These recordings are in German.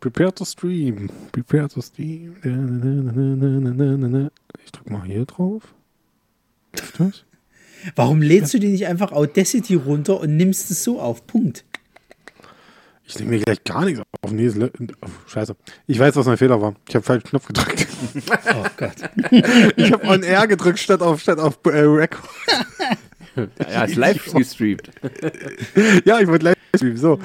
Prepare to stream. Prepare to stream. Ich drück mal hier drauf. Ist das? Warum lädst du dir nicht einfach Audacity runter und nimmst es so auf? Punkt. Ich nehme mir gleich gar nichts auf. Nee, oh, scheiße. Ich weiß, was mein Fehler war. Ich habe falsch Knopf gedrückt. Oh Gott. ich habe on R gedrückt statt auf, statt auf äh, Record. ja, ist live gestreamt. ja, ich wollte live streamen. So.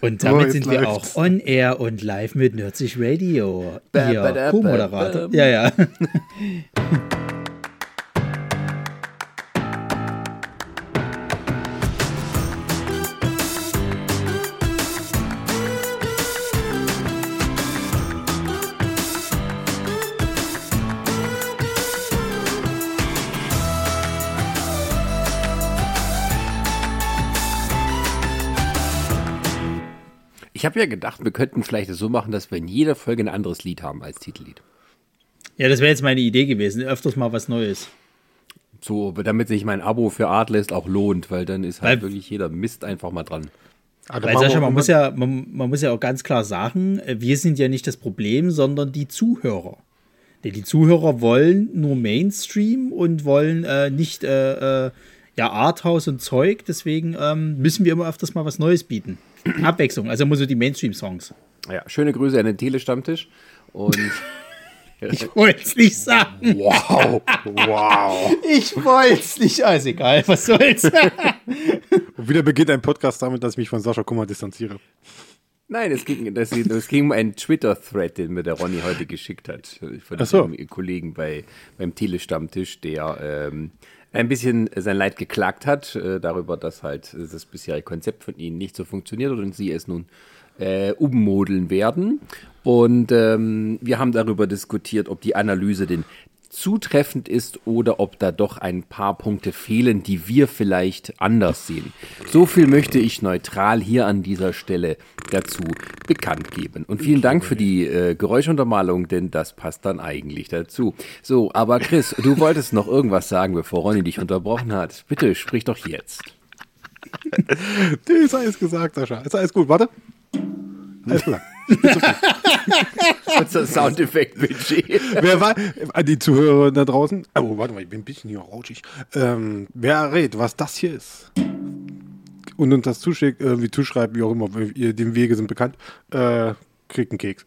Und damit oh, sind wir auch on air und live mit Nerdsich Radio. Ihr Co-Moderator. Ja, ja. Ich habe ja gedacht, wir könnten vielleicht so machen, dass wir in jeder Folge ein anderes Lied haben als Titellied. Ja, das wäre jetzt meine Idee gewesen. Öfters mal was Neues. So, damit sich mein Abo für Artlist auch lohnt, weil dann ist halt weil, wirklich jeder Mist einfach mal dran. Also weil Sascha, man muss, ja, man, man, muss ja auch ganz klar sagen, wir sind ja nicht das Problem, sondern die Zuhörer. Denn die Zuhörer wollen nur Mainstream und wollen äh, nicht äh, äh, ja, Arthouse und Zeug. Deswegen ähm, müssen wir immer öfters mal was Neues bieten. Abwechslung, also immer so die Mainstream-Songs. Ja, schöne Grüße an den Telestammtisch. Und. ich wollte es nicht sagen. Wow, wow. Ich wollte es nicht. Also egal, was soll's. Und wieder beginnt ein Podcast damit, dass ich mich von Sascha Kummer distanziere. Nein, es ging, das, es ging um einen Twitter-Thread, den mir der Ronny heute geschickt hat. Von so. einem Kollegen bei, beim Telestammtisch, der ähm, ein bisschen sein Leid geklagt hat, äh, darüber, dass halt das bisherige Konzept von ihnen nicht so funktioniert und sie es nun äh, ummodeln werden. Und ähm, wir haben darüber diskutiert, ob die Analyse denn zutreffend ist oder ob da doch ein paar Punkte fehlen, die wir vielleicht anders sehen. So viel möchte ich neutral hier an dieser Stelle dazu bekannt geben. Und vielen Dank für die äh, Geräuschuntermalung, denn das passt dann eigentlich dazu. So, aber Chris, du wolltest noch irgendwas sagen, bevor Ronny dich unterbrochen hat. Bitte, sprich doch jetzt. nee, ist alles gesagt, Sascha. Ist alles gut. Warte. Alles klar. Unser Soundeffekt-Budget. Wer war, äh, die Zuhörer da draußen? Oh, warte mal, ich bin ein bisschen hier rauschig. Ähm, wer errät, was das hier ist? Und uns das zuschickt, äh, wie zuschreibt, wie auch immer, ihr, dem Wege sind bekannt, äh, kriegt einen Keks.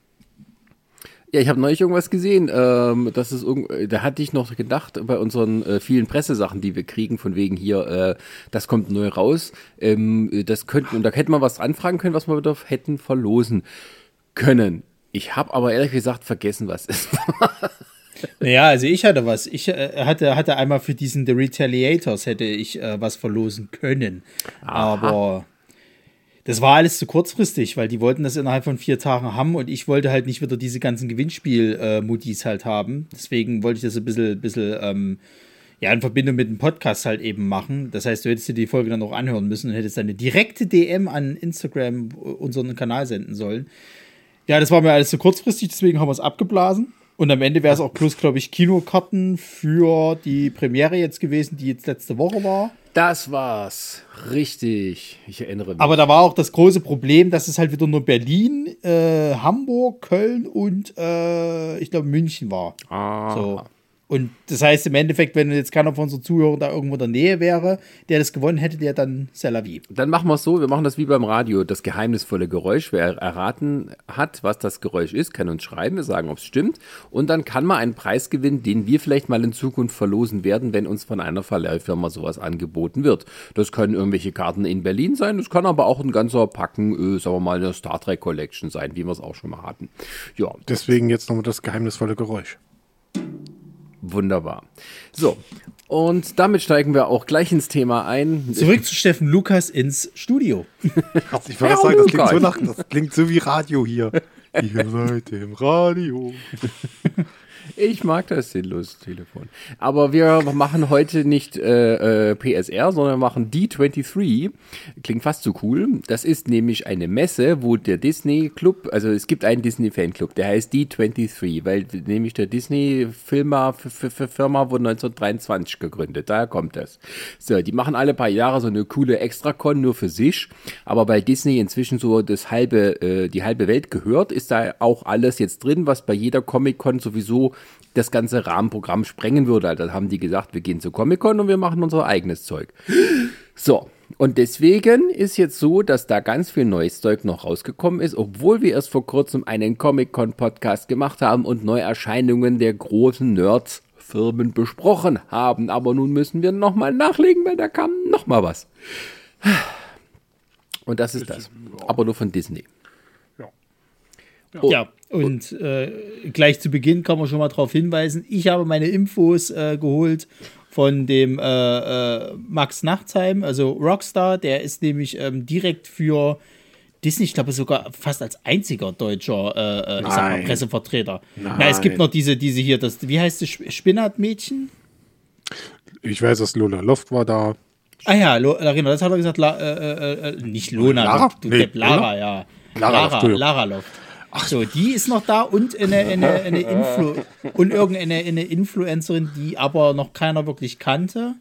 Ja, ich habe neulich irgendwas gesehen. Ähm, das ist da hatte ich noch gedacht bei unseren äh, vielen Pressesachen, die wir kriegen, von wegen hier, äh, das kommt neu raus. Ähm, das könnten und da hätte man was anfragen können, was wir wieder hätten verlosen können. Ich habe aber ehrlich gesagt vergessen, was es war. Naja, also ich hatte was. Ich äh, hatte, hatte einmal für diesen The Retaliators hätte ich äh, was verlosen können. Aha. Aber das war alles zu kurzfristig, weil die wollten das innerhalb von vier Tagen haben und ich wollte halt nicht wieder diese ganzen Gewinnspiel-Mudis halt haben. Deswegen wollte ich das ein bisschen, bisschen ähm, ja, in Verbindung mit dem Podcast halt eben machen. Das heißt, du hättest dir die Folge dann auch anhören müssen und hättest eine direkte DM an Instagram äh, unseren Kanal senden sollen. Ja, das war mir alles zu kurzfristig, deswegen haben wir es abgeblasen. Und am Ende wäre es auch plus, glaube ich, Kinokarten für die Premiere jetzt gewesen, die jetzt letzte Woche war. Das war's. Richtig. Ich erinnere mich. Aber da war auch das große Problem, dass es halt wieder nur Berlin, äh, Hamburg, Köln und äh, ich glaube München war. Ah. So. Und das heißt im Endeffekt, wenn jetzt keiner von unseren Zuhörern da irgendwo in der Nähe wäre, der das gewonnen hätte, der dann Selavi. Dann machen wir es so, wir machen das wie beim Radio, das geheimnisvolle Geräusch. Wer erraten hat, was das Geräusch ist, kann uns schreiben, wir sagen, ob es stimmt. Und dann kann man einen Preis gewinnen, den wir vielleicht mal in Zukunft verlosen werden, wenn uns von einer Verleihfirma sowas angeboten wird. Das können irgendwelche Karten in Berlin sein, das kann aber auch ein ganzer Packen, äh, sagen wir mal, eine Star Trek Collection sein, wie wir es auch schon mal hatten. Ja. Deswegen jetzt nochmal das geheimnisvolle Geräusch. Wunderbar. So, und damit steigen wir auch gleich ins Thema ein. Zurück zu Steffen Lukas ins Studio. ich wollte sagen, das klingt, so nach, das klingt so wie Radio hier. Ihr seid im Radio. Ich mag das sinnlose Telefon. Aber wir machen heute nicht äh, äh, PSR, sondern machen D23. Klingt fast so cool. Das ist nämlich eine Messe, wo der Disney Club, also es gibt einen Disney Fanclub, der heißt D23, weil nämlich der Disney Firma, Firma wurde 1923 gegründet. Daher kommt das. So, die machen alle paar Jahre so eine coole Extrakon nur für sich. Aber weil Disney inzwischen so das halbe, äh, die halbe Welt gehört, ist da auch alles jetzt drin, was bei jeder Comic-Con sowieso das ganze Rahmenprogramm sprengen würde. Also haben die gesagt, wir gehen zu Comic-Con und wir machen unser eigenes Zeug. So, und deswegen ist jetzt so, dass da ganz viel neues Zeug noch rausgekommen ist, obwohl wir erst vor kurzem einen Comic-Con-Podcast gemacht haben und Neuerscheinungen der großen Nerds Firmen besprochen haben. Aber nun müssen wir nochmal nachlegen, weil da kam nochmal was. Und das ist das. Aber nur von Disney. Oh. Ja, und äh, gleich zu Beginn kann man schon mal darauf hinweisen, ich habe meine Infos äh, geholt von dem äh, äh Max Nachtsheim, also Rockstar, der ist nämlich ähm, direkt für Disney, ich glaube sogar fast als einziger deutscher äh, äh, mal, Pressevertreter. Nein. Na, es gibt noch diese, diese hier, das, wie heißt das, Spinnert-Mädchen? Ich weiß, dass Lola Loft war da. Ah ja, Larina, das hat er gesagt, La, äh, nicht Lona, Lara? du, nee, Lara, ja. Lara, Lara, Lara Loft. Ach so, die ist noch da und eine, eine, eine Influ und irgendeine eine Influencerin, die aber noch keiner wirklich kannte.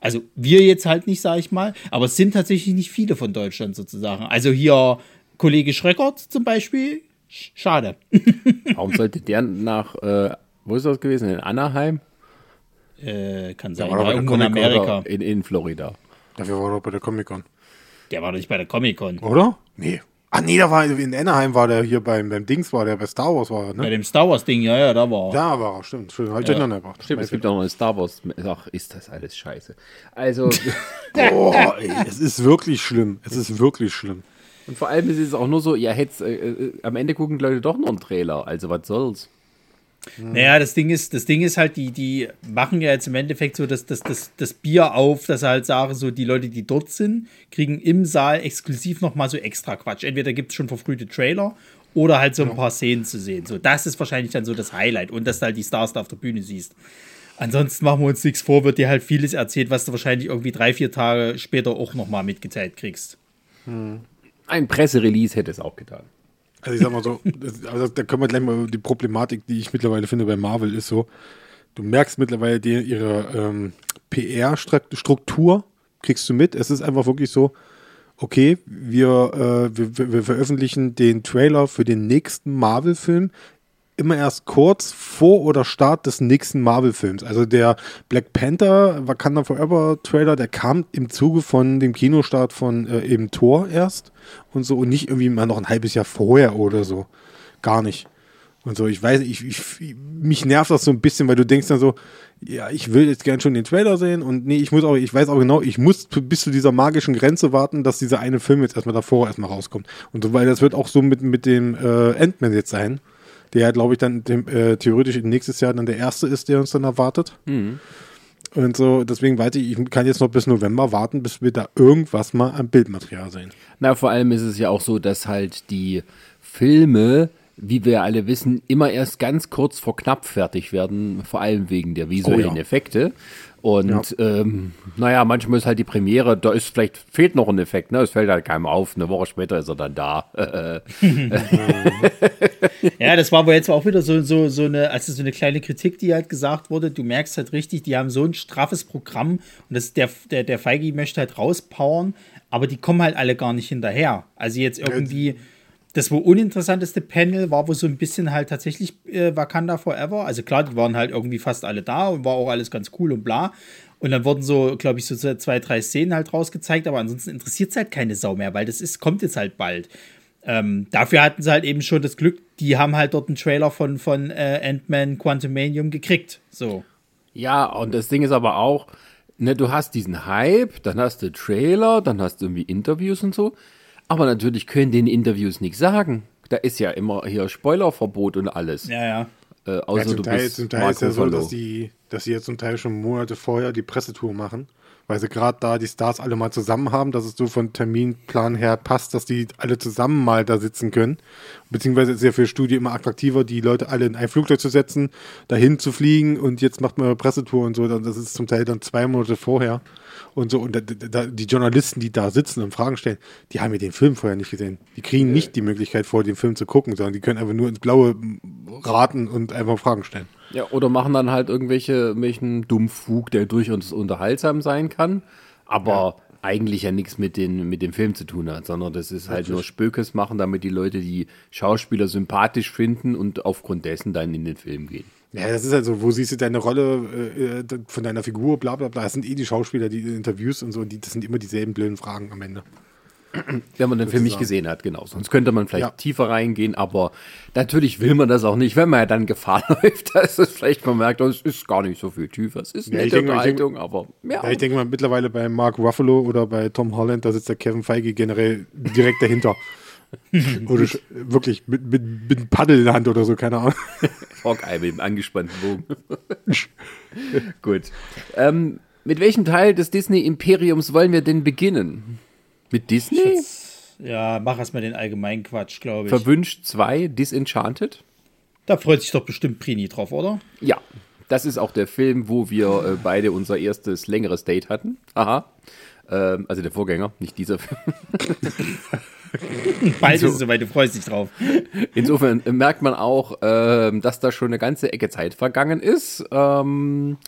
Also wir jetzt halt nicht, sage ich mal, aber es sind tatsächlich nicht viele von Deutschland sozusagen. Also hier Kollege Schreckert zum Beispiel, schade. Warum sollte der nach, äh, wo ist das gewesen? In Anaheim? Äh, kann sein, ja, irgendwo in Amerika. In, in Florida. Dafür war er bei der Comic-Con. Der war doch nicht bei der Comic-Con. Oder? Nee. Ah nee, da war in Anaheim war der hier beim, beim Dings war der bei Star Wars war ne? Bei dem Star Wars Ding, ja, ja, da war er. Da war er, stimmt. stimmt hab ich ja. Stimmt, es gibt auch noch eine Star Wars. Ach, ist das alles scheiße. Also. Boah, ey, es ist wirklich schlimm. Es ist wirklich schlimm. Und vor allem ist es auch nur so, ja, hätt's, äh, äh, am Ende gucken die Leute doch noch einen Trailer. Also was soll's? Naja, das Ding ist, das Ding ist halt, die, die machen ja jetzt im Endeffekt so das, das, das, das Bier auf, dass sie halt sagen, so die Leute, die dort sind, kriegen im Saal exklusiv nochmal so extra Quatsch. Entweder gibt es schon verfrühte Trailer oder halt so ein paar Szenen zu sehen. So, das ist wahrscheinlich dann so das Highlight und dass du halt die Stars da auf der Bühne siehst. Ansonsten machen wir uns nichts vor, wird dir halt vieles erzählt, was du wahrscheinlich irgendwie drei, vier Tage später auch nochmal mitgeteilt kriegst. Hm. Ein Presserelease hätte es auch getan. Also ich sag mal so, das, also da können wir gleich mal die Problematik, die ich mittlerweile finde bei Marvel, ist so, du merkst mittlerweile die, ihre ähm, PR-Struktur, kriegst du mit. Es ist einfach wirklich so, okay, wir, äh, wir, wir veröffentlichen den Trailer für den nächsten Marvel-Film immer erst kurz vor oder Start des nächsten Marvel-Films. Also der Black Panther Wakanda Forever Trailer, der kam im Zuge von dem Kinostart von äh, eben Thor erst und so und nicht irgendwie mal noch ein halbes Jahr vorher oder so. Gar nicht. Und so, ich weiß, ich, ich, mich nervt das so ein bisschen, weil du denkst dann so, ja, ich will jetzt gern schon den Trailer sehen und nee, ich muss auch, ich weiß auch genau, ich muss bis zu dieser magischen Grenze warten, dass dieser eine Film jetzt erstmal davor erstmal rauskommt. Und so, weil das wird auch so mit, mit dem äh, Ant-Man jetzt sein der, glaube ich, dann dem, äh, theoretisch nächstes Jahr dann der erste ist, der uns dann erwartet. Mhm. Und so, deswegen weiß ich, ich kann jetzt noch bis November warten, bis wir da irgendwas mal am Bildmaterial sehen. Na, vor allem ist es ja auch so, dass halt die Filme, wie wir alle wissen, immer erst ganz kurz vor knapp fertig werden, vor allem wegen der visuellen oh ja. Effekte. Und ja. ähm, naja, manchmal ist halt die Premiere, da ist vielleicht fehlt noch ein Effekt, ne? Es fällt halt keinem auf. Eine Woche später ist er dann da. ja, das war aber jetzt auch wieder so, so, so eine, also so eine kleine Kritik, die halt gesagt wurde. Du merkst halt richtig, die haben so ein straffes Programm und das, der, der, der Feige möchte halt rauspowern, aber die kommen halt alle gar nicht hinterher. Also jetzt irgendwie. Ja das wohl uninteressanteste Panel war wohl so ein bisschen halt tatsächlich äh, Wakanda Forever. Also klar, die waren halt irgendwie fast alle da und war auch alles ganz cool und bla. Und dann wurden so, glaube ich, so zwei, drei Szenen halt rausgezeigt, aber ansonsten interessiert es halt keine Sau mehr, weil das ist, kommt jetzt halt bald. Ähm, dafür hatten sie halt eben schon das Glück, die haben halt dort einen Trailer von, von äh, Ant-Man Quantumanium gekriegt. So. Ja, und das Ding ist aber auch, ne, du hast diesen Hype, dann hast du Trailer, dann hast du irgendwie Interviews und so. Aber natürlich können den Interviews nichts sagen. Da ist ja immer hier Spoilerverbot und alles. Ja, ja. Äh, außer ja, zum, Teil, zum Teil ist ja so, dass die, dass sie jetzt zum Teil schon Monate vorher die Pressetour machen weil sie gerade da die Stars alle mal zusammen haben, dass es so von Terminplan her passt, dass die alle zusammen mal da sitzen können. Beziehungsweise ist es ja für Studio immer attraktiver, die Leute alle in ein Flugzeug zu setzen, dahin zu fliegen und jetzt macht man eine Pressetour und so. Das ist zum Teil dann zwei Monate vorher und so. Und da, da, die Journalisten, die da sitzen und Fragen stellen, die haben ja den Film vorher nicht gesehen. Die kriegen nicht die Möglichkeit, vor den Film zu gucken, sondern die können einfach nur ins Blaue raten und einfach Fragen stellen. Ja, oder machen dann halt irgendwelche, irgendwelchen Dummfug, der durchaus unterhaltsam sein kann, aber ja. eigentlich ja nichts mit, mit dem Film zu tun hat, sondern das ist halt Richtig. nur Spökes machen, damit die Leute die Schauspieler sympathisch finden und aufgrund dessen dann in den Film gehen. Ja, das ist also, wo siehst du deine Rolle äh, von deiner Figur, bla bla bla. Das sind eh die Schauspieler, die Interviews und so, die, das sind immer dieselben blöden Fragen am Ende. Wenn man den Film nicht gesehen hat, genau. Sonst könnte man vielleicht ja. tiefer reingehen, aber natürlich will man das auch nicht, wenn man ja dann Gefahr läuft, dass es vielleicht man merkt, oh, es ist gar nicht so viel tiefer. Es ist ja, nette Unterhaltung, aber ja. ja. Ich denke mal, mittlerweile bei Mark Ruffalo oder bei Tom Holland, da sitzt der Kevin Feige generell direkt dahinter. oder wirklich mit, mit, mit einem Paddel in der Hand oder so, keine Ahnung. Hawkeye mit dem angespannten Bogen. Gut. Ähm, mit welchem Teil des Disney-Imperiums wollen wir denn beginnen? Mit Disney? Ja, mach erstmal den allgemeinen Quatsch, glaube ich. Verwünscht 2, Disenchanted. Da freut sich doch bestimmt Prini drauf, oder? Ja, das ist auch der Film, wo wir äh, beide unser erstes längeres Date hatten. Aha. Ähm, also der Vorgänger, nicht dieser Film. Bald ist es soweit, du freust dich drauf. Insofern merkt man auch, ähm, dass da schon eine ganze Ecke Zeit vergangen ist. Ähm,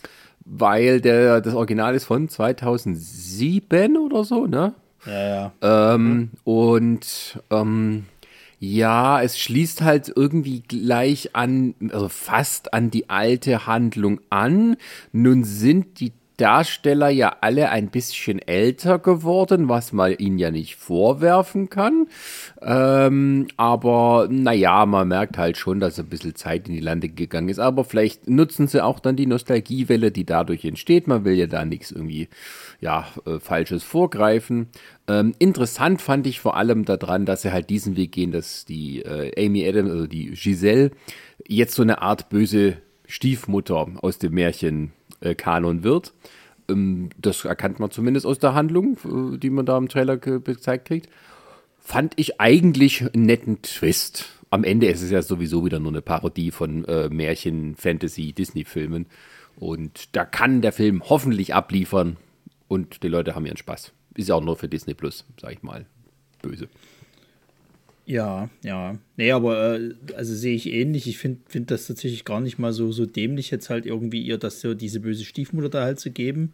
weil der, das Original ist von 2007 oder so, ne? Ja, ja. Ähm, mhm. Und ähm, ja, es schließt halt irgendwie gleich an, also fast an die alte Handlung an. Nun sind die Darsteller ja alle ein bisschen älter geworden, was man ihnen ja nicht vorwerfen kann. Ähm, aber naja, man merkt halt schon, dass ein bisschen Zeit in die Lande gegangen ist. Aber vielleicht nutzen sie auch dann die Nostalgiewelle, die dadurch entsteht. Man will ja da nichts irgendwie ja, äh, Falsches vorgreifen. Ähm, interessant fand ich vor allem daran, dass sie halt diesen Weg gehen, dass die äh, Amy Adams, also die Giselle, jetzt so eine Art böse Stiefmutter aus dem Märchen äh, Kanon wird. Ähm, das erkannt man zumindest aus der Handlung, äh, die man da im Trailer gezeigt kriegt. Fand ich eigentlich einen netten Twist. Am Ende ist es ja sowieso wieder nur eine Parodie von äh, Märchen, Fantasy, Disney-Filmen. Und da kann der Film hoffentlich abliefern und die Leute haben ihren Spaß. Ist ja auch nur für Disney Plus, sag ich mal. Böse. Ja, ja. Nee, aber äh, also sehe ich ähnlich. Ich finde find das tatsächlich gar nicht mal so, so dämlich, jetzt halt irgendwie ihr das so diese böse Stiefmutter da halt zu geben.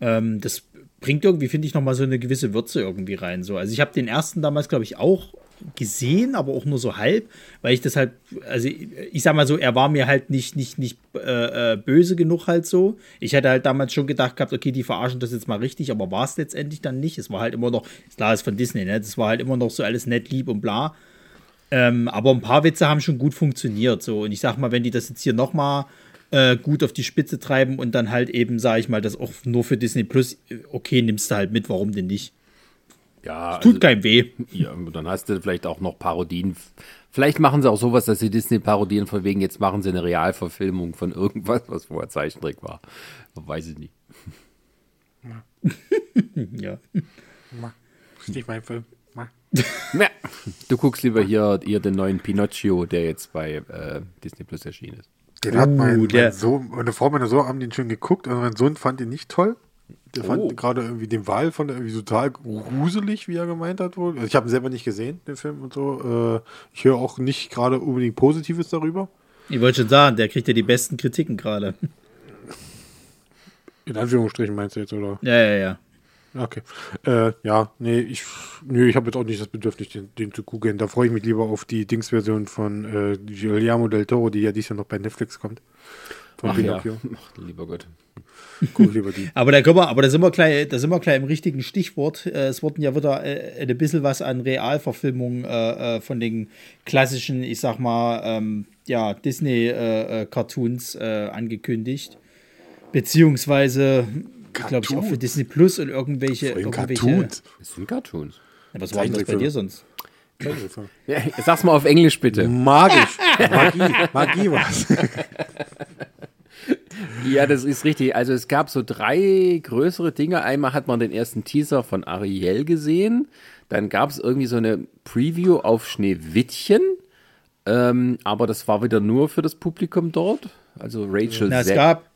Ähm, das bringt irgendwie, finde ich, nochmal so eine gewisse Würze irgendwie rein. So. Also ich habe den ersten damals, glaube ich, auch gesehen, aber auch nur so halb, weil ich das halt, also ich sag mal so, er war mir halt nicht, nicht, nicht äh, äh, böse genug halt so. Ich hatte halt damals schon gedacht gehabt, okay, die verarschen das jetzt mal richtig, aber war es letztendlich dann nicht. Es war halt immer noch, klar ist von Disney, ne? Das war halt immer noch so alles nett, lieb und bla. Ähm, aber ein paar Witze haben schon gut funktioniert so. Und ich sag mal, wenn die das jetzt hier nochmal äh, gut auf die Spitze treiben und dann halt eben, sag ich mal, das auch nur für Disney Plus, äh, okay, nimmst du halt mit, warum denn nicht? Ja, tut also, keinem weh. Ja, dann hast du vielleicht auch noch Parodien. Vielleicht machen sie auch sowas, dass sie Disney parodieren, von wegen jetzt machen sie eine Realverfilmung von irgendwas, was vorher Zeichentrick war. Weiß ich nicht. ja. Ist nicht mein Film. Ja. Du guckst lieber hier, hier den neuen Pinocchio, der jetzt bei äh, Disney Plus erschienen ist. Den uh, hat mein, uh, mein Sohn, meine Frau, meine Sohn haben den schon geguckt und mein Sohn fand ihn nicht toll. Der fand oh. gerade irgendwie den Wahl von der irgendwie total gruselig, wie er gemeint hat wohl. Also ich habe ihn selber nicht gesehen, den Film und so. Äh, ich höre auch nicht gerade unbedingt Positives darüber. Ich wollte schon sagen, der kriegt ja die besten Kritiken gerade. In Anführungsstrichen meinst du jetzt, oder? Ja, ja, ja. Okay. Äh, ja, nee, ich, nee, ich habe jetzt auch nicht das Bedürfnis, den, den zu googeln. Da freue ich mich lieber auf die Dings-Version von äh, Guillermo del Toro, die ja dieses Jahr noch bei Netflix kommt. Von Ach Pinocchio. Ja. Ach, lieber Gott. Cool, lieber die. aber da können wir, aber da sind wir gleich, da sind wir gleich im richtigen Stichwort. Äh, es wurden ja wieder äh, ein bisschen was an Realverfilmungen äh, von den klassischen, ich sag mal, ähm, ja, Disney-Cartoons angekündigt. Beziehungsweise, glaube ich, auch für Disney Plus und irgendwelche. irgendwelche Cartoons. Das sind Cartoons. Ja, was war denn das bei dir sonst? Ja, sag's mal auf Englisch bitte. Magisch. Magie. Magie was. Ja, das ist richtig. Also es gab so drei größere Dinge. Einmal hat man den ersten Teaser von Ariel gesehen. Dann gab es irgendwie so eine Preview auf Schneewittchen. Ähm, aber das war wieder nur für das Publikum dort. Also Rachel Na, es gab,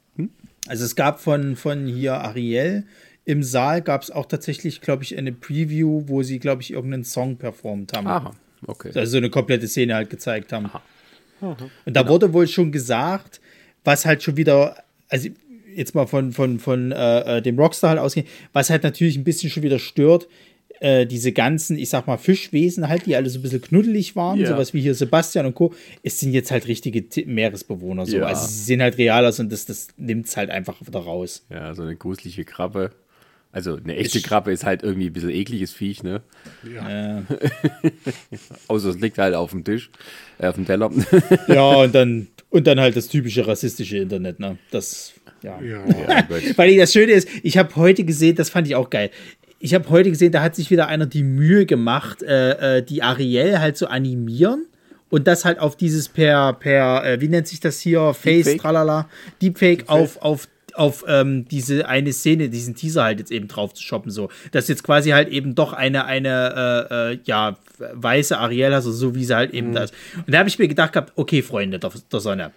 also es gab von, von hier Ariel im Saal gab es auch tatsächlich, glaube ich, eine Preview, wo sie, glaube ich, irgendeinen Song performt haben. Aha, okay. Also so eine komplette Szene halt gezeigt haben. Und da wurde wohl schon gesagt, was halt schon wieder, also jetzt mal von, von, von äh, äh, dem Rockstar halt ausgehen, was halt natürlich ein bisschen schon wieder stört, äh, diese ganzen, ich sag mal, Fischwesen halt, die alle so ein bisschen knuddelig waren, Ja. sowas wie hier Sebastian und Co., es sind jetzt halt richtige T- Meeresbewohner so. Ja. Also sie sehen halt real aus und das, das nimmt es halt einfach wieder raus. Ja, so eine gruselige Krabbe. Also eine echte Krabbe ist halt irgendwie ein bisschen ekliges Viech, ne? Ja, Außer es liegt halt auf dem Tisch, äh, auf dem Teller. ja und dann und dann halt das typische rassistische Internet, ne? Das, ja. Ja. Weil das Schöne ist, ich habe heute gesehen, das fand ich auch geil. Ich habe heute gesehen, da hat sich wieder einer die Mühe gemacht, äh, äh, die Ariel halt zu animieren und das halt auf dieses per, per äh, wie nennt sich das hier, Face, Deepfake? tralala, Deepfake auf, auf, auf ähm, diese eine Szene, diesen Teaser halt jetzt eben drauf zu shoppen, so. Dass jetzt quasi halt eben doch eine, eine, äh, äh, ja, weiße Ariel, also so wie sie halt eben da ist. Und da habe ich mir gedacht gehabt, okay, Freunde der, der Sonne,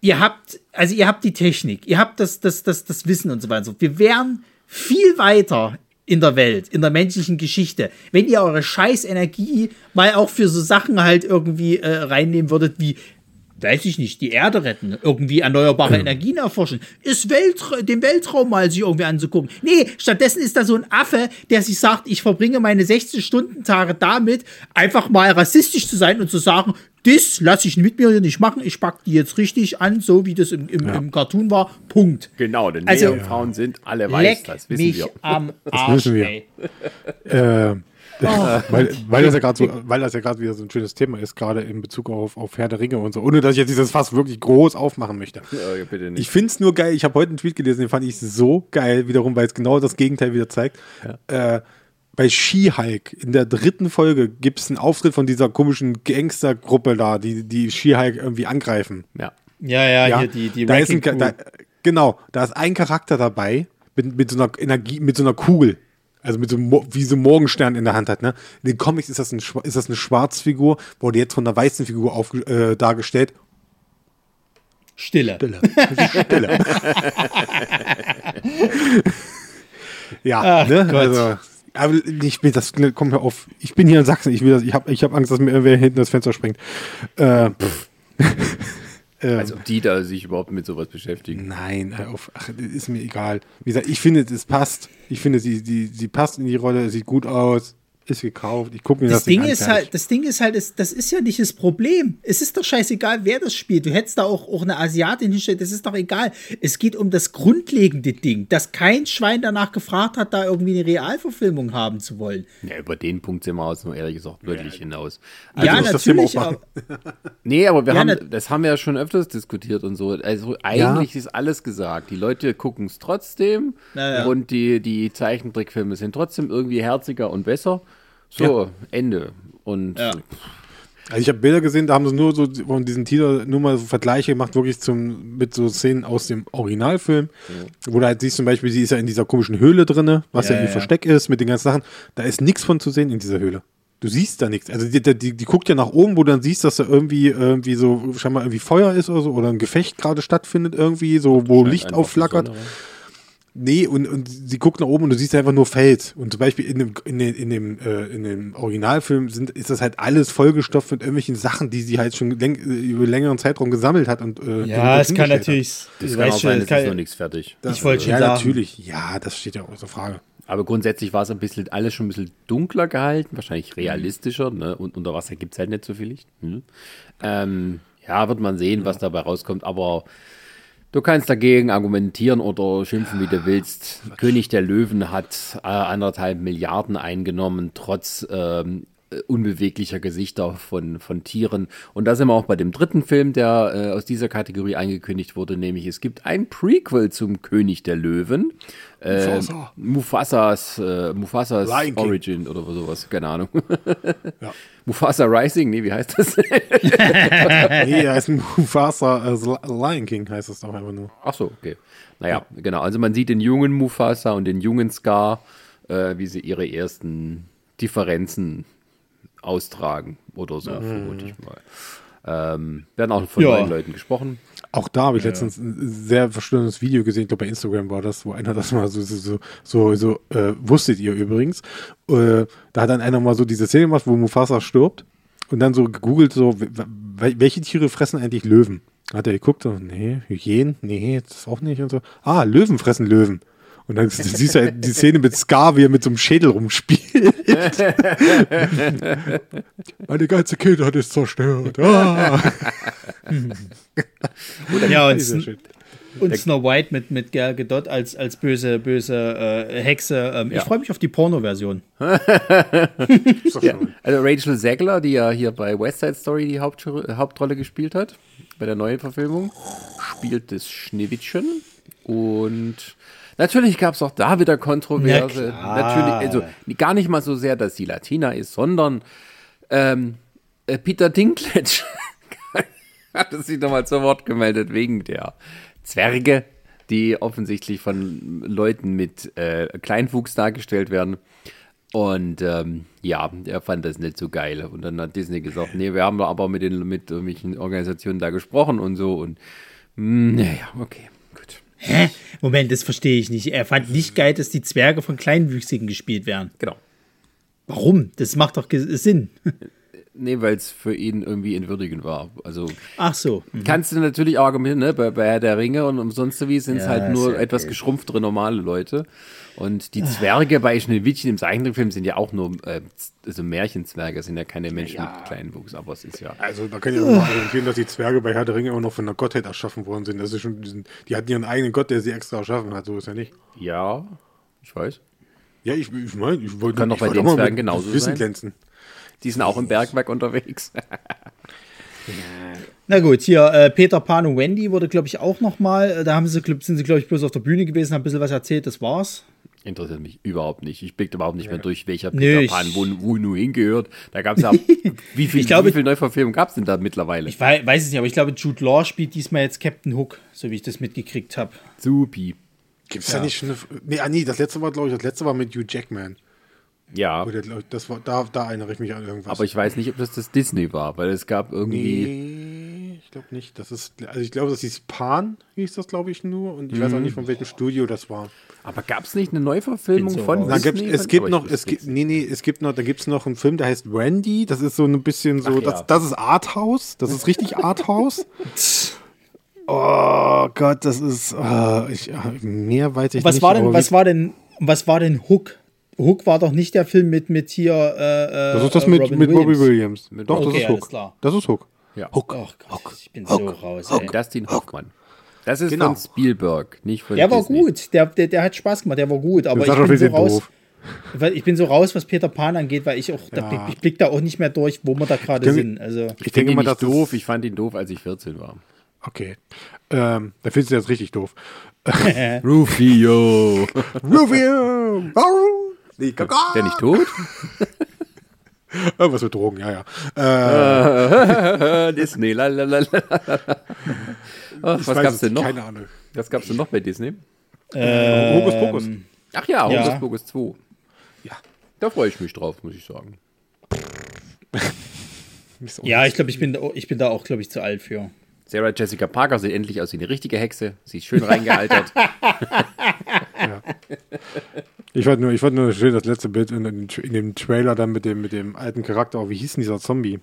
ihr habt, also ihr habt die Technik, ihr habt das, das, das, das Wissen und so weiter. und so. Wir wären viel weiter in der Welt, in der menschlichen Geschichte, wenn ihr eure scheiß Energie mal auch für so Sachen halt irgendwie äh, reinnehmen würdet, wie weiß ich nicht, die Erde retten, irgendwie erneuerbare Energien erforschen, ist Weltra den Weltraum mal sich irgendwie anzugucken. Nee, stattdessen ist da so ein Affe, der sich sagt, ich verbringe meine 16-Stunden-Tage damit, einfach mal rassistisch zu sein und zu sagen, das lasse ich mit mir hier nicht machen, ich pack die jetzt richtig an, so wie das im, im, im Cartoon war, Punkt. Genau, denn Also- Meerjungfrauen sind alle weiß, das wissen wir. am Arsch, wissen wir. Äh, Oh. weil, weil das ja gerade so, weil das ja gerade wieder so ein schönes Thema ist, gerade in Bezug auf, auf Herr der Ringe und so, ohne dass ich jetzt dieses Fass wirklich groß aufmachen möchte. Ja, bitte nicht. Ich finde es nur geil, ich habe heute einen Tweet gelesen, den fand ich so geil, wiederum, weil es genau das Gegenteil wieder zeigt. Äh, bei She-Hulk in der dritten Folge gibt es einen Auftritt von dieser komischen Gangstergruppe da, die die She-Hulk irgendwie angreifen. ja. Ja, ja, Ja, hier die, die da ist ein, da, genau, da ist ein Charakter dabei mit, mit so einer Energie, mit so einer Kugel. Also mit so wie so Morgenstern in der Hand hat. Ne? In den Comics ist das, ein, ist das eine Schwarzfigur, wurde jetzt von einer weißen Figur auf, äh, dargestellt. Stille. Stille. Stille. ja, Ach ne? Gott. Also, aber ich will das kommt mir auf. Ich bin hier in Sachsen. Ich will das. Ich habe ich hab Angst, dass mir irgendwer hinten das Fenster springt. Äh, ähm, Als ob die da sich überhaupt mit sowas beschäftigen. Nein, hör auf. Ach, ist mir egal. Wie gesagt, ich finde, es passt. Ich finde, sie, sie, sie passt in die Rolle, sieht gut aus, ist gekauft. Ich gucke mir das, Das Ding an, ist halt, das Ding ist halt, das, das ist ja nicht das Problem. Es ist doch scheißegal, wer das spielt. Du hättest da auch, auch eine Asiatin hinstellen, das ist doch egal. Es geht um das grundlegende Ding, dass kein Schwein danach gefragt hat, da irgendwie eine Realverfilmung haben zu wollen. Ja, über den Punkt sind wir aus, nur ehrlich gesagt, wirklich hinaus. ja, muss das Thema natürlich. aber- Nee, aber wir Ja, haben, das haben wir ja schon öfters diskutiert und so. Also eigentlich ist alles gesagt. Die Leute gucken es trotzdem Ja, ja. und die, die Zeichentrickfilme sind trotzdem irgendwie herziger und besser. So, Ende. Und Ja. Also ich habe Bilder gesehen, da haben sie nur so von diesen Teaser nur mal so Vergleiche gemacht, wirklich zum, mit so Szenen aus dem Originalfilm. Wo du halt siehst zum Beispiel, sie ist ja in dieser komischen Höhle drinne, was ja, Ja, ihr ja. Versteck ist mit den ganzen Sachen. Da ist nichts von zu sehen in dieser Höhle. Du siehst da nichts. Also die, die, die guckt ja nach oben, wo du dann siehst, dass da irgendwie, irgendwie so scheinbar irgendwie Feuer ist oder so, oder ein Gefecht gerade stattfindet, irgendwie, so, wo Licht aufflackert. rein. Nee, und, und sie guckt nach oben und du siehst einfach nur Feld. Und zum Beispiel in dem, in dem, in dem, äh, in dem Originalfilm sind, ist das halt alles vollgestopft mit irgendwelchen Sachen, die sie halt schon läng, über längeren Zeitraum gesammelt hat. Und, äh, Ja, es kann natürlich. Das kann auch sein, es ist noch nichts fertig. Das- Ich wollte schon ja, sagen. natürlich. Ja, das steht ja außer Frage. Aber grundsätzlich war es ein bisschen alles schon ein bisschen dunkler gehalten, wahrscheinlich realistischer. Ne? Und unter Wasser gibt es halt nicht so viel Licht. Hm. Ähm, ja, wird man sehen, was dabei rauskommt. Aber du kannst dagegen argumentieren oder schimpfen, wie du willst. König der Löwen hat äh, anderthalb Milliarden eingenommen, trotz ähm, äh, unbeweglicher Gesichter von, von Tieren. Und da sind wir auch bei dem dritten Film, der äh, aus dieser Kategorie angekündigt wurde, nämlich es gibt ein Prequel zum König der Löwen. Äh, Mufasa. Mufasas, äh, Mufasas. Origin oder sowas, keine Ahnung. Ja. Mufasa Rising, nee, wie heißt das? Nee, er ein Mufasa, also Lion King heißt es doch einfach nur. Ach so, okay. Naja, genau. Also man sieht den jungen Mufasa und den jungen Scar, äh, wie sie ihre ersten Differenzen austragen oder so, vermute ich mal. Ähm, werden auch von Ja. neuen Leuten gesprochen. Auch da habe ich letztens ein sehr verstörendes Video gesehen, ich glaube bei Instagram war das, wo einer das mal so, so, so, so, so äh, wusstet ihr übrigens. Äh, da hat dann einer mal so diese Szene gemacht, wo Mufasa stirbt und dann so gegoogelt, so, welche Tiere fressen eigentlich Löwen? Hat er geguckt, so, nee, Hyänen, nee, das auch nicht und so. Ah, Löwen fressen Löwen. Und dann siehst du halt die Szene mit Scar, wie er mit so einem Schädel rumspielt. Meine ganze Kindheit ist zerstört. Ah. Ja, und, und Snow White mit, mit Gal Gadot als, als böse, böse äh, Hexe. Ähm, Ich freue mich auf die Porno-Version. Ja. Also Rachel Zegler, die ja hier bei West Side Story die Haupt Hauptrolle gespielt hat, bei der neuen Verfilmung, spielt das Schneewittchen. Und natürlich gab es auch da wieder Kontroverse. Na. Natürlich, also gar nicht mal so sehr, dass sie Latina ist, sondern ähm, äh, Peter Dinklage hatte sich nochmal zu Wort gemeldet wegen der Zwerge, die offensichtlich von Leuten mit äh, Kleinwuchs dargestellt werden. Und ähm, ja, er fand das nicht so geil. Und dann hat Disney gesagt, nee, wir haben aber mit den mit irgendwelchen Organisationen da gesprochen und so. Und mh, naja, okay. Hä? Moment, das verstehe ich nicht. Er fand nicht geil, dass die Zwerge von Kleinwüchsigen gespielt werden. Genau. Warum? Das macht doch Sinn. Nee, weil es für ihn irgendwie entwürdigend war. Also Ach so. kannst du natürlich auch argumentieren, ne? bei, bei Herr der Ringe und umsonst wie sind es Ja, halt nur etwas geschrumpftere normale Leute. Und die Zwerge bei Schneewittchen im Zeichentrickfilm sind ja auch nur, äh, also Märchenzwerge, sind ja keine Menschen mit kleinen Wuchs, aber es ist ja. Also da kann ich auch mal argumentieren, dass die Zwerge bei Herr der Ringe immer noch von der Gottheit erschaffen worden sind. Das ist schon, diesen- die hatten ihren eigenen Gott, der sie extra erschaffen hat. So ist ja nicht. Ja, ich weiß. Ja, ich, ich meine, ich wollte Kann doch bei den auch Zwergen genauso Wissen sein. glänzen. Die sind auch im Bergwerk unterwegs. Na gut, hier äh, Peter Pan und Wendy wurde, glaube ich, auch noch mal. Da haben sie, sind sie, glaube ich, bloß auf der Bühne gewesen, haben ein bisschen was erzählt, das war's. Interessiert mich überhaupt nicht. Ich blick überhaupt nicht mehr durch, welcher Nö, Peter Pan wo, wo nur hingehört. Da gab es ja. wie viel, Ich glaube- wie viel Neuverfilmungen gab es denn da mittlerweile? Ich wei weiß es nicht, aber ich glaube, Jude Law spielt diesmal jetzt Captain Hook, so wie ich das mitgekriegt habe. Supi. Gibt es da nicht schon eine. Nee, ah, nee, das letzte war, glaube ich, das letzte war mit Hugh Jackman. Ja, Oder, glaub ich, das war, da, da erinnere ich mich an irgendwas. aber ich weiß nicht, ob das das Disney war, weil es gab irgendwie. Nee, ich glaube nicht. Das ist, also ich glaube, das hieß Pan, hieß das, glaube ich, nur. Und ich weiß auch nicht, von welchem Studio das war. Aber gab es nicht eine Neuverfilmung so von Disney? gibt, es gibt noch, es gibt, nee, nee, es gibt noch, da gibt es noch einen Film, der heißt Randy. Das ist so ein bisschen so, Ach ja. das, das ist Arthouse. Das ist richtig Arthouse. oh Gott, das ist, ah, ich, mehr weiß ich Was nicht. war denn, was war denn, was war denn Hook? Hook war doch nicht der Film mit, mit hier. Äh, äh, Das ist das äh, mit, Robin mit Robbie Williams. Williams. Mit Doch, Robbie- das Okay, ist alles Hook. klar. Das ist Hook. Ja. Hook. Oh Gott, ich bin so raus. Ey. Dustin Hoffmann. Das ist Genau. von Spielberg, nicht von Der war Disney. gut, der, der, der hat Spaß gemacht, der war gut, aber Das ich bin so raus. doof. Weil ich bin so raus, was Peter Pan angeht, weil ich auch, da Ja. blick, ich blick da auch nicht mehr durch, wo wir da gerade denke- sind. Also, Ich denke finde ihn mal, das ist- doof, ich fand ihn doof, als ich 14 war. Okay. Ähm, da findest du jetzt richtig doof. Rufio. Rufio! Nee! Der nicht tot? Irgendwas mit Drogen, ja, ja. Äh, Disney, lalalala. Ach, was gab's es denn noch? Keine Ahnung. Was gab's denn noch bei Disney? ähm, Hokus Pokus. Ach ja, Ja. Hokus Pokus 2. Ja. Da freue ich mich drauf, muss ich sagen. Ja, ich glaube, ich bin, da- ich bin da auch, glaube ich, zu alt für. Sarah Jessica Parker sieht endlich aus wie eine richtige Hexe. Sie ist schön reingealtert. Ich fand nur, ich fand nur schön das letzte Bild in, in, in dem Trailer dann mit dem, mit dem alten Charakter. Oh, wie hieß denn dieser Zombie?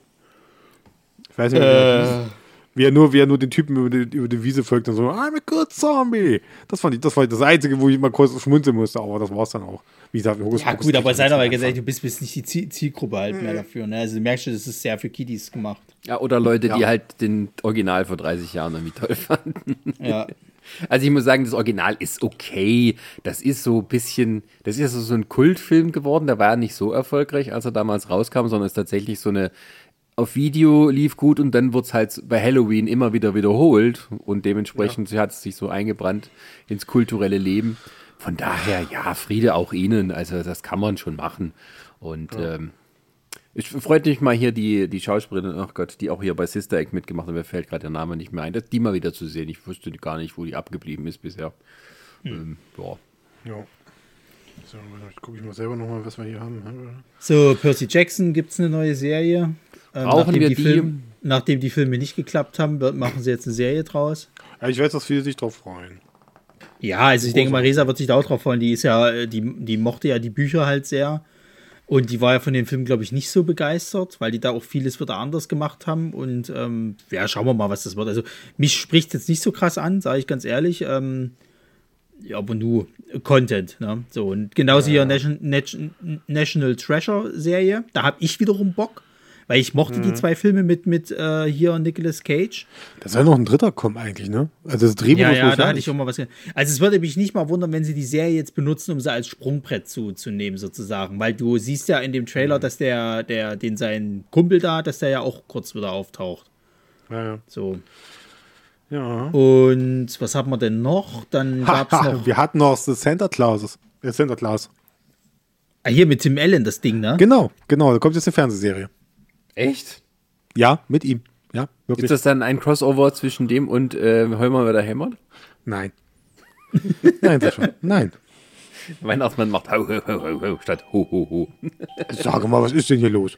Ich weiß nicht, wie er hieß. Wie er nur, wie er nur den Typen über die, über die Wiese folgt und so, I'm a good zombie. Das fand ich, das war das Einzige, wo ich mal kurz schmunzeln musste, aber das war's dann auch. Wie gesagt, Hokus Ja, Pokus gut, aber sei einfach. ganz ehrlich, du bist, bist nicht die Ziel Zielgruppe halt mehr dafür. Ne? Also, du merkst schon, das ist sehr für Kiddies gemacht. ja, oder Leute, die Ja. halt den Original vor 30 Jahren irgendwie toll fanden. Ja. Also ich muss sagen, das Original ist okay. Das ist so ein bisschen, das ist so ein Kultfilm geworden. Der war ja nicht so erfolgreich, als er damals rauskam, sondern ist tatsächlich so eine auf Video lief gut und dann wurde es halt bei Halloween immer wieder wiederholt und dementsprechend ja. hat es sich so eingebrannt ins kulturelle Leben. Von daher, ja, Friede auch Ihnen. Also das kann man schon machen. Und ja. ähm, ich freut mich mal hier die, die Schauspielerin, ach Gott, die auch hier bei Sister Egg mitgemacht hat. Mir fällt gerade der Name nicht mehr ein. Das, die mal wieder zu sehen. Ich wusste gar nicht, wo die abgeblieben ist bisher. Hm. Ähm, ja. ja. So, gucke ich mal selber nochmal, was wir hier haben. So, Percy Jackson gibt es eine neue Serie. Ähm, Brauchen wir die, die Film, nachdem die Filme nicht geklappt haben, machen sie jetzt eine Serie draus. Ja, ich weiß, dass viele sich drauf freuen. Ja, also ich denke mal, Resa wird sich da auch drauf freuen. Die ist ja, die, die mochte ja die Bücher halt sehr. Und die war ja von dem Film, glaube ich, nicht so begeistert, weil die da auch vieles wieder anders gemacht haben. Und ähm, ja, schauen wir mal, was das wird. Also mich spricht jetzt nicht so krass an, sage ich ganz ehrlich. Ähm, ja, aber nur Content. Ne? So, und genauso ja. hier Nation, National Treasure Serie. Da habe ich wiederum Bock. Weil ich mochte mhm. die zwei Filme mit, mit äh, hier Nicolas Cage. Da soll noch ein dritter kommen eigentlich, ne? Also das Drehbuch Ja, ja, da hatte ich auch mal was. Also es würde mich nicht mal wundern, wenn sie die Serie jetzt benutzen, um sie als Sprungbrett zu, zu nehmen, sozusagen. Weil du siehst ja in dem Trailer, mhm. dass der, der, den sein Kumpel da, dass der ja auch kurz wieder auftaucht. Ja, ja. So. Ja. Und was haben wir denn noch? Dann gab es noch. Wir hatten noch The Santa Claus. Der Santa Claus. Ah, hier mit Tim Allen, das Ding, ne? Genau, genau. Da kommt jetzt eine Fernsehserie. Echt? Ja, mit ihm. Ja, wirklich. Ist das dann ein Crossover zwischen dem und äh, Heumer wieder hämmert? Nein. Nein, das schon. Nein. Weihnachtsmann macht ho, ho, ho, ho, statt ho, ho, ho. Sag mal, was ist denn hier los?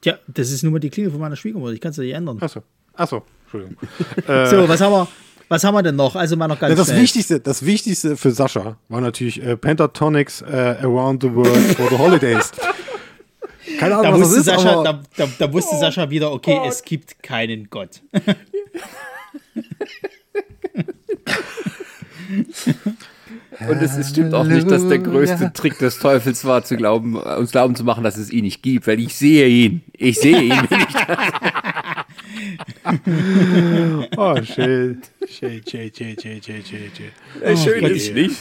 Tja, das ist nur mal die Klingel von meiner Schwiegermutter. Ich kann es ja nicht ändern. Achso. Achso, Entschuldigung. so, was haben wir? Was haben wir denn noch? Also mal noch ganz ja, das schnell. Wichtigste, das Wichtigste für Sascha war natürlich äh, Pentatonics äh, Around the World for the Holidays. Keine Ahnung, da was wusste, das ist, Sascha, da, da, da, wusste oh, Sascha wieder, okay, Gott. es gibt keinen Gott. Und es stimmt auch nicht, dass der größte Trick des Teufels war, zu glauben, uns glauben zu machen, dass es ihn nicht gibt, weil ich sehe ihn. Ich sehe ihn. oh, schön. Schön, schön, schön, schön, schön, schön. Oh, schön ist nicht.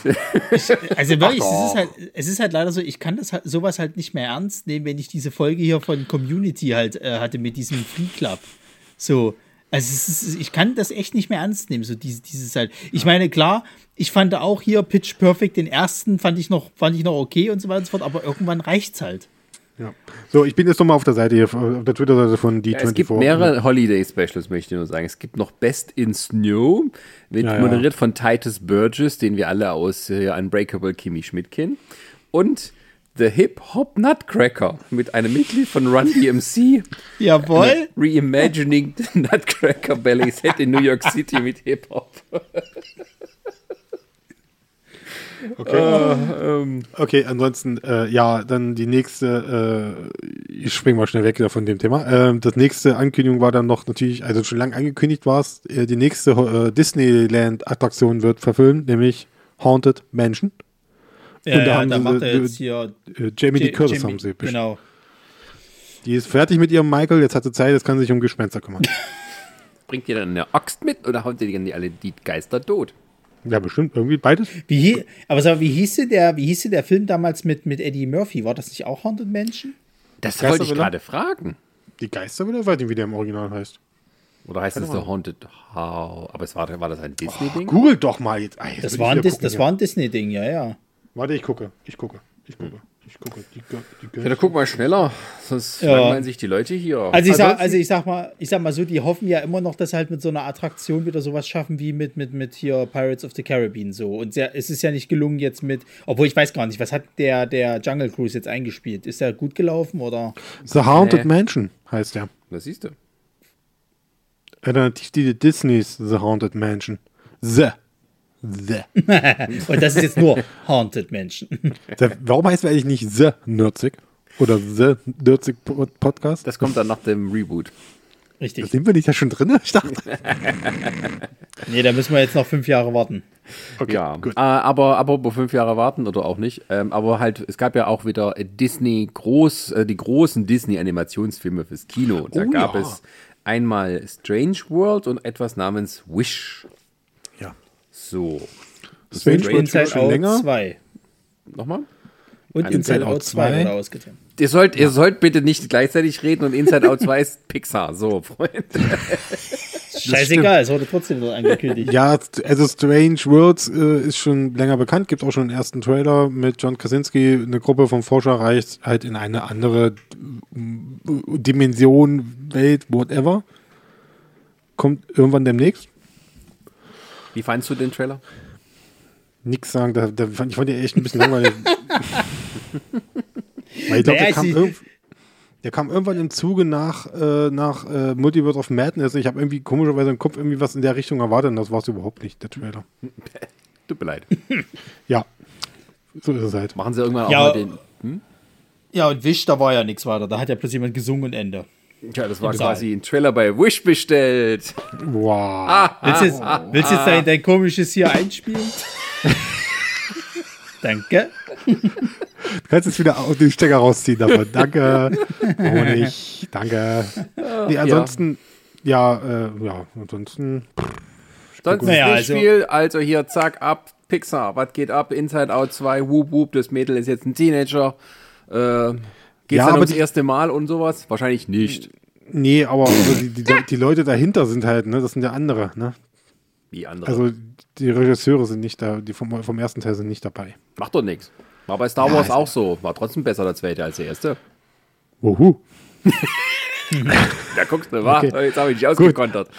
Also wirklich, es ist, halt, es ist halt leider so, ich kann das halt, sowas halt nicht mehr ernst nehmen, wenn ich diese Folge hier von Community halt äh, hatte mit diesem Free Club. So, also ist, ich kann das echt nicht mehr ernst nehmen, so diese, dieses halt. Ich meine, klar, ich fand auch hier Pitch Perfect den ersten fand ich noch, fand ich noch okay und so weiter und so fort, aber irgendwann reicht's halt. Ja. So, ich bin jetzt nochmal auf der Seite hier, auf der Twitter-Seite von D24. Ja, es gibt mehrere Holiday-Specials, möchte ich nur sagen. Es gibt noch Best in Snow, wird ja, moderiert ja. von Titus Burgess, den wir alle aus äh, Unbreakable Kimmy Schmidt kennen. Und The Hip Hop Nutcracker mit einem Mitglied von Run DMC. Jawohl. Reimagining the Nutcracker Ballet Set in New York City mit Hip Hop. Okay. Äh, ähm. Okay, ansonsten, äh, ja, dann die nächste, äh, ich springe mal schnell weg von dem Thema. Ähm, das nächste Ankündigung war dann noch natürlich, also schon lange angekündigt war es, äh, die nächste äh, Disneyland-Attraktion wird verfilmt, nämlich Haunted Mansion. Ja, Und da, ja, da macht er jetzt hier äh, Jamie Lee Curtis Jamie, haben sie bestimmt. Genau. Die ist fertig mit ihrem Michael, jetzt hat sie Zeit, jetzt kann sie sich um Gespenster kümmern. Bringt ihr dann eine Axt mit oder haut ihr die alle die Geister tot? Ja, bestimmt, irgendwie beides. Wie, aber sag, wie hieß der, wie hieß der Film damals mit, mit Eddie Murphy? War das nicht auch Haunted Mansion? Das wollte ich gerade fragen. Die Geisterwille, weiß nicht, wie der im Original heißt. Oder heißt es The Haunted How? Aber es war, war das ein Disney-Ding? Oh, Google doch mal jetzt. Ah, jetzt das, war ein Dis, das war ein Disney-Ding, ja, ja. Warte, ich gucke. Ich gucke. Ich gucke. Ich gucke. Die, die ja, dann guck mal schneller, sonst ja. langweilen sich die Leute hier. Also ich, sag, also ich sag mal, ich sag mal so, die hoffen ja immer noch, dass sie halt mit so einer Attraktion wieder sowas schaffen wie mit, mit, mit hier Pirates of the Caribbean so. Und sehr, es ist ja nicht gelungen jetzt mit, obwohl ich weiß gar nicht, was hat der, der Jungle Cruise jetzt eingespielt? Ist der gut gelaufen oder? The Haunted nee. Mansion heißt der. Das siehst du. Alternativ die Disneys The Haunted Mansion. The. The. Und das ist jetzt nur Haunted Menschen. Warum heißt es eigentlich nicht The Nürzig? Oder The Nürzig Podcast? Das kommt dann nach dem Reboot. Richtig. Da sind wir nicht ja schon drin? Ich dachte. nee, da müssen wir jetzt noch fünf Jahre warten. Okay, ja, gut. Äh, aber apropos fünf Jahre warten oder auch nicht. Ähm, aber halt, es gab ja auch wieder Disney groß, äh, die großen Disney-Animationsfilme fürs Kino. Da oh, gab ja. es einmal Strange World und etwas namens Wish. Ja. So. Strange World Inside schon Out länger. 2. Nochmal? Und Inside Inside Out Out 2 2. wurde ausgetrennt. Ihr sollt, ihr sollt bitte nicht gleichzeitig reden und Inside Out 2 ist Pixar. So, Freunde. Scheißegal, es wurde trotzdem noch angekündigt. Ja, also Strange Worlds äh, ist schon länger bekannt, gibt auch schon den ersten Trailer mit John Krasinski. Eine Gruppe von Forscher reist halt in eine andere äh, Dimension, Welt, whatever. Kommt irgendwann demnächst. Wie fandst du den Trailer? Nix sagen, da, da fand, ich fand die echt ein bisschen langweilig. Weil ich glaube, der, kam der kam irgendwann im Zuge nach, äh, nach äh, Multiverse of Madness. Ich habe irgendwie komischerweise im Kopf irgendwie was in der Richtung erwartet und das war es überhaupt nicht, der Trailer. Tut mir leid. Ja, so ist es halt. Machen sie irgendwann auch Ja. mal den. Ja, und Wish, da war ja nichts weiter. Da hat ja plötzlich jemand gesungen und Ende. Ja, das war Egal. quasi ein Trailer bei Wish bestellt. Wow. Willst du jetzt, willst du jetzt dein, dein komisches hier einspielen? Danke. Du kannst jetzt wieder aus den Stecker rausziehen davon. Danke. Honig. Danke. Nee, ansonsten, ja, äh, ja, ansonsten. Sonst Naja, nicht also- viel. Also hier, zack, ab. Pixar, was geht ab? Inside Out 2, whoop, whoop. Das Mädel ist jetzt ein Teenager. Äh, geht's Ja, dann aber ums erste Mal und sowas? Wahrscheinlich nicht. Nee, aber also die, die, die Leute dahinter sind halt, ne, das sind ja andere, ne? Wie andere. Also die Regisseure sind nicht da, die vom, vom ersten Teil sind nicht dabei. Macht doch nichts. War bei Star Wars auch so. War trotzdem besser der zweite als der erste. Wuhu. Da guckst du, wa? Okay. Jetzt habe ich dich Gut. ausgekontert.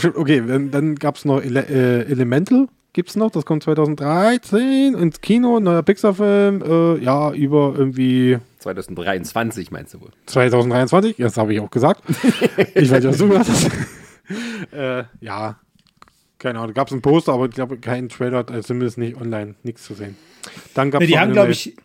Schon- Okay, dann, dann gab es noch Ele äh, Elemental, gibt's noch, das kommt 2013 ins Kino, neuer Pixar-Film, äh, ja, über irgendwie 2023 meinst du wohl? 2023, das habe ich auch gesagt. ich weiß nicht, was du gesagt hast. äh, ja, keine Ahnung, gab es ein Poster, aber ich glaube, kein Trailer, also zumindest nicht online, nichts zu sehen. Dann gab Ne, es die haben, glaube ich,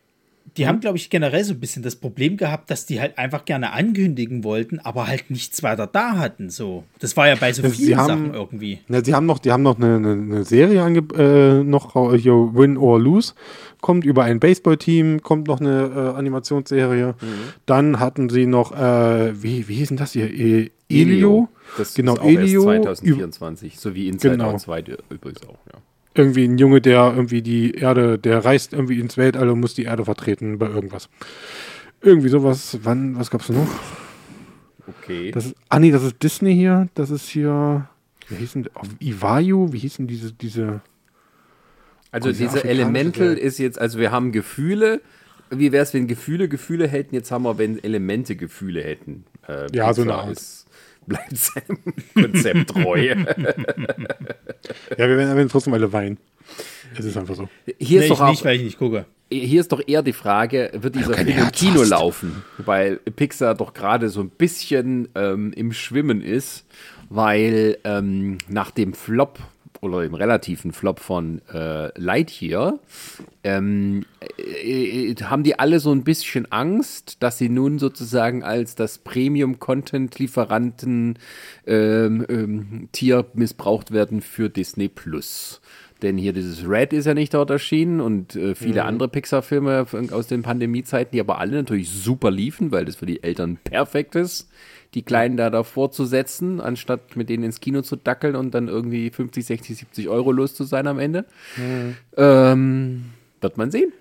die haben, glaube ich, generell so ein bisschen das Problem gehabt, dass die halt einfach gerne ankündigen wollten, aber halt nichts weiter da hatten. So. Das war ja bei so Das- vielen sie haben- Sachen irgendwie. Ja, sie haben noch, die haben noch eine, eine, eine Serie ange äh, noch äh, hier Win or Lose kommt über ein Baseballteam, kommt noch eine äh, Animationsserie. Dann hatten sie noch äh, wie wie hieß denn das hier? E Elio. Das genau ist auch erst Elio. üb- 2024. So wie Inside Genau. Out 2 übrigens auch, ja. Irgendwie ein Junge, der irgendwie die Erde, der reist irgendwie ins Weltall und muss die Erde vertreten bei irgendwas. Irgendwie sowas. Wann? Was gab's noch? Okay. Das ist, ah nee, das ist Disney hier. Das ist hier. Wie hieß denn auf Ivayu? Wie hießen diese diese? Also Diese diese afrikanische Elemental ist jetzt, also wir haben Gefühle. Wie wäre es, wenn Gefühle Gefühle hätten? Jetzt haben wir, wenn Elemente Gefühle hätten. Äh, Ja, so eine Art. Ist, bleibt seinem Konzept treu. Ja, wir werden, werden trotzdem alle weinen. Es ist einfach so. Hier Nee, ist ich doch auch, nicht, weil ich nicht gucke. hier ist doch eher die Frage, wird dieser Film im Kino hast. laufen? Weil Pixar doch gerade so ein bisschen ähm, im Schwimmen ist, weil ähm, nach dem Flop oder dem relativen Flop von äh, Lightyear. Ähm, äh, äh, haben die alle so ein bisschen Angst, dass sie nun sozusagen als das Premium-Content-Lieferanten ähm, ähm, Tier missbraucht werden für Disney Plus. Denn hier dieses Red ist ja nicht dort erschienen und äh, viele andere Pixar-Filme aus den Pandemiezeiten, die aber alle natürlich super liefen, weil das für die Eltern perfekt ist, die Kleinen da davor zu setzen, anstatt mit denen ins Kino zu dackeln und dann irgendwie 50, 60, 70 Euro los zu sein am Ende. Ähm, wird man sehen.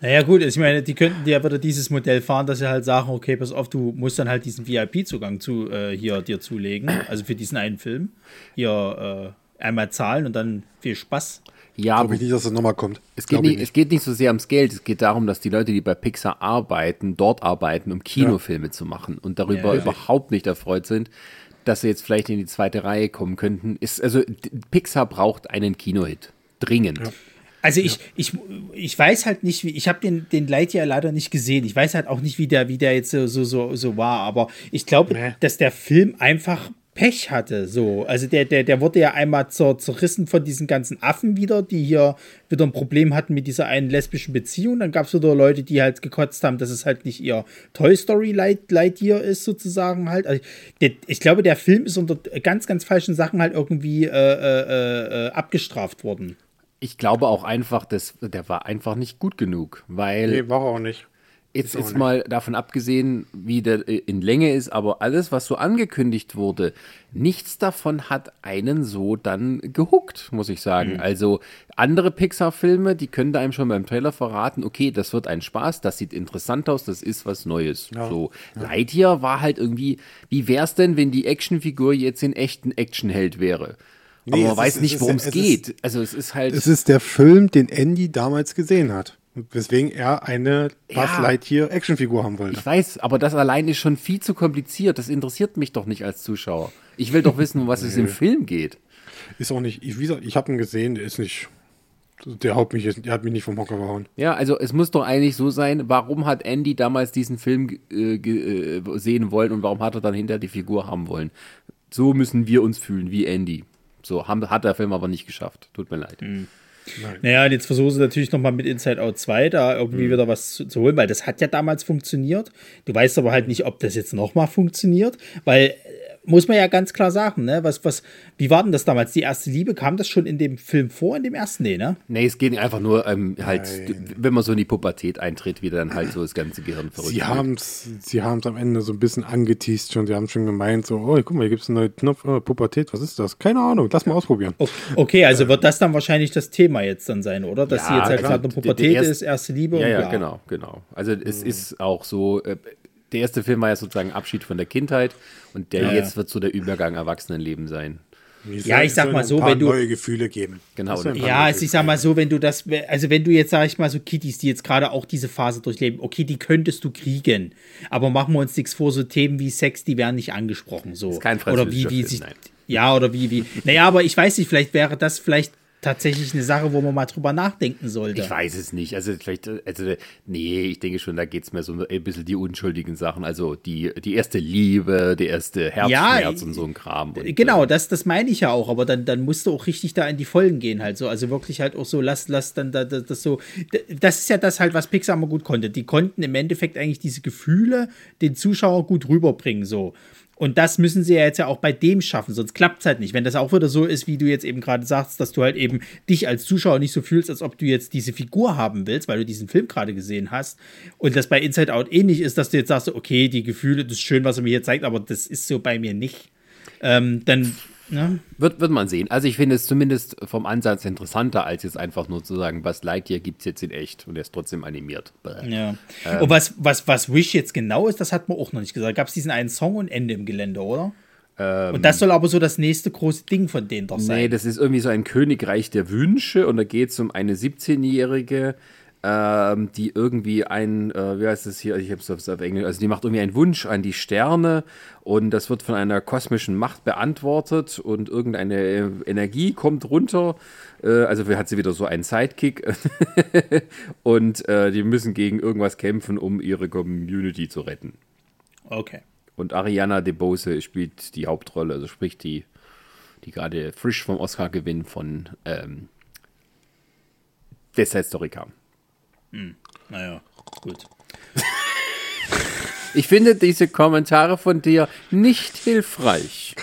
Naja, gut, ich meine, die könnten ja wieder dieses Modell fahren, dass sie halt sagen, okay, pass auf, du musst dann halt diesen VIP-Zugang zu äh, hier dir zulegen, also für diesen einen Film. Hier äh, einmal zahlen und dann viel Spaß. Ja, Glaube ich nicht, dass das nochmal kommt. Es geht, ich nicht, es geht nicht so sehr ums Geld, es geht darum, dass die Leute, die bei Pixar arbeiten, dort arbeiten, um Kinofilme zu machen und darüber Ja, überhaupt nicht erfreut sind, dass sie jetzt vielleicht in die zweite Reihe kommen könnten. Ist, also Pixar braucht einen Kinohit. Dringend. Also ich, ich, ich weiß halt nicht, wie, ich habe den, den Lightyear leider nicht gesehen. Ich weiß halt auch nicht, wie der, wie der jetzt so, so, so, so war, aber ich glaube, Nee. dass der Film einfach Pech hatte. So. Also der, der, der wurde ja einmal zur, zerrissen von diesen ganzen Affen wieder, die hier wieder ein Problem hatten mit dieser einen lesbischen Beziehung. Dann gab es wieder Leute, die halt gekotzt haben, dass es halt nicht ihr Toy Story Light, Lightyear ist, sozusagen halt. Also, der, ich glaube, der Film ist unter ganz, ganz falschen Sachen halt irgendwie äh, äh, äh, abgestraft worden. Ich glaube auch einfach, dass, der war einfach nicht gut genug, weil Nee, war auch nicht. Jetzt, jetzt mal davon abgesehen, wie der äh, in Länge ist, aber alles, was so angekündigt wurde, nichts davon hat einen so dann gehuckt, muss ich sagen. Mhm. Also andere Pixar-Filme, die können da einem schon beim Trailer verraten, okay, das wird ein Spaß, das sieht interessant aus, das ist was Neues. Ja. So, ja. Lightyear war halt irgendwie, wie wär's denn, wenn die Actionfigur jetzt in echten Actionheld wäre? Nee, aber man weiß ist, nicht, worum es geht. Ist, also es ist halt. Es ist der Film, den Andy damals gesehen hat. Weswegen er eine Buzz ja, Lightyear Actionfigur haben wollte. Ich weiß, aber das allein ist schon viel zu kompliziert. Das interessiert mich doch nicht als Zuschauer. Ich will doch wissen, um was nee. es im Film geht. Ist auch nicht, ich, wie gesagt, ich habe ihn gesehen, der ist nicht, der haut mich, der hat mich nicht vom Hocker gehauen. Ja, also es muss doch eigentlich so sein, warum hat Andy damals diesen Film äh, äh, sehen wollen und warum hat er dann hinter die Figur haben wollen? So müssen wir uns fühlen, wie Andy. So haben, hat der Film aber nicht geschafft. Tut mir leid. Mhm. Nein. Naja, jetzt versuchen sie natürlich nochmal mit Inside Out 2 da irgendwie mhm. wieder was zu, zu, holen, weil das hat ja damals funktioniert. Du weißt aber halt nicht, ob das jetzt nochmal funktioniert, weil muss man ja ganz klar sagen, ne? Was, was, wie war denn das damals? Die erste Liebe, kam das schon in dem Film vor, in dem ersten? Nee, ne? Nee, es geht einfach nur ähm, halt, Nein. wenn man so in die Pubertät eintritt, wie dann halt so das ganze Gehirn verrückt Sie haben es sie haben's am Ende so ein bisschen angeteased schon. Sie haben schon gemeint, so, oh, guck mal, hier gibt es einen neuen Knopf, oh, Pubertät, was ist das? Keine Ahnung, lass mal ausprobieren. Okay, also wird das dann wahrscheinlich das Thema jetzt dann sein, oder? Dass ja, sie jetzt halt gerade eine Pubertät erste, ist, erste Liebe ja, und Ja, genau, genau. Also es mhm. ist auch so, äh, der erste Film war ja sozusagen Abschied von der Kindheit und der ja, jetzt wird so der Übergang Erwachsenenleben sein. Ja, ich sag mal so, wenn du neue Gefühle geben. Genau. Ja, also ich sag mal so, wenn du das, also wenn du jetzt sag ich mal so Kitties, die jetzt gerade auch diese Phase durchleben, okay, die könntest du kriegen, aber machen wir uns nichts vor, so Themen wie Sex, die werden nicht angesprochen, so. ist kein oder wie wie sich, ja oder wie wie. Naja, aber ich weiß nicht, vielleicht wäre das vielleicht tatsächlich eine Sache, wo man mal drüber nachdenken sollte. Ich weiß es nicht. Also vielleicht, also nee, ich denke schon, da geht es mehr so ein bisschen die unschuldigen Sachen. Also die, die erste Liebe, der erste Herzschmerz ja, und so ein Kram. Und, genau, äh, das, das meine ich ja auch, aber dann, dann musst du auch richtig da in die Vollen gehen halt so. Also wirklich halt auch so, lass, lass dann da, das, das so. Das ist ja das halt, was Pixar immer gut konnte. Die konnten im Endeffekt eigentlich diese Gefühle den Zuschauer gut rüberbringen so. Und das müssen sie ja jetzt ja auch bei dem schaffen, sonst klappt es halt nicht. Wenn das auch wieder so ist, wie du jetzt eben gerade sagst, dass du halt eben dich als Zuschauer nicht so fühlst, als ob du jetzt diese Figur haben willst, weil du diesen Film gerade gesehen hast. Und das bei Inside Out ähnlich ist, dass du jetzt sagst, okay, die Gefühle, das ist schön, was er mir hier zeigt, aber das ist so bei mir nicht. Ähm, dann ja. Wird, wird man sehen. Also ich finde es zumindest vom Ansatz interessanter, als jetzt einfach nur zu sagen, was Lightyear gibt es jetzt in echt und er ist trotzdem animiert. Ja. Ähm. Und was, was, was Wish jetzt genau ist, das hat man auch noch nicht gesagt. Gab es diesen einen Song und Ende im Gelände, oder? Ähm, und das soll aber so das nächste große Ding von denen doch sein. Nee, das ist irgendwie so ein Königreich der Wünsche und da geht es um eine 17-Jährige, ähm, die irgendwie ein, äh, wie heißt es hier, ich habe es auf Englisch, also die macht irgendwie einen Wunsch an die Sterne und das wird von einer kosmischen Macht beantwortet und irgendeine Energie kommt runter. Äh, also hat sie wieder so einen Sidekick und äh, die müssen gegen irgendwas kämpfen, um ihre Community zu retten. Okay. Und Ariana DeBose spielt die Hauptrolle, also sprich die, die gerade frisch vom Oscar-Gewinn von ähm, West Side Story kam. Hm. Naja, gut. Ich finde diese Kommentare von dir nicht hilfreich.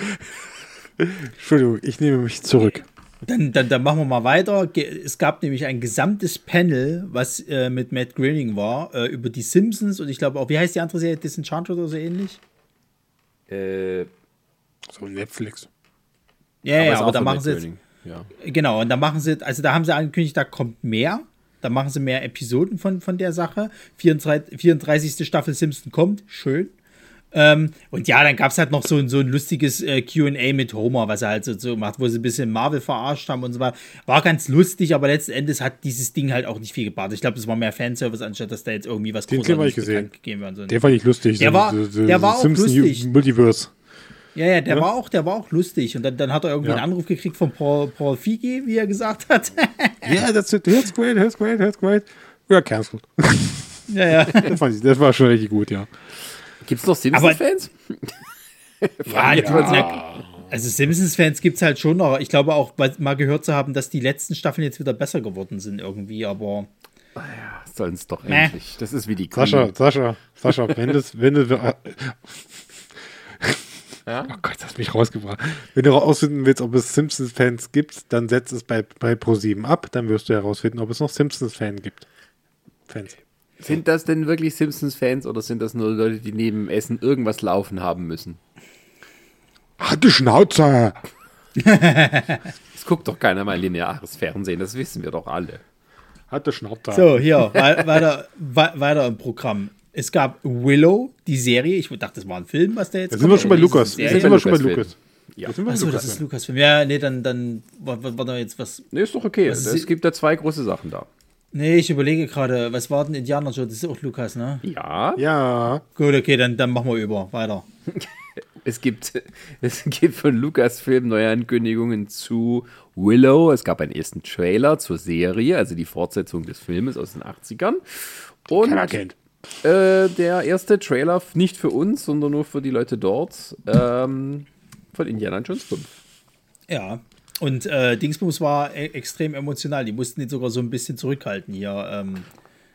Entschuldigung, ich nehme mich zurück. Dann, dann, dann machen wir mal weiter. Es gab nämlich ein gesamtes Panel, was äh, mit Matt Groening war, äh, über die Simpsons und ich glaube auch, wie heißt die andere Serie? Disenchanted oder so ähnlich? Äh, so Netflix. Ja, aber ja, aber da machen sie jetzt, ja. Genau, und da machen sie, also da haben sie angekündigt, da kommt mehr. Da machen sie mehr Episoden von, von der Sache. 34, 34. Staffel Simpson kommt, schön. Ähm, und ja, dann gab es halt noch so, so ein lustiges äh, QA mit Homer, was er halt so, so macht, wo sie ein bisschen Marvel verarscht haben und so weiter. War ganz lustig, aber letzten Endes hat dieses Ding halt auch nicht viel gebracht. Ich glaube, das war mehr Fanservice, anstatt dass da jetzt irgendwie was Den Großartiges gegeben wird. So. Der fand ich lustig. Der war, der war auch lustig. Multiverse. Ja, ja, der ja? war auch, der war auch lustig. Und dann, dann hat er irgendwie ja. einen Anruf gekriegt von Paul, Paul Figi, wie er gesagt hat. Ja, yeah, that's it. That's great, that's great, that's great. We are cancelled. Ja, ja. Das, fand ich, das war schon richtig gut, ja. Gibt es noch Simpsons-Fans? ja, ja. Also Simpsons-Fans gibt es halt schon, aber ich glaube auch, mal gehört zu haben, dass die letzten Staffeln jetzt wieder besser geworden sind irgendwie, aber. Ja, sollen es doch endlich. Das ist wie die Sascha, Sascha, Sascha, wenn das, wenn das, ja? Oh Gott, das hat mich rausgebracht. Wenn du herausfinden willst, ob es Simpsons-Fans gibt, dann setz es bei, bei Pro7 ab. Dann wirst du herausfinden, ob es noch Simpsons-Fans gibt. Fans. Sind das denn wirklich Simpsons-Fans oder sind das nur Leute, die neben Essen irgendwas laufen haben müssen? Hat die Schnauze! Es guckt doch keiner mal lineares Fernsehen, das wissen wir doch alle. Hat die Schnauze. So, hier, wei- weiter, wei- weiter im Programm. Es gab Willow, die Serie. Ich dachte, das war ein Film, was der jetzt Da sind wir schon bei Lukas. Da sind wir schon bei Lukas-Film. Lukas. Ja. Achso, das Lukas. ist Lukas-Film. Ja, nee, dann, dann war, war da jetzt was. Nee, ist doch okay. Was Es ist- gibt da zwei große Sachen da. Nee, ich überlege gerade, was war denn Indianer Joe? Das ist auch Lukas, ne? Ja, Ja. Gut, okay, dann, dann machen wir über. Weiter. es gibt, es gibt von Lucasfilm neue Ankündigungen zu Willow. Es gab einen ersten Trailer zur Serie, also die Fortsetzung des Filmes aus den 80ern. Und Keiner kennt. Äh, der erste Trailer, nicht für uns, sondern nur für die Leute dort, ähm, von Indiana Jones 5. Ja. Und äh, Dingsbums war e extrem emotional. Die mussten ihn sogar so ein bisschen zurückhalten hier. Ähm,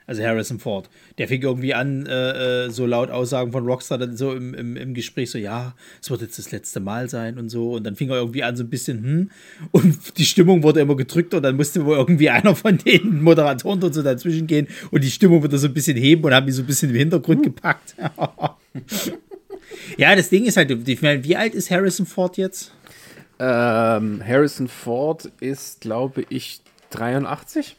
also Harrison Ford. Der fing irgendwie an, äh, äh, so laut Aussagen von Rockstar dann so im, im, im Gespräch so, ja, es wird jetzt das letzte Mal sein und so. Und dann fing er irgendwie an so ein bisschen, hm. Und die Stimmung wurde immer gedrückt und dann musste wohl irgendwie einer von den Moderatoren und so dazwischen gehen und die Stimmung wieder so ein bisschen heben und haben die so ein bisschen im Hintergrund gepackt. ja, das Ding ist halt, ich meine, wie alt ist Harrison Ford jetzt? Ähm, Harrison Ford ist, glaube ich, 83.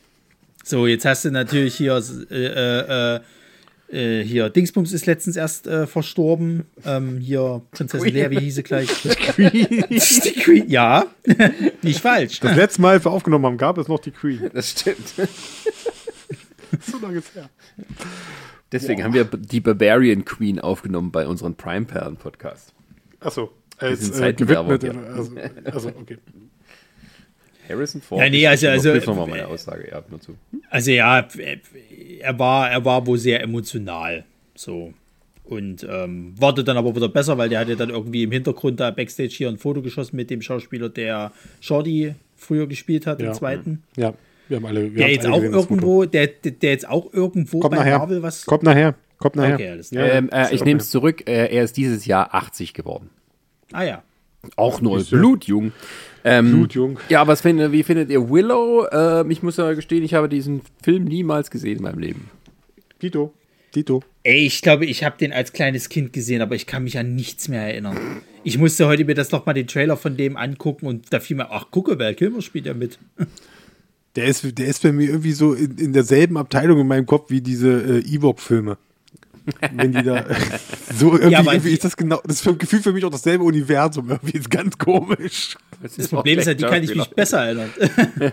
So, jetzt hast du natürlich hier, äh, äh, äh, hier, Dingsbums ist letztens erst äh, verstorben. Ähm, hier, Prinzessin Lea, wie hieß sie gleich? die Queen, ja, nicht falsch. Das letzte Mal, als wir aufgenommen haben, gab es noch die Queen. Das stimmt. So lange ist her. Deswegen haben wir die Barbarian Queen aufgenommen bei unserem Prime Perlen Podcast. Achso. sind Als äh, gewidmet. ja. Also, also, okay. Harrison Ford. Ja, nee, also- also- nochmal meine Aussage, ja, nur zu. Also ja, er war, er war wohl sehr emotional. So. Und ähm, wurde dann aber wieder besser, weil der hatte dann irgendwie im Hintergrund da Backstage hier ein Foto geschossen mit dem Schauspieler, der Shorty früher gespielt hat, Ja. im zweiten. Ja, wir haben alle. Wir Der jetzt alle auch gesehen, irgendwo, der, der jetzt auch irgendwo Kommt bei nachher. Marvel was. Kommt nachher. Kommt nachher. Okay, alles ja. Ähm, äh, ich nehme es zurück, äh, er ist dieses Jahr 80 geworden. Ah ja. Auch nur blutjung. Ähm, Blutjung. Ja, was findet, wie findet ihr Willow? Ähm, ich muss ja gestehen, ich habe diesen Film niemals gesehen in meinem Leben. Dito. Dito. Ey, ich glaube, ich habe den als kleines Kind gesehen, aber ich kann mich an nichts mehr erinnern. Ich musste heute mir das noch mal den Trailer von dem angucken und da fiel mir, ach, gucke, Val Kilmer spielt ja mit. Der ist, der ist bei mir irgendwie so in, in derselben Abteilung in meinem Kopf wie diese äh, Ewok-Filme. Wenn die da so irgendwie, Ja, irgendwie ist das genau, das ist Gefühl für mich auch dasselbe Universum. Irgendwie ist ganz komisch. Das Problem ist ja, die kann ich mich besser erinnern.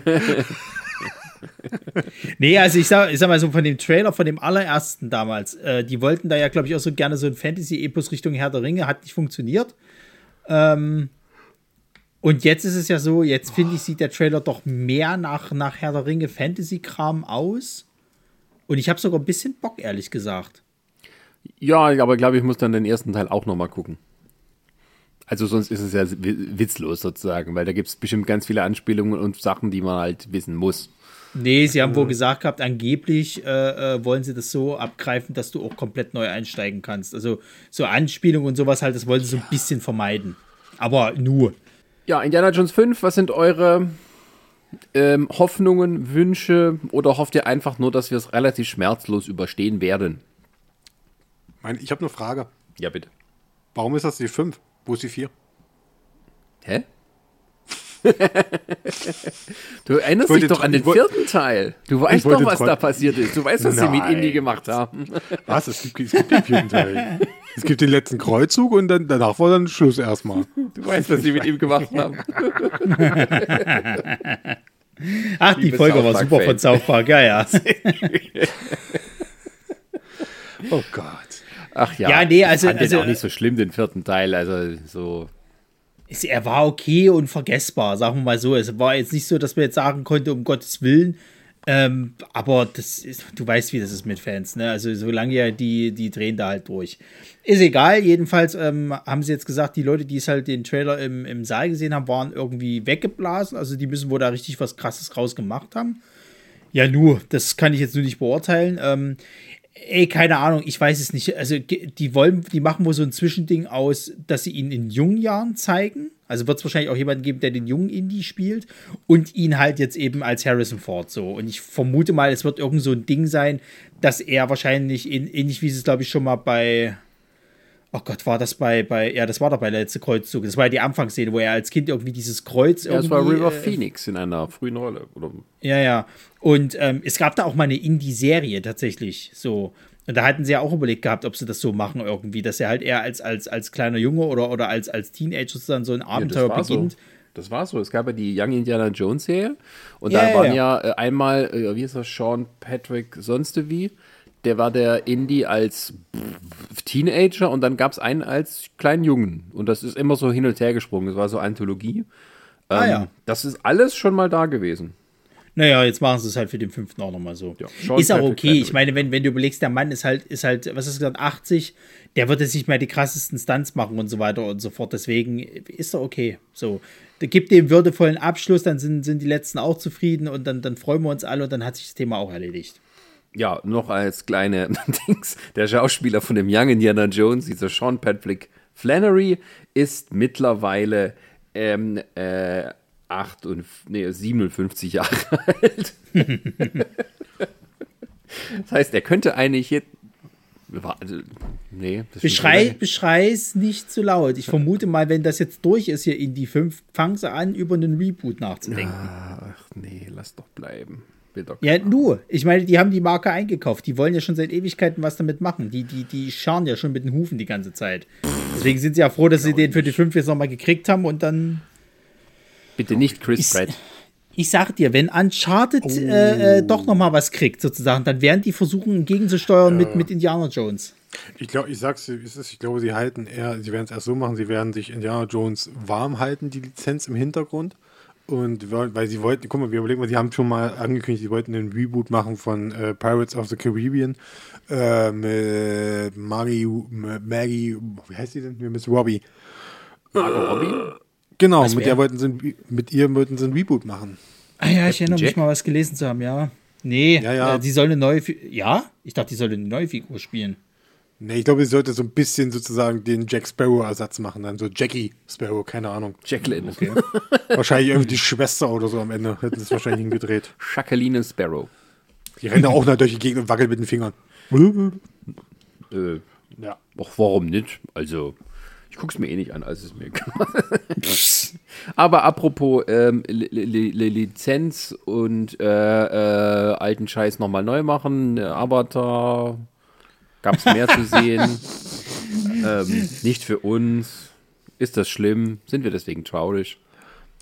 nee, also ich sag, ich sag mal so von dem Trailer, von dem allerersten damals, äh, die wollten da ja, glaube ich, auch so gerne so ein Fantasy-Epos Richtung Herr der Ringe, hat nicht funktioniert. Ähm, und jetzt ist es ja so, jetzt finde ich, sieht der Trailer doch mehr nach, nach Herr der Ringe Fantasy-Kram aus. Und ich habe sogar ein bisschen Bock, ehrlich gesagt. Ja, aber ich glaube, ich muss dann den ersten Teil auch nochmal gucken. Also sonst ist es ja wi- witzlos sozusagen, weil da gibt es bestimmt ganz viele Anspielungen und Sachen, die man halt wissen muss. Nee, sie haben wohl gesagt gehabt, angeblich äh, äh, wollen sie das so abgreifen, dass du auch komplett neu einsteigen kannst. Also so Anspielungen und sowas halt, das wollen sie so ein bisschen vermeiden. Aber nur. Ja, Indiana Jones 5, was sind eure ähm, Hoffnungen, Wünsche oder hofft ihr einfach nur, dass wir es relativ schmerzlos überstehen werden? Mein, ich habe eine Frage. Ja, bitte. Warum ist das die 5? Wo ist die 4? Hä? du erinnerst dich doch an den vierten Teil. Du weißt doch, was da passiert ist. Du weißt, was sie mit Nein. Indy gemacht haben. Was? Es gibt, es gibt den vierten Teil. Es gibt den letzten Kreuzzug und dann, danach war dann Schluss erstmal. Du weißt, was sie mit ihm gemacht haben. Ach, die Folge South war super von. South Park, ja, ja. Oh Gott. Ach ja. Ja, nee, also- Ich fand also- auch nicht so schlimm, den vierten Teil. Also so. Es- Er war okay und vergessbar, sagen wir mal so. Es war jetzt nicht so, dass man jetzt sagen konnte, um Gottes Willen. Ähm, aber das ist, du weißt, wie das ist mit Fans, ne? Also solange ja die, die drehen da halt durch. Ist egal, jedenfalls ähm, haben sie jetzt gesagt, die Leute, die es halt den Trailer im, im Saal gesehen haben, waren irgendwie weggeblasen. Also die müssen wohl da richtig was krasses rausgemacht haben. Ja, nur, das kann ich jetzt nur nicht beurteilen. Ähm, ey, keine Ahnung, ich weiß es nicht. Also die wollen, die machen wohl so ein Zwischending aus, dass sie ihn in jungen Jahren zeigen. Also wird es wahrscheinlich auch jemanden geben, der den jungen Indie spielt und ihn halt jetzt eben als Harrison Ford so. Und ich vermute mal, es wird irgend so ein Ding sein, dass er wahrscheinlich in, ähnlich wie es, glaube ich, schon mal bei Oh Gott, war das bei, bei, ja, das war doch bei der letzte Kreuzzug. Das war ja die Anfangsszene, wo er als Kind irgendwie dieses Kreuz ja, irgendwie. das war River äh, Phoenix in einer frühen Rolle. Oder? Ja, ja. Und ähm, es gab da auch mal eine Indie-Serie tatsächlich. So. Und da hatten sie ja auch überlegt gehabt, ob sie das so machen irgendwie, dass er halt eher als, als, als kleiner Junge oder, oder als, als Teenager sozusagen so ein Abenteuer ja, beginnt. So. Das war so. Es gab ja die Young Indiana Jones Serie. Und Ja, da ja, waren ja. ja, äh, einmal, äh, wie ist das, Sean Patrick sonst wie. Der war der Indie als Teenager und dann gab es einen als kleinen Jungen. Und das ist immer so hin und her gesprungen. Das war so Anthologie. Ah, Ähm, ja. Das ist alles schon mal da gewesen. Naja, jetzt machen sie es halt für den fünften auch nochmal so. Ja, ist auch okay. Ich meine, wenn, wenn du überlegst, der Mann ist halt, ist halt, was hast du gesagt, 80, der wird jetzt nicht mehr die krassesten Stunts machen und so weiter und so fort. Deswegen ist er okay. So. Da gibt dem würdevollen Abschluss, dann sind, sind die letzten auch zufrieden und dann, dann freuen wir uns alle und dann hat sich das Thema auch erledigt. Ja, noch als kleine Dings, der Schauspieler von dem Young Indiana Jones, dieser Sean Patrick Flannery, ist mittlerweile ähm, äh, 8 und, nee, 57 Jahre alt. das heißt, er könnte eigentlich jetzt. Also, Nee, Beschrei, beschrei's nicht zu laut. Ich vermute mal, wenn das jetzt durch ist hier in die 5, fangen sie an, über einen Reboot nachzudenken. Ach nee, lass doch bleiben. Bitte. Ja, nur. Ich meine, die haben die Marke eingekauft. Die wollen ja schon seit Ewigkeiten was damit machen. Die, die, die scharen ja schon mit den Hufen die ganze Zeit. Deswegen sind sie ja froh, dass sie den für die 5 jetzt nochmal gekriegt haben und dann. Bitte nicht Chris Ich, Pratt. ich sag dir, wenn Uncharted äh, äh, doch nochmal was kriegt, sozusagen, dann werden die versuchen, gegenzusteuern mit, mit Indiana Jones. Ich glaube, ich sag's, ich glaube, sie halten eher, sie werden es erst so machen, sie werden sich Indiana Jones warm halten, die Lizenz im Hintergrund. Und weil sie wollten, guck mal, wir überlegen mal, sie haben schon mal angekündigt, sie wollten einen Reboot machen von äh, Pirates of the Caribbean äh, mit Maggie, Maggie, wie heißt die denn? Miss Robbie. Margot Robbie? Genau, Was mit der wollten sie, ein- mit ihr wollten sie einen Reboot machen. Ah ja, ich erinnere mich mal, was gelesen zu haben, ja. Nee, Ja, ja. Äh, die soll eine neue Fi Ja? Ich dachte, die soll eine neue Figur spielen. Nee, ich glaube, sie sollte so ein bisschen sozusagen den Jack Sparrow-Ersatz machen, dann so Jackie Sparrow, keine Ahnung. Jacqueline. Wahrscheinlich irgendwie die Schwester oder so am Ende hätten sie es wahrscheinlich hingedreht. Jacqueline Sparrow. Die rennen auch noch durch die Gegend und wackeln mit den Fingern. Äh, Ja. Ach, warum nicht? Also, ich guck's mir eh nicht an, als es mir Aber apropos ähm, Li- Li- Li- Lizenz und äh, äh, alten Scheiß nochmal neu machen, äh, Avatar, gab's mehr zu sehen. ähm, nicht für uns. Ist das schlimm? Sind wir deswegen traurig?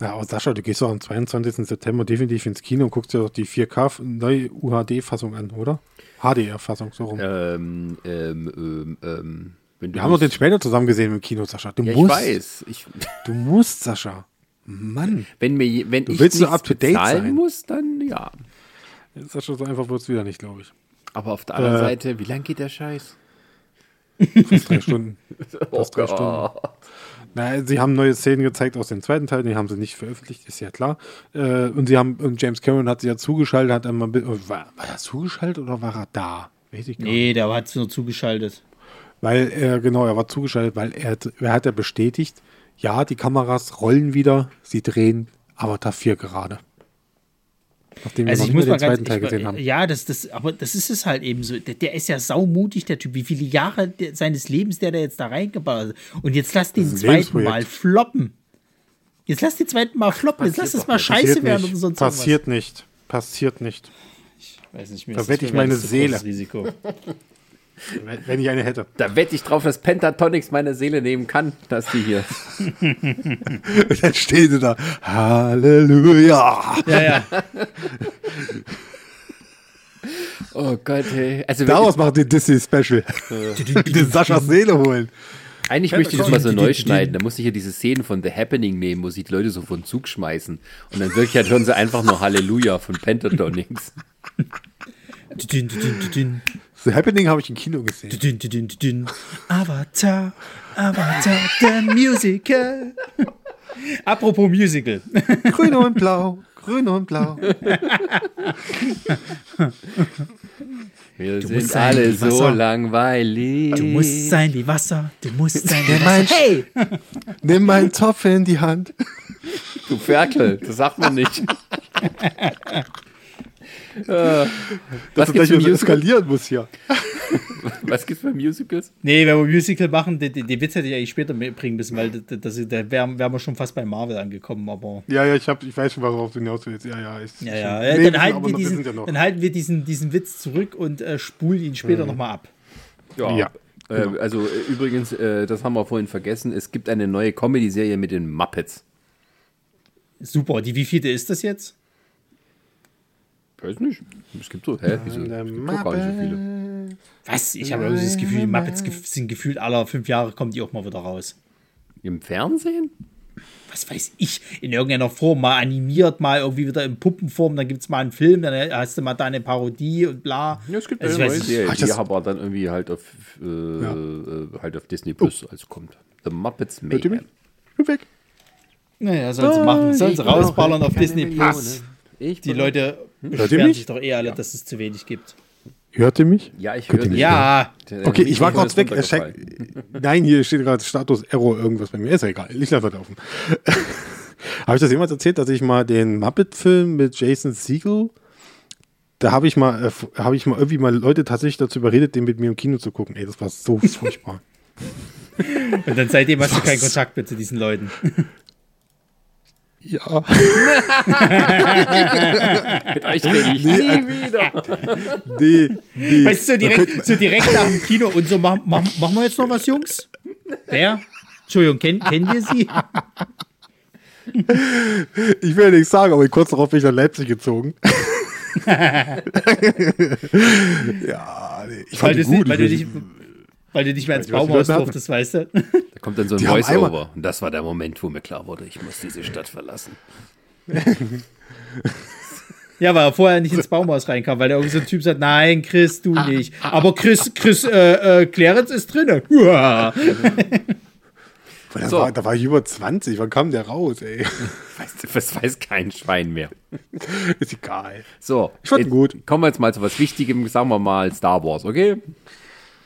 Ja, aber Sascha, du gehst doch am 22. September definitiv ins Kino und guckst dir doch die 4K neue UHD-Fassung an, oder? HDR-Fassung, so rum. Ähm, ähm, ähm, ähm, Wir haben doch den Trailer zusammen gesehen im Kino, Sascha. Du ja, ich musst. weiß. Ich, Du musst, Sascha. Mann. wenn mir, wenn Du ich willst so up to date sein. muss, dann ja. Sascha, so einfach wird es wieder nicht, glaube ich. Aber auf der anderen Äh. Seite, wie lang geht der Scheiß? Fast drei Stunden. Fast drei Stunden. Na, sie haben neue Szenen gezeigt aus dem zweiten Teil, die haben sie nicht veröffentlicht, ist ja klar. Äh, und sie haben, und James Cameron hat sie ja zugeschaltet, hat einmal, war, war er zugeschaltet oder war er da? Weiß ich gar nicht. Nee, der hat es nur zugeschaltet. Weil er, genau, er war zugeschaltet, weil er, er hat ja bestätigt, ja, die Kameras rollen wieder, sie drehen Avatar 4 gerade. Nachdem Also wir ich muss mal den zweiten ganz, Teil ich, gesehen haben. ja, das, das, aber das ist es halt eben so. Der, der ist ja saumutig, der Typ. Wie viele Jahre der, seines Lebens der da jetzt da reingebaut hat. Und jetzt lass den zweiten. Mal floppen. Jetzt lass den zweiten Mal floppen. Jetzt lass es mal scheiße werden oder sonst Passiert nicht. Passiert nicht. irgendwas. Weiß nicht, mir Da ist wette das ich meine Seele. Risiko. Wenn wenn ich eine hätte. Da wette ich drauf, dass Pentatonix meine Seele nehmen kann, dass die hier. Und dann stehen sie da. Halleluja. ja, ja. Oh Gott, hey. Also Daraus macht den Disney Special. den Saschas Seele holen. eigentlich möchte ich das mal so neu schneiden. Da muss ich ja diese Szenen von The Happening nehmen, wo sich die Leute so von Zug schmeißen. Und dann wirklich halt schon so einfach nur Halleluja von Pentatonix. The Happening habe ich im Kino gesehen. dün, dün, dün. Avatar, Avatar, der Musical. Apropos Musical. Grün und blau, grün und blau. Wir musst sind alle so langweilig. Du musst sein wie Wasser, du musst sein wie Der Wasser. Hey! Nimm meinen Topf in die Hand. Du Ferkel, das sagt man nicht. Äh, Dass was gibt's gleich für Musicals? eskalieren muss hier. Was gibt's für Musicals? Nee, wenn wir Musical machen, den, den den Witz hätte ich eigentlich später mitbringen müssen, weil das, das, da wären wären wir schon fast bei Marvel angekommen, aber. Ja, ja, ich, hab, ich weiß schon, worauf du hinaus willst. Ja, ja. Ist Ja, ja. Nee, dann, halten wir diesen, ja dann halten wir diesen, diesen Witz zurück und äh, spulen ihn später noch nochmal ab. Ja, Äh, also äh, übrigens, äh, das haben wir vorhin vergessen, es gibt eine neue Comedy-Serie mit den Muppets. Super. Die wievielte ist das jetzt? Weiß nicht. Es gibt so, hä? Wieso? Es gibt doch gar nicht so viele. Was? Ich habe irgendwie das Gefühl, die Muppets gef- sind gefühlt alle fünf Jahre kommen die auch mal wieder raus. Im Fernsehen? Was weiß ich, in irgendeiner Form, mal animiert, mal irgendwie wieder in Puppenform, dann gibt es mal einen Film, dann hast du mal da eine Parodie und bla. Ja, es gibt Also eine ich neue Serie, die aber dann irgendwie halt auf, äh, äh, halt auf Disney Plus also kommt. The Muppets? Mayhem. Weg. Naja, sollen sie machen, sollen sie rausballern auf Disney Plus. Ich Die Leute beschweren mich? sich doch eh alle, dass es zu wenig gibt. Hört ihr mich? Ja, ich höre dich. Ja, Der Okay, ich war kurz weg. Nein, hier steht gerade Status Error irgendwas bei mir. Ist ja egal. Ich lasse das offen. habe ich das jemals erzählt, dass ich mal den Muppet-Film mit Jason Segel, da habe ich mal, äh, habe ich mal irgendwie mal Leute tatsächlich dazu überredet, den mit mir im Kino zu gucken. Ey, das war so furchtbar. und dann seitdem hast du keinen Kontakt mehr zu diesen Leuten. Ja. Mit euch rede ich nie wieder. Nee, nee. Weißt du, so direkt, so direkt nach dem Kino und so, mach, mach, machen wir jetzt noch was, Jungs? Wer? Entschuldigung, kennen, kennen wir sie? Ich will ja nichts sagen, aber kurz darauf bin ich nach Leipzig gezogen. ja, nee, ich Weil fand gut. weil, du Ich- nicht, weil du nicht mehr ins nicht, hatten. durftest, weißt du? Kommt dann so ein Voice-Over. Und das war der Moment, wo mir klar wurde, ich muss diese Stadt verlassen. Ja, weil er vorher nicht ins Baumhaus reinkam, weil da irgend so ein Typ sagt, nein, Chris, du nicht. Aber Chris, Chris, äh, äh, Clarence ist drinne. Uah. da, So. war, da war ich über 20. Wann kam der raus, ey? Weißt du, das weiß kein Schwein mehr. Ist egal. So, Ich fand gut. Kommen wir jetzt mal zu was Wichtigem, sagen wir mal Star Wars, okay?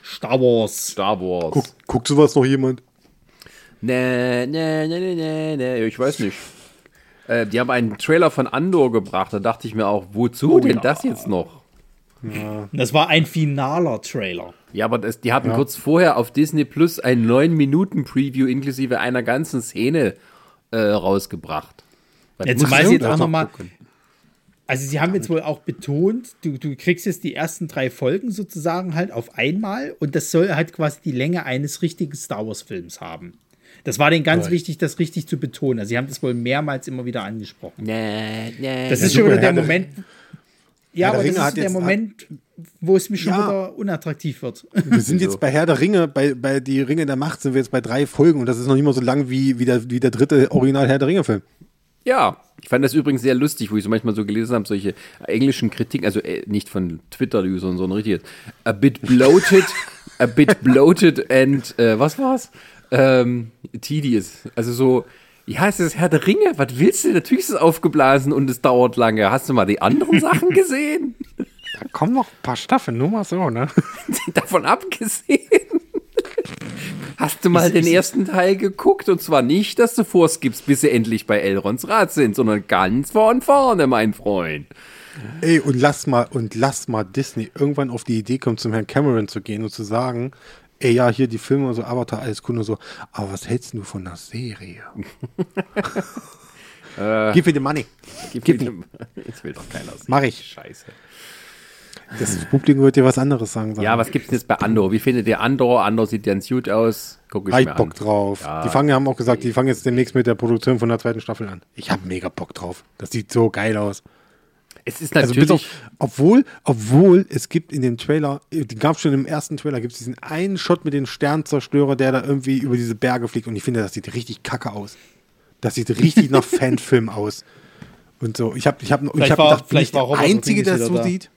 Star Wars. Star Wars. Guck, guckt sowas noch jemand? Nee, nee, nee, nee, nee, nee, ich weiß nicht. Äh, die haben einen Trailer von Andor gebracht, da dachte ich mir auch, wozu denn ja. das jetzt noch? Das war ein finaler Trailer. Ja, aber das, die hatten kurz vorher auf Disney Plus ein 9-Minuten-Preview inklusive einer ganzen Szene äh, rausgebracht. Was Ja, muss zumal ich sie jetzt auch noch nochmal. Also, sie haben jetzt wohl auch betont, du, du kriegst jetzt die ersten drei Folgen sozusagen halt auf einmal und das soll halt quasi die Länge eines richtigen Star Wars-Films haben. Das war denen ganz Right. wichtig, das richtig zu betonen. Also, sie haben das wohl mehrmals immer wieder angesprochen. Nee, nee. Das Ja, ist schon wieder der Moment. Ja, Herr der aber das ist der jetzt- Moment, wo es mir schon Ja. wieder unattraktiv wird. Wir sind jetzt bei Herr der Ringe, bei, bei Die Ringe der Macht sind wir jetzt bei drei Folgen und das ist noch nicht mal so lang wie, wie, der, wie der dritte Original Herr der Ringe-Film. Ja, ich fand das übrigens sehr lustig, wo ich so manchmal so gelesen habe, solche englischen Kritiken, also äh, nicht von Twitter-Usern, sondern richtig, a bit bloated, a bit bloated and, äh, was war's? Ähm, tedious. Also so, ja, es ist Herr der Ringe, was willst du? Natürlich ist es aufgeblasen und es dauert lange. Hast du mal die anderen Sachen gesehen? Da kommen noch ein paar Staffeln, nur mal so, ne? Davon abgesehen. Hast du mal den ersten Teil geguckt? Und zwar nicht, dass du vorskippst, bis sie endlich bei Elrons Rat sind, sondern ganz von vorne, mein Freund. Ey, und lass mal, und lass mal Disney irgendwann auf die Idee kommen, zum Herrn Cameron zu gehen und zu sagen, ey, ja, hier die Filme und so, Avatar, alles cool und so, aber was hältst du von der Serie? Gib mir die Money. Gib Gib mir- Jetzt will doch keiner sehen. Mach ich. Scheiße. Das Publikum wird dir was anderes sagen. Ja, was gibt's denn jetzt bei Andor? Wie findet ihr Andor? Andor sieht ganz gut aus. Guck ich Hab mir Bock an. drauf. Ja. Die fangen, haben auch gesagt, die fangen jetzt demnächst mit der Produktion von der zweiten Staffel an. Ich habe mega Bock drauf. Das sieht so geil aus. Es ist Also natürlich. bis auf, obwohl, obwohl es gibt in dem Trailer, äh, die gab schon im ersten Trailer, gibt es diesen einen Shot mit dem Sternzerstörer, der da irgendwie über diese Berge fliegt und ich finde, das sieht richtig kacke aus. Das sieht richtig nach Fanfilm aus. Und so, ich habe ich hab, ich Vielleicht hab war- gedacht, bin vielleicht ich der war Robert Einzige, der es so da. sieht.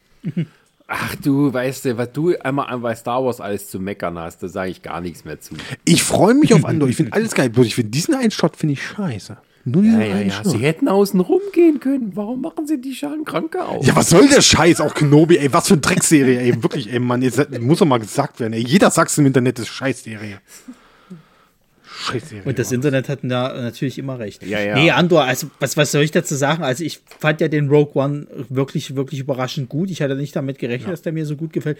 ach du, weißt du, was du einmal an- bei Star Wars alles zu meckern hast, da sage ich gar nichts mehr zu. Ich freue mich auf Andor, ich finde alles geil, bloß ich finde diesen einen Shot finde ich scheiße. Null Ja, ja, ja. Schnurr. Sie hätten außen rumgehen können. Warum machen sie die Schalenkranke auf? Ja, was soll der Scheiß? Auch Kenobi, ey, was für eine Dreckserie, ey. Wirklich, ey, Mann, jetzt muss doch mal gesagt werden, ey. Jeder sagt im Internet, das ist Scheißserie. Scheißserie. Und das Mann. Internet hat da natürlich immer recht. Ja, ja. Nee, Andor, also was, was soll ich dazu sagen? Also ich fand ja den Rogue One wirklich, wirklich überraschend gut. Ich hatte nicht damit gerechnet, dass der mir so gut gefällt.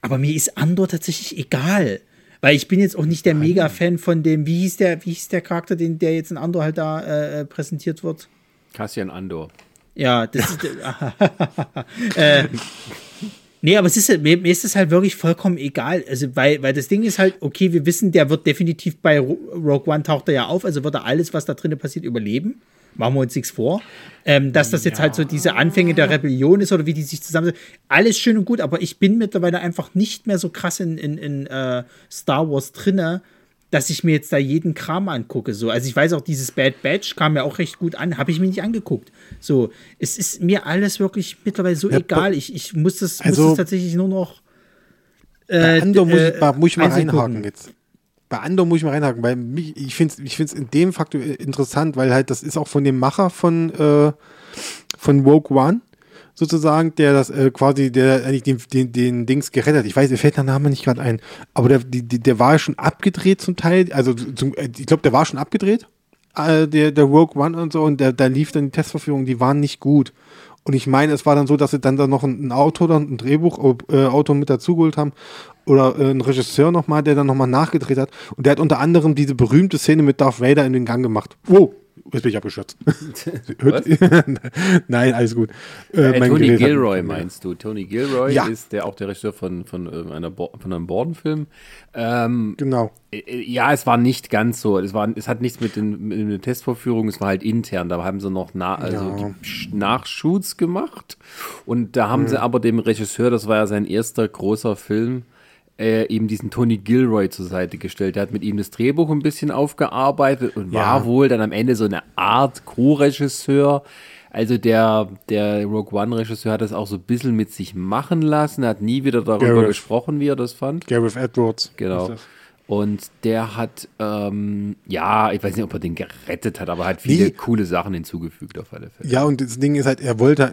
Aber mir ist Andor tatsächlich egal. Weil ich bin jetzt auch nicht der Mega-Fan von dem, wie hieß der, wie hieß der Charakter, den, der jetzt in Andor halt da äh, präsentiert wird? Cassian Andor. Ja, das ist. äh, nee, aber es ist, mir, mir ist es halt wirklich vollkommen egal. Also, weil, weil das Ding ist halt, okay, wir wissen, der wird definitiv bei Ro- Rogue One taucht er ja auf, also wird er alles, was da drinnen passiert, überleben. Machen wir uns nichts vor. Ähm, dass das jetzt halt so diese Anfänge der Rebellion ist oder wie die sich zusammen. Alles schön und gut, aber ich bin mittlerweile einfach nicht mehr so krass in, in, in äh, Star Wars drinne, dass ich mir jetzt da jeden Kram angucke. So, also ich weiß auch, dieses Bad Batch kam mir auch recht gut an, habe ich mir nicht angeguckt. So, es ist mir alles wirklich mittlerweile so Ja, egal. Ich, ich muss das, Also- muss das tatsächlich nur noch. Äh, Andor muss äh, ich, mal- muss ich mal gucken. jetzt. Bei Andor muss ich mal reinhaken, weil mich, ich finde es ich find's in dem Faktor interessant, weil halt das ist auch von dem Macher von, äh, von Woke One sozusagen, der das äh, quasi, der eigentlich den, den, den Dings gerettet hat. Ich weiß, mir fällt der Name nicht gerade ein, aber der, die, der war schon abgedreht zum Teil, also zum, äh, ich glaube, der war schon abgedreht, äh, der, der Rogue One und so, und da lief dann die Testverführung, die waren nicht gut. Und ich meine, es war dann so, dass sie dann da noch ein, ein Autor, ein Drehbuch, äh, Autor mit dazugeholt haben oder äh, ein Regisseur nochmal, der dann nochmal nachgedreht hat. Und der hat unter anderem diese berühmte Szene mit Darth Vader in den Gang gemacht. Wow, jetzt bin ich abgeschürzt. Hört- Nein, alles gut. Äh, Äh, Tony Gerät hat- Gilroy meinst du? Tony Gilroy Ja. ist der auch der Regisseur von, von, äh, einer Bo von einem Borden-Film. Ähm, Genau. äh, ja, es war nicht ganz so. Es, war, es hat nichts mit, den, mit der Testvorführung, es war halt intern. Da haben sie noch na, also Ja. Nachshoots gemacht. Und da haben sie aber dem Regisseur, das war ja sein erster großer Film, äh, eben diesen Tony Gilroy zur Seite gestellt. Der hat mit ihm das Drehbuch ein bisschen aufgearbeitet und Ja. war wohl dann am Ende so eine Art Co-Regisseur. Also der, der Rogue One-Regisseur hat das auch so ein bisschen mit sich machen lassen, hat nie wieder darüber Gareth. gesprochen, wie er das fand. Gareth Edwards. Genau. Und der hat, ähm, ja, ich weiß nicht, ob er den gerettet hat, aber hat viele Nee. coole Sachen hinzugefügt auf alle Fälle. Ja, und das Ding ist halt, er wollte,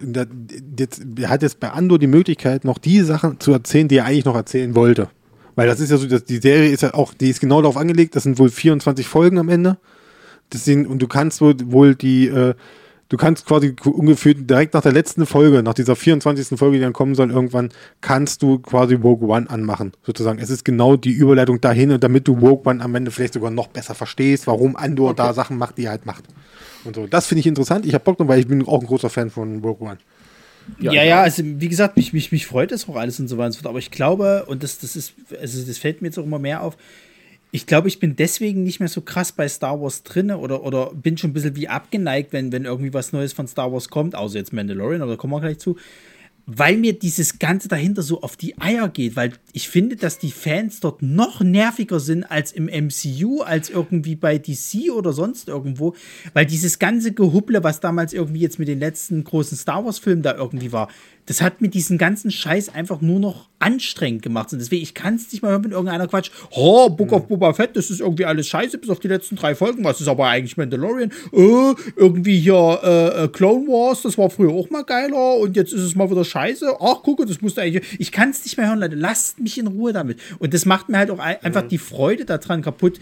jetzt, er hat jetzt bei Andor die Möglichkeit, noch die Sachen zu erzählen, die er eigentlich noch erzählen wollte. Weil das ist ja so, dass die Serie ist ja auch, die ist genau darauf angelegt, das sind wohl 24 Folgen am Ende. Das sind, und du kannst wohl, wohl die, äh, du kannst quasi ungefähr direkt nach der letzten Folge, nach dieser 24. Folge, die dann kommen soll, irgendwann, kannst du quasi Rogue One anmachen, sozusagen. Es ist genau die Überleitung dahin und damit du Rogue One am Ende vielleicht sogar noch besser verstehst, warum Andor da Sachen macht, die er halt macht. Und so. Das finde ich interessant. Ich habe Bock drauf, weil ich bin auch ein großer Fan von Rogue One. Ja, ja, also wie gesagt, mich, mich, mich freut es auch alles und so weiter und so fort. Aber ich glaube, und das, das ist, also das fällt mir jetzt auch immer mehr auf, ich glaube, ich bin deswegen nicht mehr so krass bei Star Wars drinne oder, oder bin schon ein bisschen wie abgeneigt, wenn, wenn irgendwie was Neues von Star Wars kommt, außer jetzt Mandalorian, aber da kommen wir gleich zu. Weil mir dieses Ganze dahinter so auf die Eier geht, weil ich finde, dass die Fans dort noch nerviger sind als im MCU, als irgendwie bei DC oder sonst irgendwo, weil dieses ganze Gehubble, was damals irgendwie jetzt mit den letzten großen Star Wars-Filmen da irgendwie war, das hat mir diesen ganzen Scheiß einfach nur noch anstrengend gemacht. Und deswegen, ich kann es nicht mal hören, wenn irgendeiner Quatsch, oh, Book of Boba Fett, das ist irgendwie alles scheiße, bis auf die letzten drei Folgen. Was ist aber eigentlich Mandalorian? Äh, irgendwie hier äh, äh, Clone Wars, das war früher auch mal geiler und jetzt ist es mal wieder scheiße. Ach, gucke, das musste eigentlich. Ich kann es nicht mehr hören, Leute. Lasst mich in Ruhe damit. Und das macht mir halt auch ein, einfach die Freude daran kaputt,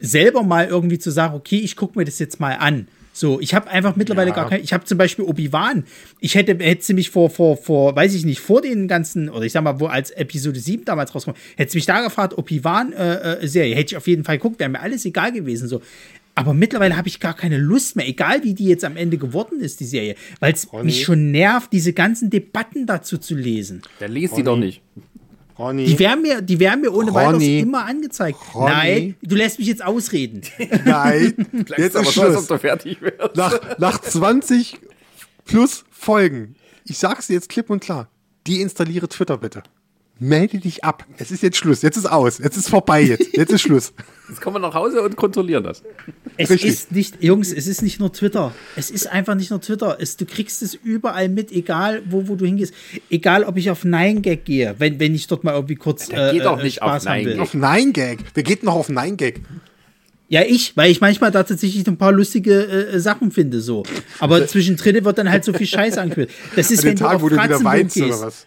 selber mal irgendwie zu sagen, okay, ich gucke mir das jetzt mal an. So, ich habe einfach mittlerweile Ja. gar kein, ich habe zum Beispiel Obi-Wan, ich hätte, hätte sie mich vor, vor, vor, weiß ich nicht, vor den ganzen, oder ich sag mal, wo als Episode 7 damals rauskommt, hätte sie mich da gefragt, Obi-Wan-Serie, hätte ich auf jeden Fall geguckt, wäre mir alles egal gewesen, so. Aber mittlerweile habe ich gar keine Lust mehr, egal wie die jetzt am Ende geworden ist, die Serie, weil es mich schon nervt, diese ganzen Debatten dazu zu lesen. Dann liest die doch nicht. Ronny, Die werden mir, die werden mir ohne weiteres Ronny. immer angezeigt. Ronny. Nein, du lässt mich jetzt ausreden. nein, jetzt aber ist so, als ob Schluss. du fertig wärst. Nach, nach 20 plus Folgen, ich sag's dir jetzt klipp und klar, deinstalliere Twitter bitte. Melde dich ab. Es ist jetzt Schluss. Jetzt ist aus. Jetzt ist vorbei jetzt. Jetzt ist Schluss. Jetzt kommen wir nach Hause und kontrollieren das. Es Richtig. ist nicht, Jungs, es ist nicht nur Twitter. Es ist einfach nicht nur Twitter. Es, du kriegst es überall mit, egal wo, wo du hingehst. Egal, ob ich auf 9gag gehe, wenn, wenn ich dort mal irgendwie kurz Der geht äh, doch äh, nicht Spaß auf haben will. 9gag. Auf 9gag. Wer geht noch auf 9gag? Ja, ich, weil ich manchmal da tatsächlich ein paar lustige äh, Sachen finde, so. Aber zwischendrin wird dann halt so viel Scheiß angeführt. Das ist, An wenn Tag, du auf wo du wieder weinst gehst. oder was?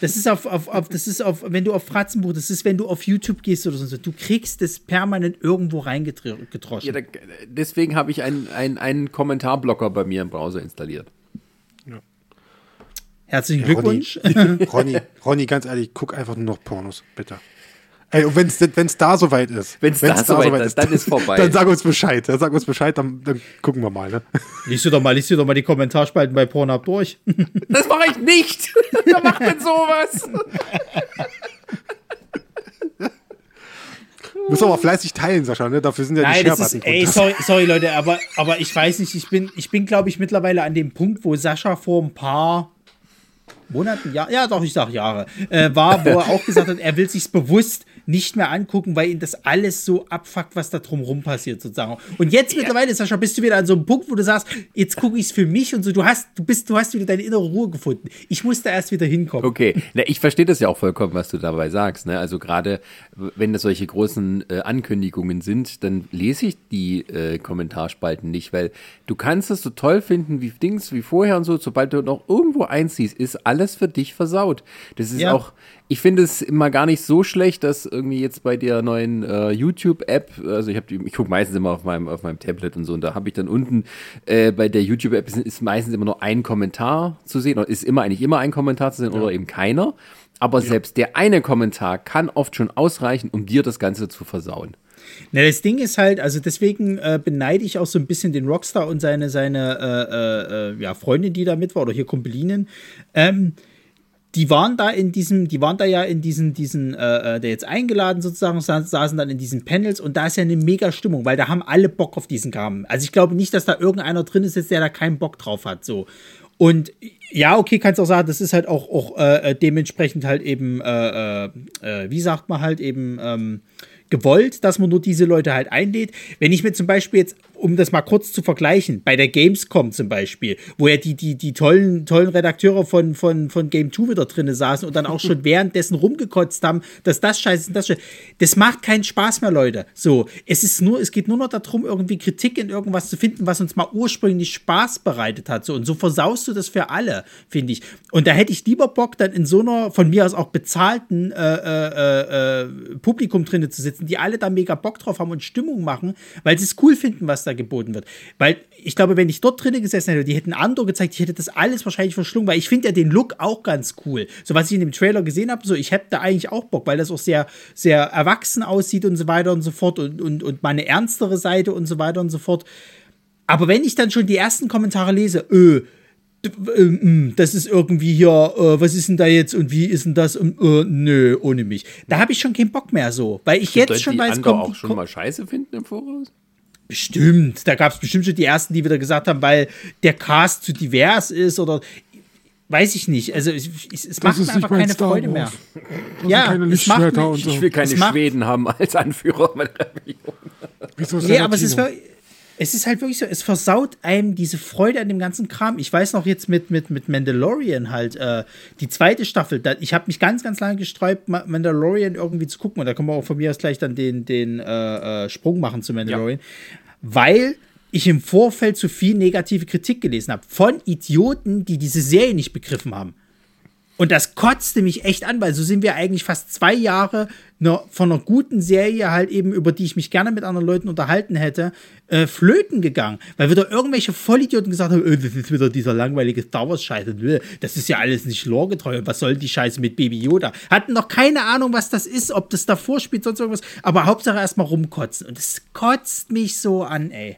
Das ist auf, auf, auf, das ist auf, wenn du auf Fratzenbuch, das ist, wenn du auf YouTube gehst oder so, du kriegst das permanent irgendwo reingedroschen. Ja, da, deswegen habe ich einen, einen, einen Kommentarblocker bei mir im Browser installiert. Herzlichen Ja, Ronny. Glückwunsch. Ronny, Ronny, ganz ehrlich, guck einfach nur noch Pornos, bitte. Ey, und wenn es da soweit ist. Wenn's da soweit ist, dann ist vorbei. Dann sag uns Bescheid. Dann sag uns Bescheid, dann, dann gucken wir mal, ne? Liest du doch mal, liest du doch mal die Kommentarspalten bei Pornhub durch. Das mache ich nicht. Wer macht denn sowas? Du musst aber fleißig teilen, Sascha, ne? Dafür sind ja die Nein, ist, Share-Button. ey, sorry, sorry Leute, aber, aber ich weiß nicht, ich bin, ich bin glaube ich mittlerweile an dem Punkt, wo Sascha vor ein paar Monaten, ja, ja doch, ich sag Jahre, äh, war, wo er auch gesagt hat, er will sich's bewusst nicht mehr angucken, weil ihn das alles so abfuckt, was da drumrum passiert sozusagen. Und jetzt mittlerweile, Sascha, bist du wieder an so einem Punkt, wo du sagst, jetzt gucke ich's für mich und so, du hast, du bist, du hast wieder deine innere Ruhe gefunden. Ich muss da erst wieder hinkommen. Okay, Na, ich verstehe das ja auch vollkommen, was du dabei sagst. Ne? Also gerade wenn das solche großen äh, Ankündigungen sind, dann lese ich die äh, Kommentarspalten nicht, weil du kannst es so toll finden wie Dings wie vorher und so. Sobald du noch irgendwo einziehst, ist alles für dich versaut. Das ist Ja. auch, ich finde es immer gar nicht so schlecht, dass irgendwie jetzt bei der neuen äh, YouTube-App, also ich habe, ich gucke meistens immer auf meinem auf meinem Tablet und so, und da habe ich dann unten äh, bei der YouTube-App ist, ist meistens immer nur ein Kommentar zu sehen, oder ist immer eigentlich immer ein Kommentar zu sehen oder eben keiner. Aber selbst der eine Kommentar kann oft schon ausreichen, um dir das Ganze zu versauen. Na, das Ding ist halt, also deswegen äh, beneide ich auch so ein bisschen den Rockstar und seine, seine äh, äh, äh, ja, Freundin, die da mit war, oder hier Kumpelinen. Ähm, die waren da in diesem, die waren da ja in diesen, diesen, äh, äh, der jetzt eingeladen sozusagen, sa saßen dann in diesen Panels und da ist ja eine mega Stimmung, weil da haben alle Bock auf diesen Kram. Also ich glaube nicht, dass da irgendeiner drin ist, der da keinen Bock drauf hat, so. Und ja, okay, kannst auch sagen, das ist halt auch, auch äh, äh, dementsprechend halt eben, äh, äh, äh, wie sagt man halt eben, ähm, gewollt, dass man nur diese Leute halt einlädt. Wenn ich mir zum Beispiel jetzt, um das mal kurz zu vergleichen, bei der Gamescom zum Beispiel, wo ja die, die, die tollen, tollen Redakteure von, von, von Game 2 wieder drinne saßen und dann auch schon währenddessen rumgekotzt haben, dass das scheiße ist und das scheiße. Das macht keinen Spaß mehr, Leute. So, es ist nur, es geht nur noch darum, irgendwie Kritik in irgendwas zu finden, was uns mal ursprünglich Spaß bereitet hat. So, und so versaust du das für alle, finde ich. Und da hätte ich lieber Bock, dann in so einer von mir aus auch bezahlten äh, äh, äh, Publikum drinne zu sitzen, die alle da mega Bock drauf haben und Stimmung machen, weil sie es cool finden, was da geboten wird. Weil ich glaube, wenn ich dort drinnen gesessen hätte, die hätten Andor gezeigt, ich hätte das alles wahrscheinlich verschlungen, weil ich finde ja den Look auch ganz cool. So was ich in dem Trailer gesehen habe, so ich hätte da eigentlich auch Bock, weil das auch sehr, sehr erwachsen aussieht und so weiter und so fort und, und, und meine ernstere Seite und so weiter und so fort. Aber wenn ich dann schon die ersten Kommentare lese, öh, das ist irgendwie hier, äh, was ist denn da jetzt und wie ist denn das und äh, nö, ohne mich. Da habe ich schon keinen Bock mehr so, weil ich jetzt schon weiß, kommt, auch schon mal Scheiße finden im Voraus? Bestimmt, da gab es bestimmt schon die ersten, die wieder gesagt haben, weil der Cast zu divers ist oder weiß ich nicht. Also es, es, es macht ist mir nicht einfach keine Star Freude Wars. mehr. Das Ja, keine es macht mich- und so. Ich will keine Es macht- Schweden haben als Anführer meiner Rebellion. Wieso ist Nee, aber es ist, es ist halt wirklich so, es versaut einem diese Freude an dem ganzen Kram. Ich weiß noch jetzt mit, mit, mit Mandalorian halt, äh, die zweite Staffel, da, ich habe mich ganz, ganz lange gesträubt, Ma- Mandalorian irgendwie zu gucken. Und da können wir auch von mir aus gleich dann den, den äh, äh, Sprung machen zu Mandalorian. Weil ich im Vorfeld zu viel negative Kritik gelesen habe. Von Idioten, die diese Serie nicht begriffen haben. Und das kotzte mich echt an, weil so sind wir eigentlich fast zwei Jahre ne, von einer guten Serie halt eben, über die ich mich gerne mit anderen Leuten unterhalten hätte, äh, flöten gegangen. Weil wieder irgendwelche Vollidioten gesagt haben, äh, das ist wieder dieser langweilige Star Wars Scheiße. Äh, Das ist ja alles nicht loregetreu. Was soll die Scheiße mit Baby Yoda? Hatten noch keine Ahnung, was das ist, ob das davor spielt, sonst irgendwas. Aber Hauptsache erstmal rumkotzen. Und es kotzt mich so an, ey.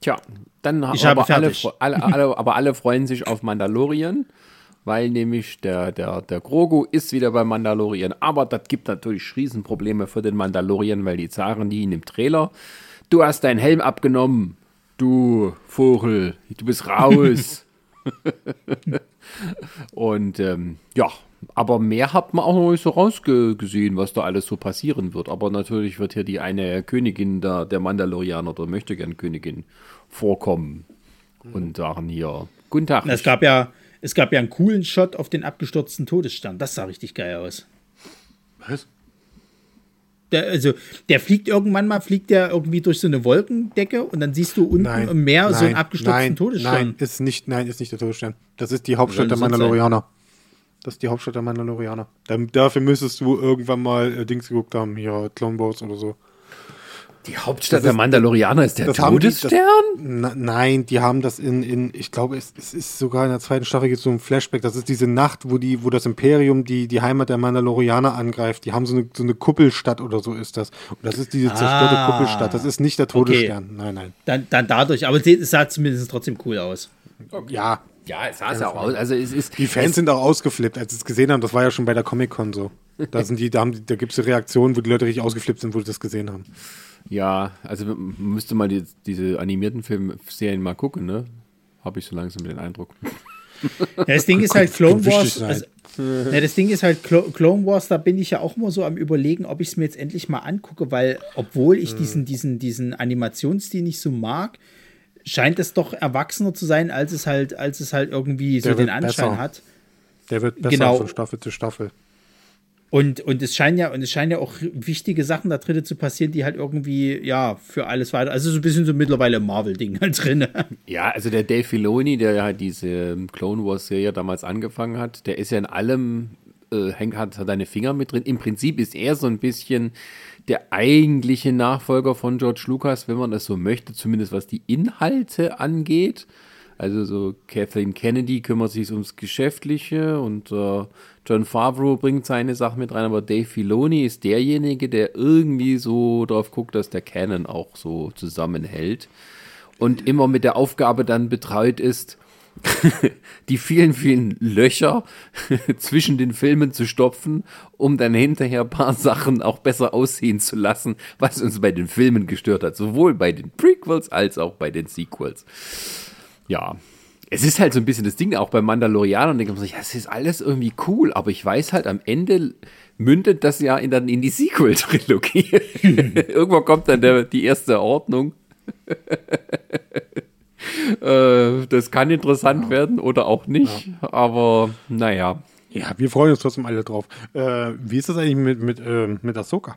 Tja, dann Ich habe aber alle, alle, alle, aber alle freuen sich auf Mandalorian, weil nämlich der, der, der Grogu ist wieder bei Mandalorian. Aber das gibt natürlich Riesenprobleme für den Mandalorian, weil die sagen die in dem Trailer, du hast deinen Helm abgenommen, du Vogel, du bist raus. Und ähm, ja, aber mehr hat man auch noch nicht so rausgesehen, was da alles so passieren wird. Aber natürlich wird hier die eine Königin der, der Mandalorianer oder möchte gern Königin vorkommen und sagen hier, guten Tag. Es gab ja, es gab ja einen coolen Shot auf den abgestürzten Todesstern. Das sah richtig geil aus. Was? Der, also, der fliegt irgendwann mal, fliegt der irgendwie durch so eine Wolkendecke und dann siehst du unten Nein, im Meer so einen nein, abgestürzten nein, Todesstern. Nein, ist nicht, nein, ist nicht der Todesstern. Das ist die Hauptstadt der das sein? Mandalorianer. Das ist die Hauptstadt der Mandalorianer. Da, dafür müsstest du irgendwann mal äh, Dings geguckt haben, hier Clone Wars oder so. Die Hauptstadt Das der Mandalorianer ist der Todesstern? Nein, die haben das in, in ich glaube, es, es ist sogar in der zweiten Staffel gibt es so ein Flashback. Das ist diese Nacht, wo die, wo das Imperium die, die Heimat der Mandalorianer angreift. Die haben so eine, so eine Kuppelstadt oder so ist das. Und das ist diese zerstörte Ah. Kuppelstadt. Das ist nicht der Todesstern. Nein, nein. Dann, dann dadurch, aber es sah zumindest trotzdem cool aus. Ja, Ja, es sah es auch aus. Also es ist. die Fans sind auch ausgeflippt, als sie es gesehen haben. Das war ja schon bei der Comic-Con so. Da, sind die, da, haben da gibt es Reaktionen, wo die Leute richtig ausgeflippt sind, wo sie das gesehen haben. Ja, also man müsste mal die, diese animierten Filmserien mal gucken, ne? Habe ich so langsam den Eindruck. Ja, das Ding ist halt Clone Wars. Also, ja, das Ding ist halt Clo Clone Wars, da bin ich ja auch immer so am überlegen, ob ich es mir jetzt endlich mal angucke, weil obwohl ich diesen, diesen, diesen Animationsstil nicht so mag, scheint es doch erwachsener zu sein, als es halt, als es halt irgendwie so Der den Anschein besser. hat. Der wird besser Genau. von Staffel zu Staffel. Und, und es scheinen ja, und es scheinen ja auch wichtige Sachen da drin zu passieren, die halt irgendwie, ja, für alles weiter. Also so ein bisschen so mittlerweile Marvel-Ding halt drin. Ja, also der Dave Filoni, der halt diese Clone Wars Serie damals angefangen hat, der ist ja in allem, äh, hängt, hat seine Finger mit drin. Im Prinzip ist er so ein bisschen der eigentliche Nachfolger von George Lucas, wenn man das so möchte, zumindest was die Inhalte angeht. Also so Kathleen Kennedy kümmert sich ums Geschäftliche und äh, John Favreau bringt seine Sachen mit rein, aber Dave Filoni ist derjenige, der irgendwie so drauf guckt, dass der Canon auch so zusammenhält und immer mit der Aufgabe dann betreut ist, die vielen, vielen Löcher zwischen den Filmen zu stopfen, um dann hinterher ein paar Sachen auch besser aussehen zu lassen, was uns bei den Filmen gestört hat, sowohl bei den Prequels als auch bei den Sequels. Ja, es ist halt so ein bisschen das Ding, auch bei Mandalorianern, denkt man sich, ja, es ist alles irgendwie cool, aber ich weiß halt, am Ende mündet das ja in, dann in die Sequel-Trilogie. Irgendwann kommt dann der, die erste Ordnung. Äh, das kann interessant werden oder auch nicht, aber naja. Ja, wir freuen uns trotzdem alle drauf. Äh, wie ist das eigentlich mit, mit, äh, mit Ahsoka?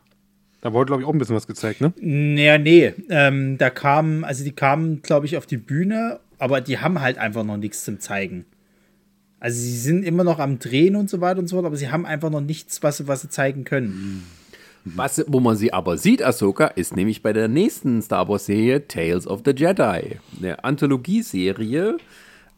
Da wurde, glaube ich, auch ein bisschen was gezeigt, ne? Naja, nee. Ähm, da kamen, also die kamen, glaube ich, auf die Bühne, aber die haben halt einfach noch nichts zum Zeigen. Also sie sind immer noch am Drehen und so weiter und so fort, aber sie haben einfach noch nichts, was, sie- was sie zeigen können. Was, wo man sie aber sieht, Ahsoka, ist nämlich bei der nächsten Star Wars-Serie Tales of the Jedi. Eine Anthologieserie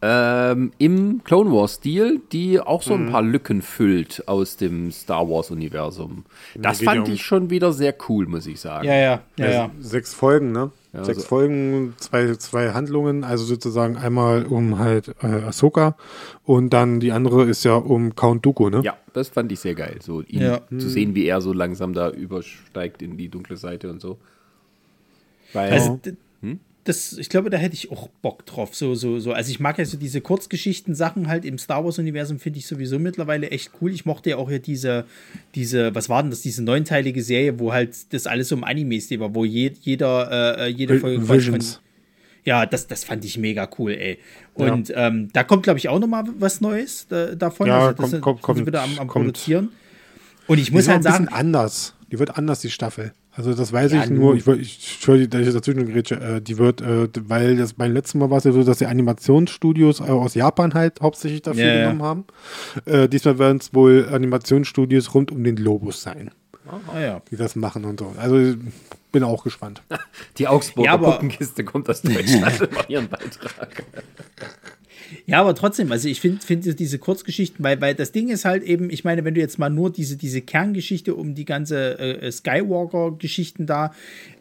ähm, im Clone Wars-Stil, die auch so ein paar Lücken füllt aus dem Star Wars-Universum. Das fand ich schon wieder sehr cool, muss ich sagen. Ja, ja, ja, ja. Sechs Folgen, ne? Ja, Sechs so- Folgen, zwei, zwei Handlungen, also sozusagen einmal um halt äh, Ahsoka und dann die andere ist ja um Count Dooku, ne? Ja, das fand ich sehr geil, so ihn Ja. zu sehen, wie er so langsam da übersteigt in die dunkle Seite und so. Weil, Also, das, ich glaube, da hätte ich auch Bock drauf. So, so, so. Also ich mag ja so diese Kurzgeschichten-Sachen halt im Star Wars-Universum, finde ich sowieso mittlerweile echt cool. Ich mochte ja auch hier diese, diese, was war denn das, diese neunteilige Serie, wo halt das alles so im Anime-Stil war, wo je, jeder, äh, jede Vi- Folge quasi von, Visions. ja, das, das fand ich mega cool, ey. Und ähm, da kommt, glaube ich, auch noch mal was Neues äh, davon. Ja, das kommt- kommt- sind kommt- wieder am, am. Produzieren. Und ich muss halt sagen, anders. Die wird anders, die Staffel. Also das weiß Ja, ich nur. Ich, ich Entschuldige, dass ich dazwischen gerätsche. Äh, die wird, äh, weil das beim letzten Mal war es ja so, dass die Animationsstudios äh, aus Japan halt hauptsächlich dafür Ja, ja. genommen haben. Äh, diesmal werden es wohl Animationsstudios rund um den Globus sein, ah, ja. die das machen und so. Also bin auch gespannt. die Augsburger Ja, Puppenkiste kommt aus Deutschland macht ihren Beitrag. Ja, aber trotzdem, also ich finde finde diese Kurzgeschichten, weil, weil das Ding ist halt eben, ich meine, wenn du jetzt mal nur diese, diese Kerngeschichte um die ganze äh, Skywalker-Geschichten da,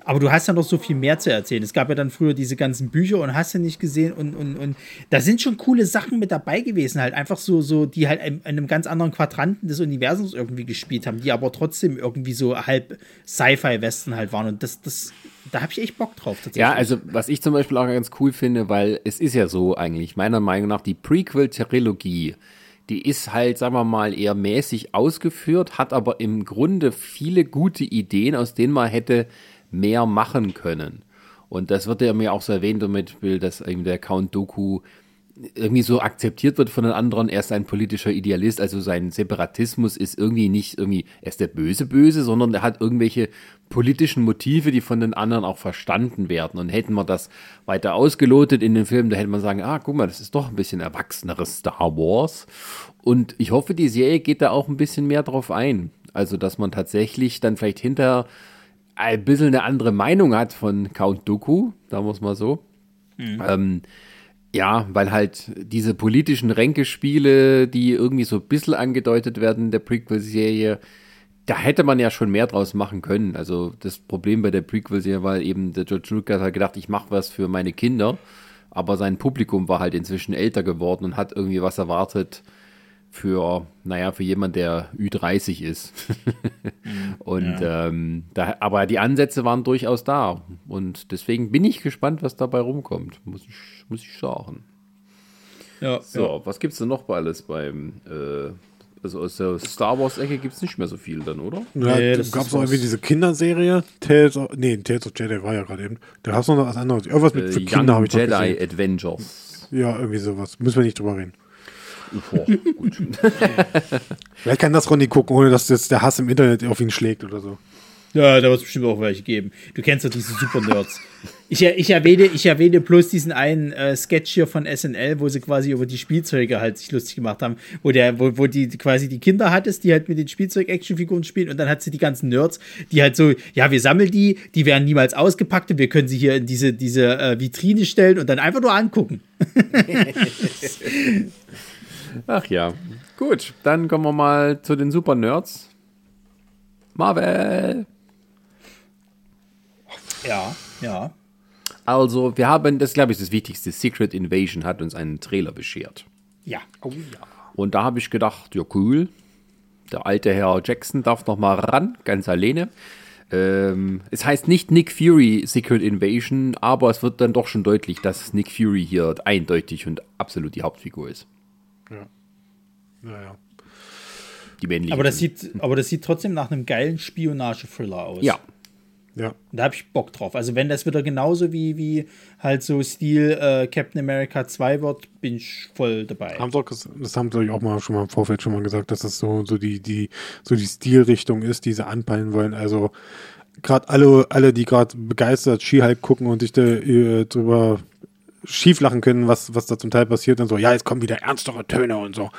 aber du hast ja noch so viel mehr zu erzählen. Es gab ja dann früher diese ganzen Bücher und hast du nicht gesehen und, und, und da sind schon coole Sachen mit dabei gewesen, halt einfach so, so die halt in, in einem ganz anderen Quadranten des Universums irgendwie gespielt haben, die aber trotzdem irgendwie so halb Sci-Fi-Westen halt waren und das, das, da habe ich echt Bock drauf tatsächlich. Ja, also was ich zum Beispiel auch ganz cool finde, weil es ist ja so eigentlich, meiner Meinung nach, die Prequel-Trilogie, die ist halt, sagen wir mal, eher mäßig ausgeführt, hat aber im Grunde viele gute Ideen, aus denen man hätte mehr machen können. Und das wird ja mir auch so erwähnt, damit will, dass eben der Count Doku irgendwie so akzeptiert wird von den anderen, er ist ein politischer Idealist, also sein Separatismus ist irgendwie nicht irgendwie, er ist der böse Böse, sondern er hat irgendwelche politischen Motive, die von den anderen auch verstanden werden. Und hätten wir das weiter ausgelotet in den Filmen, da hätte man sagen, ah, guck mal, das ist doch ein bisschen erwachseneres Star Wars. Und ich hoffe, die Serie geht da auch ein bisschen mehr drauf ein. Also, dass man tatsächlich dann vielleicht hinter ein bisschen eine andere Meinung hat von Count Dooku, da muss man so. Mhm. Ähm, ja, weil halt diese politischen Ränkespiele, die irgendwie so ein bisschen angedeutet werden in der Prequel-Serie, da hätte man ja schon mehr draus machen können. Also das Problem bei der Prequel-Serie war eben, der George Lucas hat gedacht, ich mache was für meine Kinder, aber sein Publikum war halt inzwischen älter geworden und hat irgendwie was erwartet, für, naja, für jemand, der Ü30 ist. und ja. ähm, da, aber die Ansätze waren durchaus da. Und deswegen bin ich gespannt, was dabei rumkommt, muss ich, muss ich sagen. Ja, so, ja. was gibt es denn noch bei alles beim äh, also aus der Star Wars-Ecke gibt es nicht mehr so viel dann, oder? Ja, nee, gab es noch irgendwie diese Kinderserie. Tales of, nee, Tales of Jedi war ja gerade eben. Da hast du noch was anderes. Irgendwas mit äh, Kindern habe ich Jedi Adventures. Ja, irgendwie sowas. Müssen wir nicht drüber reden. Oh, gut. Vielleicht kann das Ronny gucken, ohne dass das der Hass im Internet auf ihn schlägt oder so. Ja, da wird es bestimmt auch welche geben. Du kennst ja diese Super-Nerds. Ich, ich, erwähne, ich erwähne bloß diesen einen äh, Sketch hier von SNL, wo sie quasi über die Spielzeuge halt sich lustig gemacht haben, wo der, wo, wo die quasi die Kinder hattest, die halt mit den Spielzeug-Actionfiguren spielen und dann hat sie die ganzen Nerds, die halt so, ja, wir sammeln die, die werden niemals ausgepackt und wir können sie hier in diese, diese äh, Vitrine stellen und dann einfach nur angucken. Ach ja. Gut, dann kommen wir mal zu den Super Nerds. Marvel. Ja, ja. Also, wir haben, das glaube ich, das Wichtigste. Secret Invasion hat uns einen Trailer beschert. Ja. Oh ja. Und da habe ich gedacht, ja cool. Der alte Herr Jackson darf noch mal ran, ganz alleine. Ähm, es heißt nicht Nick Fury Secret Invasion, aber es wird dann doch schon deutlich, dass Nick Fury hier eindeutig und absolut die Hauptfigur ist. Ja. Naja. Die männliche. Aber das, sieht, aber das sieht trotzdem nach einem geilen Spionage-Thriller aus. Ja. Ja. Da habe ich Bock drauf. Also, wenn das wieder genauso wie, wie halt so Stil äh, Captain America 2 wird, bin ich voll dabei. Haben doch, das haben sie auch mal schon mal im Vorfeld schon mal gesagt, dass das so, so die, die, so die Stilrichtung ist, die sie anpeilen wollen. Also, gerade alle, alle, die gerade begeistert Ski-Hulk gucken und sich da äh, drüber schief lachen können, was, was da zum Teil passiert und so, ja, jetzt kommen wieder ernstere Töne und so.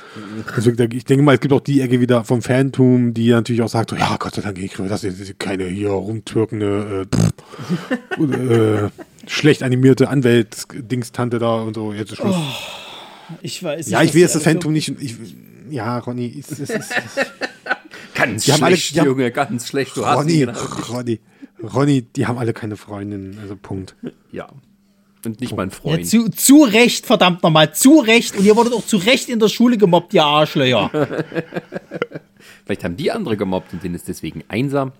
Also, ich denke mal, es gibt auch die Ecke wieder vom Fantum, die natürlich auch sagt, so, ja, Gott sei Dank, ich kriege das ist keine hier rumtürkende, äh, äh, schlecht animierte Anwältsdingstante da und so, jetzt ist Schluss. Oh, ich weiß nicht. Ja, ich will jetzt das Fantum nicht, ich, ja, Ronny, es ist, ist, ganz die schlecht, alle, Junge, ganz schlecht, du Ronny, hast Ronny, Ronny, die haben alle keine Freundinnen, also Punkt. Ja, und nicht mein Freund. Ja, zu, zu Recht, verdammt nochmal, zu Recht. Und ihr wurdet auch zu Recht in der Schule gemobbt, ihr Arschlöcher. Vielleicht haben die andere gemobbt und sind es deswegen einsam.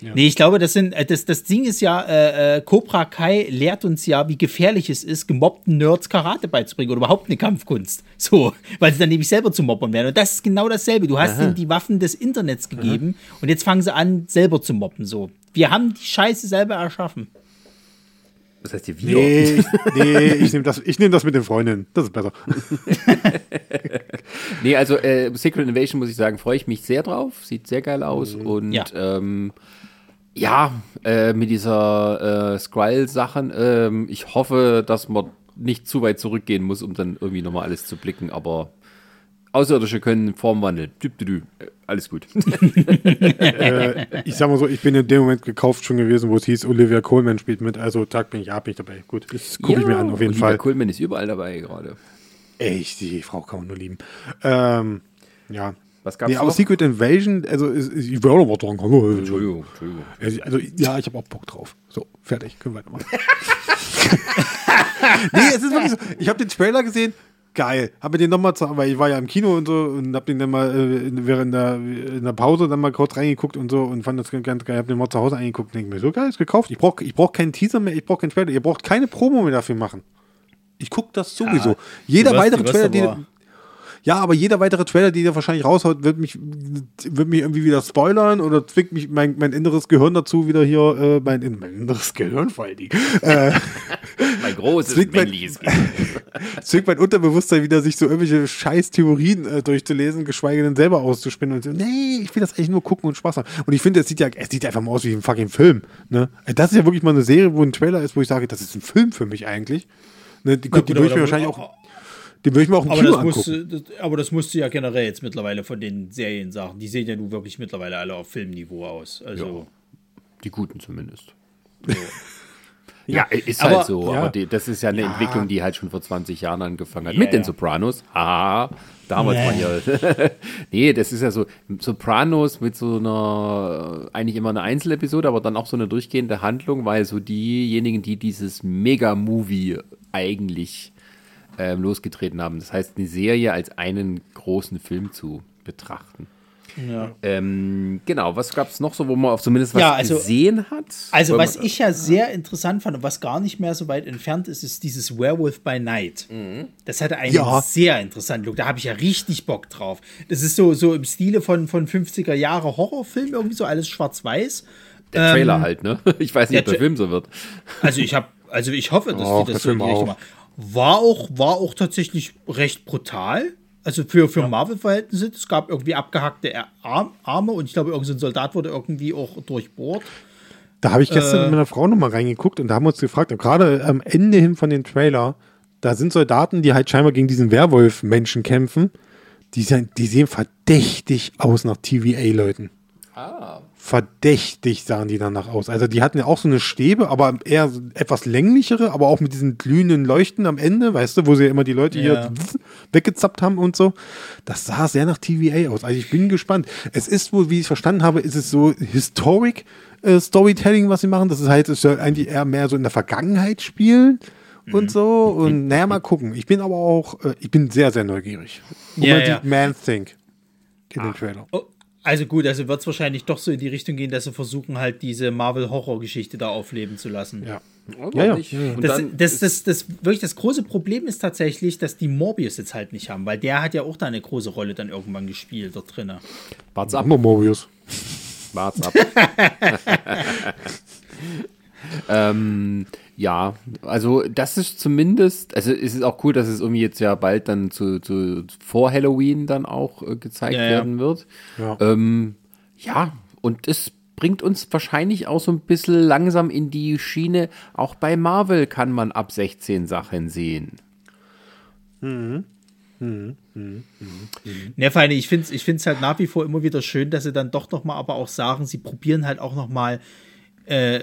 Ja. Nee, ich glaube, das sind, äh, das, das Ding ist ja, äh, äh, Cobra Kai lehrt uns ja, wie gefährlich es ist, gemobbten Nerds Karate beizubringen oder überhaupt eine Kampfkunst. So, weil sie dann nämlich selber zu mobbern werden. Und das ist genau dasselbe. Du hast ihnen die Waffen des Internets gegeben Aha. und jetzt fangen sie an, selber zu mobben. So, wir haben die Scheiße selber erschaffen. Was heißt hier wir? Nee, nee ich nehme das, nehm das mit den Freundinnen. Das ist besser. nee, also äh, Secret Invasion muss ich sagen, freue ich mich sehr drauf. Sieht sehr geil aus. Mhm. Und ja, ähm, ja äh, mit dieser äh, Skrull-Sachen, ähm, ich hoffe, dass man nicht zu weit zurückgehen muss, um dann irgendwie nochmal alles zu blicken, aber Außerirdische können Form wandeln. Alles gut. äh, ich sag mal so, ich bin in dem Moment gekauft schon gewesen, wo es hieß, Olivia Coleman spielt mit. Also Tag bin ich, ja, bin ich dabei. Gut, das gucke ja, ich mir an, auf jeden Olivia Fall. Coleman ist überall dabei gerade. Echt, die Frau kann man nur lieben. Ähm, ja. Was gab's nee, aber Secret Invasion, also ich will auch noch was sagen. Entschuldigung, Entschuldigung. Also, also ja, ich habe auch Bock drauf. So, fertig, können wir weitermachen. nee, es ist wirklich so. Ich habe den Trailer gesehen, geil. Habe den nochmal, weil ich war ja im Kino und so und habe den dann mal äh, während der, in der Pause dann mal kurz reingeguckt und so und fand das ganz geil. Habe den mal zu Hause eingeguckt und denke mir, so geil, ist gekauft. Ich brauche ich brauch keinen Teaser mehr, ich brauche keinen Trailer, ihr braucht keine Promo mehr dafür machen. Ich gucke das sowieso. Ja, Jeder weitere Trailer, den, ja, aber jeder weitere Trailer, den der wahrscheinlich raushaut, wird mich, wird mich irgendwie wieder spoilern oder zwingt mich mein, mein inneres Gehirn dazu wieder hier, äh, mein, mein inneres Gehirn vor allem. Äh, mein großes männliches Gehirn. zwingt mein Unterbewusstsein wieder, sich so irgendwelche scheiß Theorien äh, durchzulesen, geschweige denn selber auszuspinnen und so, nee, ich will das eigentlich nur gucken und Spaß haben. Und ich finde, es sieht ja, es sieht einfach mal aus wie ein fucking Film. Ne? Das ist ja wirklich mal eine Serie, wo ein Trailer ist, wo ich sage, das ist ein Film für mich eigentlich. Ne? Die, gut, die würde ich mir wahrscheinlich auch. Den würde ich mir auch im aber Kino das angucken. musst, du- das, aber das musst du ja generell jetzt mittlerweile von den Serien sagen. Die sehen ja nun wirklich mittlerweile alle auf Filmniveau aus. Also, Die guten zumindest. Ja, ist Aber- halt so. Ja. Aber die, das ist ja eine Entwicklung, die halt schon vor 20 Jahren angefangen hat. Mit den ja. Sopranos. Haha. Damals waren ja. nee, das ist ja so. Sopranos mit so einer. Eigentlich immer eine Einzelepisode, aber dann auch so eine durchgehende Handlung, weil so diejenigen, die dieses Mega-Movie eigentlich ähm, losgetreten haben. Das heißt, eine Serie als einen großen Film zu betrachten. ja. Ähm, genau, was gab es noch so, wo man auf zumindest was Ja, also- gesehen hat? also was ich ja sehr interessant fand und was gar nicht mehr so weit entfernt ist, ist dieses Werewolf by Night. Das hatte einen Ja. sehr interessanten Look. Da habe ich ja richtig Bock drauf. Das ist so, so im Stile von, von 50er Jahre Horrorfilm, irgendwie so alles schwarz-weiß. Der Trailer Ähm, halt, ne? Ich weiß nicht, ob der Film so wird. Also ich habe, also ich hoffe, dass Och, die das so in die Film Richtung auch. machen. War auch, war auch tatsächlich recht brutal. Also für, für Marvel-Verhältnisse. Es gab irgendwie abgehackte Ar- Arme und ich glaube, irgendein so ein Soldat wurde irgendwie auch durchbohrt. Da habe ich gestern Äh. mit meiner Frau nochmal reingeguckt und da haben wir uns gefragt, gerade am Ende hin von dem Trailer, da sind Soldaten, die halt scheinbar gegen diesen Werwolf-Menschen kämpfen. Die, sind, die sehen verdächtig aus nach TVA-Leuten. Ah. Verdächtig sahen die danach aus. Also die hatten ja auch so eine Stäbe, aber eher etwas länglichere, aber auch mit diesen glühenden Leuchten am Ende, weißt du, wo sie ja immer die Leute Ja. hier weggezappt haben und so. Das sah sehr nach TVA aus. Also ich bin gespannt. Es ist wohl, wie ich es verstanden habe, ist es so Historic äh, Storytelling, was sie machen. Das ist halt, es soll eigentlich eher mehr so in der Vergangenheit spielen Mhm. und so. Und naja, mal gucken. Ich bin aber auch, äh, ich bin sehr, sehr neugierig. Ja, man ja. Man Think in dem Trailer. Oh, also gut, also wird es wahrscheinlich doch so in die Richtung gehen, dass sie versuchen, halt diese Marvel-Horror-Geschichte da aufleben zu lassen. Ja. Oh, Ja, ja. Und Das, das, das, das, wirklich das große Problem ist tatsächlich, dass die Morbius jetzt halt nicht haben, weil der hat ja auch da eine große Rolle dann irgendwann gespielt dort drinne. wart's ab, Hammer Mobius. wart's ab. ähm, ja, also das ist zumindest, also es ist auch cool, dass es irgendwie jetzt ja bald dann zu, zu vor Halloween dann auch äh, gezeigt Ja, ja. werden wird. Ja. Ähm, ja, und es bringt uns wahrscheinlich auch so ein bisschen langsam in die Schiene. Auch bei Marvel kann man ab 16 Sachen sehen. Ne, Feine, ich finde es ich find's halt nach wie vor immer wieder schön, dass sie dann doch noch mal aber auch sagen, sie probieren halt auch noch mal äh,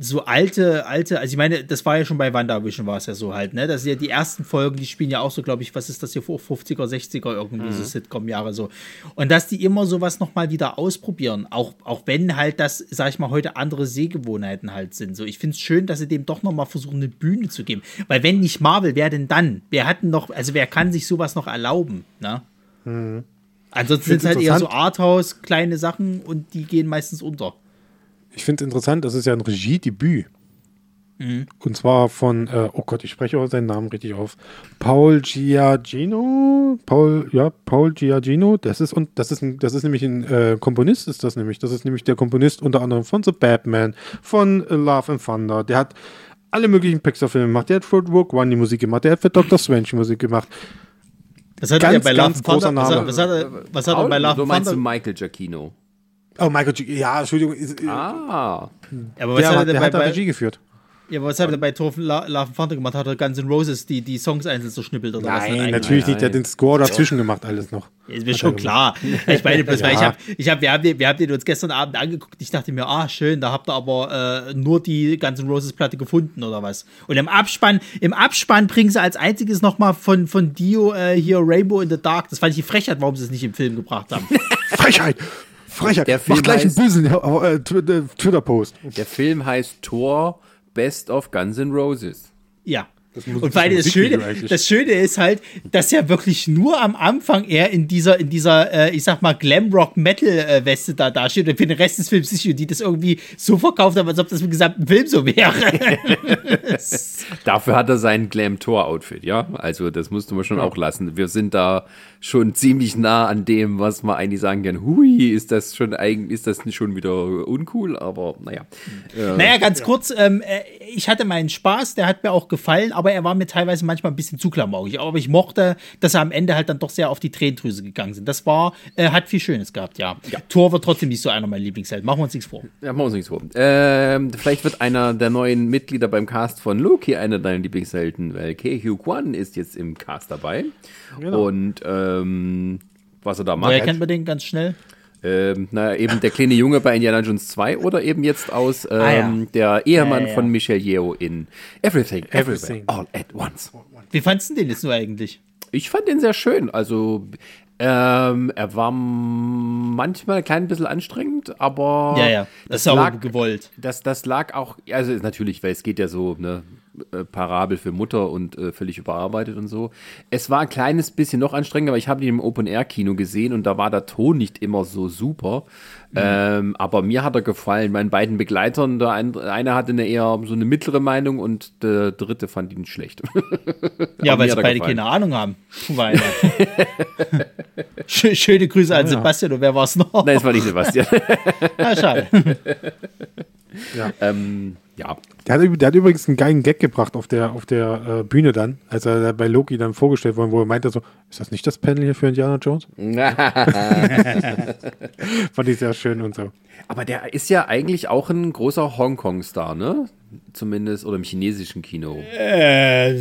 so alte, alte, also ich meine, das war ja schon bei WandaVision war es ja so halt, ne? Das sind ja die ersten Folgen, die spielen ja auch so, glaube ich, was ist das hier vor 50er, 60er irgendwie, so Sitcom-Jahre so. Und dass die immer sowas nochmal wieder ausprobieren, auch, auch wenn halt das, sag ich mal, heute andere Sehgewohnheiten halt sind. So, ich finde es schön, dass sie dem doch nochmal versuchen, eine Bühne zu geben. Weil wenn nicht Marvel, wer denn dann? Wer hat denn noch, also wer kann sich sowas noch erlauben, ne? Ansonsten sind es halt eher so. Arthouse, kleine Sachen und die gehen meistens unter. Ich finde es interessant, das ist ja ein Regiedebüt. Mhm. Und zwar von, äh, oh Gott, ich spreche auch seinen Namen richtig auf. Paul Giagino. Paul, ja, Paul Giagino. Das ist, und das ist, ein, das ist nämlich ein äh, Komponist, ist das nämlich. Das ist nämlich der Komponist unter anderem von The Batman, von Love and Thunder. Der hat alle möglichen Pixar-Filme gemacht. Der hat für Rogue One die Musik gemacht. Der hat für Dr. Strange die Musik gemacht. Was hat Ganz, er bei Love ganz and Thunder? großer Was Name. hat, was hat er, was hat er bei Love du and meinst du Thunder? Michael Giacchino? Oh, Michael G. Ja, Entschuldigung. Äh, Ah, Ja, aber was der, hat er der bei, hat bei, Regie geführt. ja, aber was hat er bei La- Love and Thunder gemacht? Hat er Guns N' Roses die, die Songs einzeln zerschnippelt oder was? Nein, Nicht eigentlich? natürlich nicht. Der hat nein. den Score dazwischen gemacht, alles noch. Ist mir schon klar. Ich meine bloß, weil ich Ja. habe, ich hab, wir, haben den, wir haben den uns gestern Abend angeguckt. Ich dachte mir, ah, schön, da habt ihr aber äh, nur die Guns N' Roses Platte gefunden oder was. Und im Abspann, im Abspann bringen sie als einziges nochmal von, von Dio äh, hier Rainbow in the Dark. Das fand ich die Frechheit, warum sie es nicht im Film gebracht haben. Frechheit! Frechheit! Der Film Mach gleich einen heißt- bösen äh, äh, äh, Twitter-Post. der Film heißt Thor Best of Guns N' Roses. Ja. und allem das Schöne, das Schöne ist halt, dass ja wirklich nur am Anfang er in dieser, in dieser, äh, ich sag mal, Glamrock-Metal-Weste da dasteht und für den Rest des Films nicht und die das irgendwie so verkauft haben, als ob das im gesamten Film so wäre. Dafür hat er sein Glam-Tor-Outfit, ja? Also, das musste man schon auch lassen. Wir sind da schon ziemlich nah an dem, was man eigentlich sagen kann. Hui, ist das schon eigentlich, ist das nicht schon wieder uncool? Aber naja. naja, ganz kurz, ähm, äh, ich hatte meinen Spaß, der hat mir auch gefallen, aber er war mir teilweise manchmal ein bisschen zu klamaukig. Aber ich mochte, dass er am Ende halt dann doch sehr auf die Tränendrüse gegangen sind. Das war, äh, hat viel Schönes gehabt, ja. ja. Thor wird trotzdem nicht so einer meiner Lieblingshelden. Machen wir uns nichts vor. Ja, machen wir uns nichts vor. Ähm, vielleicht wird einer der neuen Mitglieder beim Cast von Loki einer deiner Lieblingshelden, weil Ke-Hugh Kwan ist jetzt im Cast dabei. Genau. Und ähm, was er da macht. Woher kennt man den ganz schnell? Ähm, naja, eben der kleine Junge bei Indiana Jones 2 oder eben jetzt aus ähm, ah, ja. der Ehemann ja, ja, von Michelle Yeoh in Everything, Everything, All at Once. Wie fandest du den jetzt nur eigentlich? Ich fand den sehr schön. Also ähm, er war manchmal ein klein bisschen anstrengend, aber ja, ja, das, das lag gewollt. Das, das lag auch, also natürlich, weil es geht ja so, ne, äh, Parabel für Mutter und äh, völlig überarbeitet und so. Es war ein kleines bisschen noch anstrengender, aber ich habe ihn im Open-Air-Kino gesehen und da war der Ton nicht immer so super. Mhm. Ähm, aber mir hat er gefallen. Meinen beiden Begleitern, der eine hatte eine eher so eine mittlere Meinung und der dritte fand ihn schlecht. ja, weil sie beide gefallen. keine Ahnung haben. Schöne Grüße an ja. Sebastian und wer war es noch? Nein, es war nicht Sebastian. ah, schade. Ja. Ähm, ja. Der hat, der hat, übrigens einen geilen Gag gebracht auf der, auf der äh, Bühne dann, als er bei Loki dann vorgestellt wurde, wo er meinte so, ist das nicht das Panel hier für Indiana Jones? Fand ich sehr schön und so. Aber der ist ja eigentlich auch ein großer Hongkong-Star, ne? Zumindest, oder im chinesischen Kino. Äh,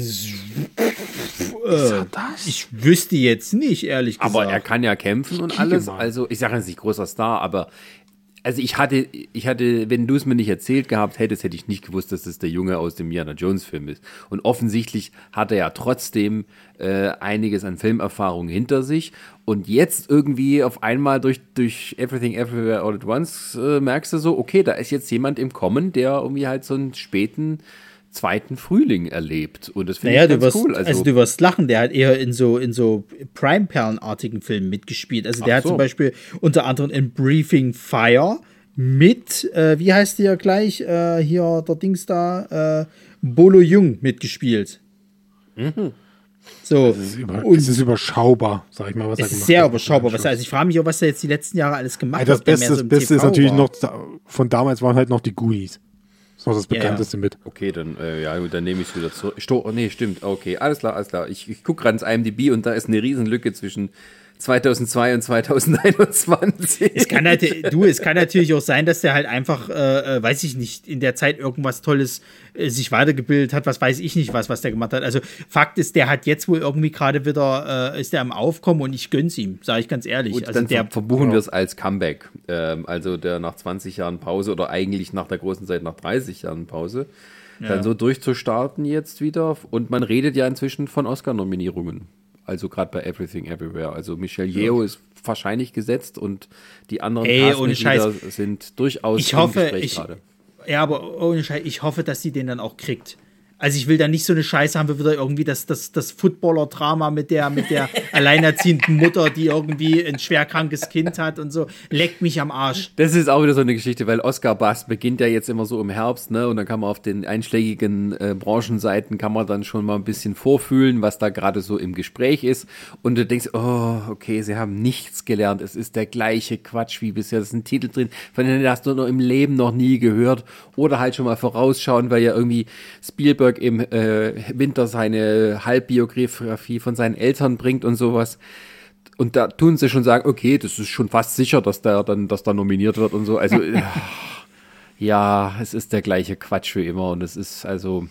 äh, ich wüsste jetzt nicht, ehrlich gesagt. Aber er kann ja kämpfen und alles. Also, ich sage jetzt nicht großer Star, aber also ich hatte, ich hatte, wenn du es mir nicht erzählt gehabt hättest, hätte ich nicht gewusst, dass es der Junge aus dem Indiana Jones Film ist. Und offensichtlich hat er ja trotzdem äh, einiges an Filmerfahrung hinter sich. Und jetzt irgendwie auf einmal durch, durch Everything Everywhere All at Once äh, merkst du so, okay, da ist jetzt jemand im Kommen, der irgendwie halt so einen späten zweiten Frühling erlebt. Und das finde naja, ich ganz wirst, cool. Also, also, du wirst lachen, der hat eher in so, in so Prime-Perlen-artigen Filmen mitgespielt. Also der Ach hat zum Beispiel unter anderem in Briefing Fire mit, äh, wie heißt der gleich, äh, hier der Dings da, äh, Bolo Jung mitgespielt. Mhm. So. Es ist, über, und es ist überschaubar, sag ich mal, was es er gemacht ist sehr hat. überschaubar. Was, also ich frage mich auch, was er jetzt die letzten Jahre alles gemacht ja, das hat. Beste, so das Beste ist natürlich war. noch, von damals waren halt noch die Goonies noch das bekannteste ja, ja. mit. Okay, dann, äh, ja, dann nehme ich es wieder zurück. Sto oh, nee, stimmt. Okay, alles klar, alles klar. Ich, ich gucke gerade ins IMDb und da ist eine Riesenlücke zwischen 2002 und 2021. Es kann halt, du, es kann natürlich auch sein, dass der halt einfach, äh, äh, weiß ich nicht, in der Zeit irgendwas Tolles äh, sich weitergebildet hat, was weiß ich nicht, was, was der gemacht hat. Also Fakt ist, der hat jetzt wohl irgendwie gerade wieder, äh, ist der am Aufkommen und ich gönn's ihm, sage ich ganz ehrlich. Gut, also dann der, verbuchen wir es als Comeback. Ähm, also der nach 20 Jahren Pause oder eigentlich nach der großen Zeit nach 30 Jahren Pause. Ja. Dann so durchzustarten jetzt wieder. Und man redet ja inzwischen von Oscar-Nominierungen. Also gerade bei Everything Everywhere. Also Michelle Yeoh ist wahrscheinlich gesetzt und die anderen Ey, sind durchaus ich hoffe, ich, gerade. Ja, aber ohne Scheiß, ich hoffe, dass sie den dann auch kriegt. Also ich will da nicht so eine Scheiße haben, wie wieder irgendwie das, das, das Footballer-Drama mit der, mit der alleinerziehenden Mutter, die irgendwie ein schwerkrankes Kind hat und so. Leckt mich am Arsch. Das ist auch wieder so eine Geschichte, weil Oscar Bass beginnt ja jetzt immer so im Herbst, ne? Und dann kann man auf den einschlägigen äh, Branchenseiten kann man dann schon mal ein bisschen vorfühlen, was da gerade so im Gespräch ist. Und du denkst, oh, okay, sie haben nichts gelernt. Es ist der gleiche Quatsch wie bisher. Das ist ein Titel drin, von dem hast du noch im Leben noch nie gehört. Oder halt schon mal vorausschauen, weil ja irgendwie Spielberg Spielberg im äh, Winter seine Halbbiografie von seinen Eltern bringt und sowas. Und da tun sie schon sagen, okay, das ist schon fast sicher, dass der dann, dass da nominiert wird und so. Also ja, es ist der gleiche Quatsch wie immer und es ist also.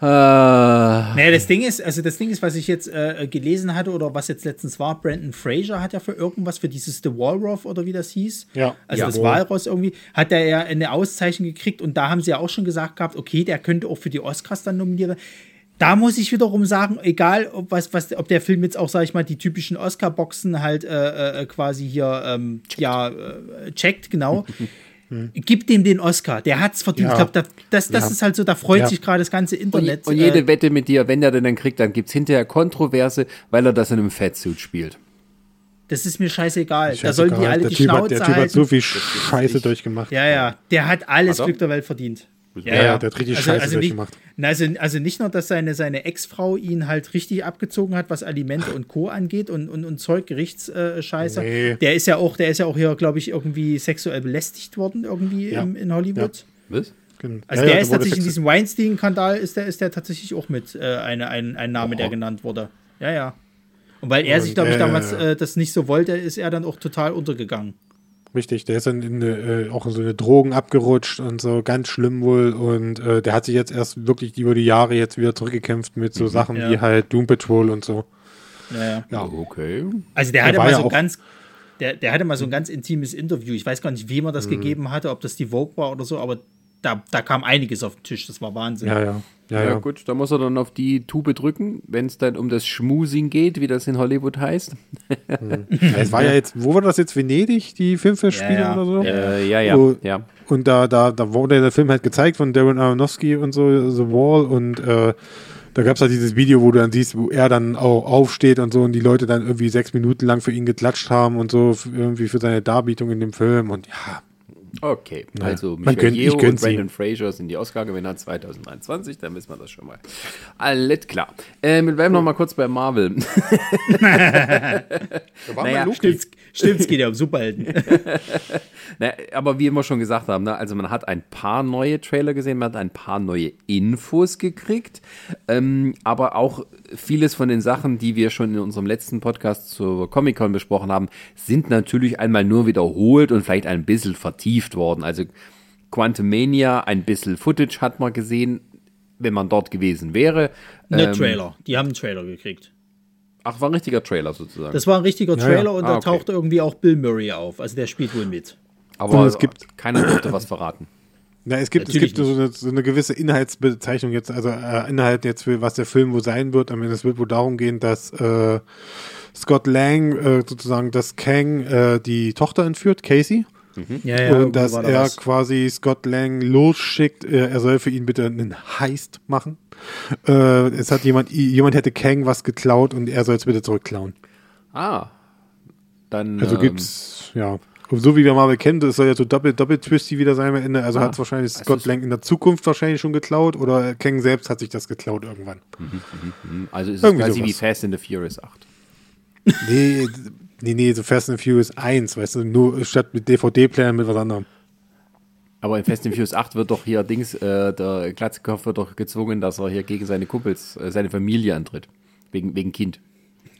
Naja, das Ding ist, also das Ding ist, was ich jetzt äh, gelesen hatte oder was jetzt letztens war, Brandon Fraser hat ja für irgendwas, für dieses The Walroth oder wie das hieß, ja. also ja, das Walross irgendwie, hat er ja eine Auszeichnung gekriegt und da haben sie ja auch schon gesagt gehabt, okay, der könnte auch für die Oscars dann nominieren. Da muss ich wiederum sagen, egal ob, was, was, ob der Film jetzt auch, sag ich mal, die typischen Oscar-Boxen halt äh, äh quasi hier ähm, ja, äh, checkt, genau. Hm. Gib dem den Oscar, der hat's verdient. Ja. Ich glaube, das, das ja. ist halt so, da freut ja. sich gerade das ganze Internet. Und, und jede äh, Wette mit dir, wenn er den dann kriegt, dann gibt es hinterher Kontroverse, weil er das in einem Fettsuit spielt. Das ist mir scheißegal. scheißegal. Da sollen die alle der die typ Schnauze hat, Der Typ hat so viel Scheiße durchgemacht. Ja, ja, der hat alles hat Glück der Welt verdient. Ja, ja, der hat richtig also, Scheiße also durchgemacht. Nicht, also, also nicht nur, dass seine, seine Ex-Frau ihn halt richtig abgezogen hat, was Alimente und Co. angeht und, und, und Zeug, Gerichtsscheiße. Nee. Der ist ja auch, der ist ja auch hier, glaube ich, irgendwie sexuell belästigt worden, irgendwie ja. im, in Hollywood. Ja. Was? Gen- Also Ja, ja, der ist tatsächlich in diesem Weinstein-Skandal ist der, ist der tatsächlich auch mit äh, eine, ein, ein Name, der Aha. genannt wurde. Ja, ja. Und weil er sich, glaube ich, damals äh, das nicht so wollte, ist er dann auch total untergegangen. Richtig, der ist dann in eine, äh, auch in so eine Drogen abgerutscht und so ganz schlimm wohl. Und äh, der hat sich jetzt erst wirklich über die Jahre jetzt wieder zurückgekämpft mit so Sachen Ja. wie halt Doom Patrol und so. Ja, ja. Ja. Okay. Also der Der hatte mal ja so ganz, der, der hatte mal so ein ganz intimes Interview. Ich weiß gar nicht, wem er Mhm. das gegeben hatte, ob das die Vogue war oder so, aber da, da kam einiges auf den Tisch. Das war Wahnsinn. Ja, ja. Ja, Ja, ja. gut, da muss er dann auf die Tube drücken, wenn es dann um das Schmusing geht, wie das in Hollywood heißt. Ja, Es war ja jetzt, wo war das jetzt? Venedig, die Filmfestspiele Ja, ja. oder so? Äh, ja, ja, Oh. ja. Und da, da, da wurde der Film halt gezeigt von Darren Aronofsky und so, The Wall. Und äh, da gab es halt dieses Video, wo du dann siehst, wo er dann auch aufsteht und so und die Leute dann irgendwie sechs Minuten lang für ihn geklatscht haben und so, irgendwie für seine Darbietung in dem Film. Und ja, Okay, Naja, also Michael ich Yeoh und. Brandon Fraser sind die Oscar-Gewinner 2023, dann wissen wir das schon mal. Alles klar. Ähm, wir bleiben noch mal kurz bei Marvel. da war Naja. Stimmt, stimmt, es geht ja um Superhelden. Na, aber wie wir schon gesagt haben, ne, also man hat ein paar neue Trailer gesehen, man hat ein paar neue Infos gekriegt, ähm, aber auch vieles von den Sachen, die wir schon in unserem letzten Podcast zur Comic-Con besprochen haben, sind natürlich einmal nur wiederholt und vielleicht ein bisschen vertieft worden. Also Quantumania, ein bisschen Footage hat man gesehen, wenn man dort gewesen wäre. Ne Ähm, Trailer. Die haben einen Trailer gekriegt. Ach, war ein richtiger Trailer sozusagen. Das war ein richtiger Ja, Trailer ja. und Ah, da okay. tauchte irgendwie auch Bill Murray auf. Also der spielt wohl mit. aber es gibt- keiner durfte was verraten. Na, es gibt, es gibt so eine, so eine gewisse Inhaltsbezeichnung jetzt, also äh, Inhalt jetzt für was der Film wohl sein wird. Aber es wird wohl darum gehen, dass äh, Scott Lang äh, sozusagen, dass Kang äh, die Tochter entführt, Casey. Ja, und irgendwie dass er was. quasi Scott Lang losschickt, äh, er soll für ihn bitte einen Heist machen. Äh, es hat jemand, jemand hätte Kang was geklaut und er soll es bitte zurückklauen. Ah, dann Also ähm, gibt's, ja. Und so wie wir Marvel kennen, das soll ja so doppelt, doppelt twisty wieder sein am Ende. Also Ah, hat es wahrscheinlich also Scott Lang in der Zukunft wahrscheinlich schon geklaut oder Kang selbst hat sich das geklaut irgendwann. Also ist es Irgendwie quasi sowas. wie Fast and the Furious 8. Nee, nee, nee, so Fast and Furious 1, weißt du, nur statt mit DVD-Player mit was anderem. Aber in Fast and Furious 8 wird doch hier Dings, äh, der Glatzkopf wird doch gezwungen, dass er hier gegen seine Kumpels, äh, seine Familie antritt. Wegen, wegen Kind.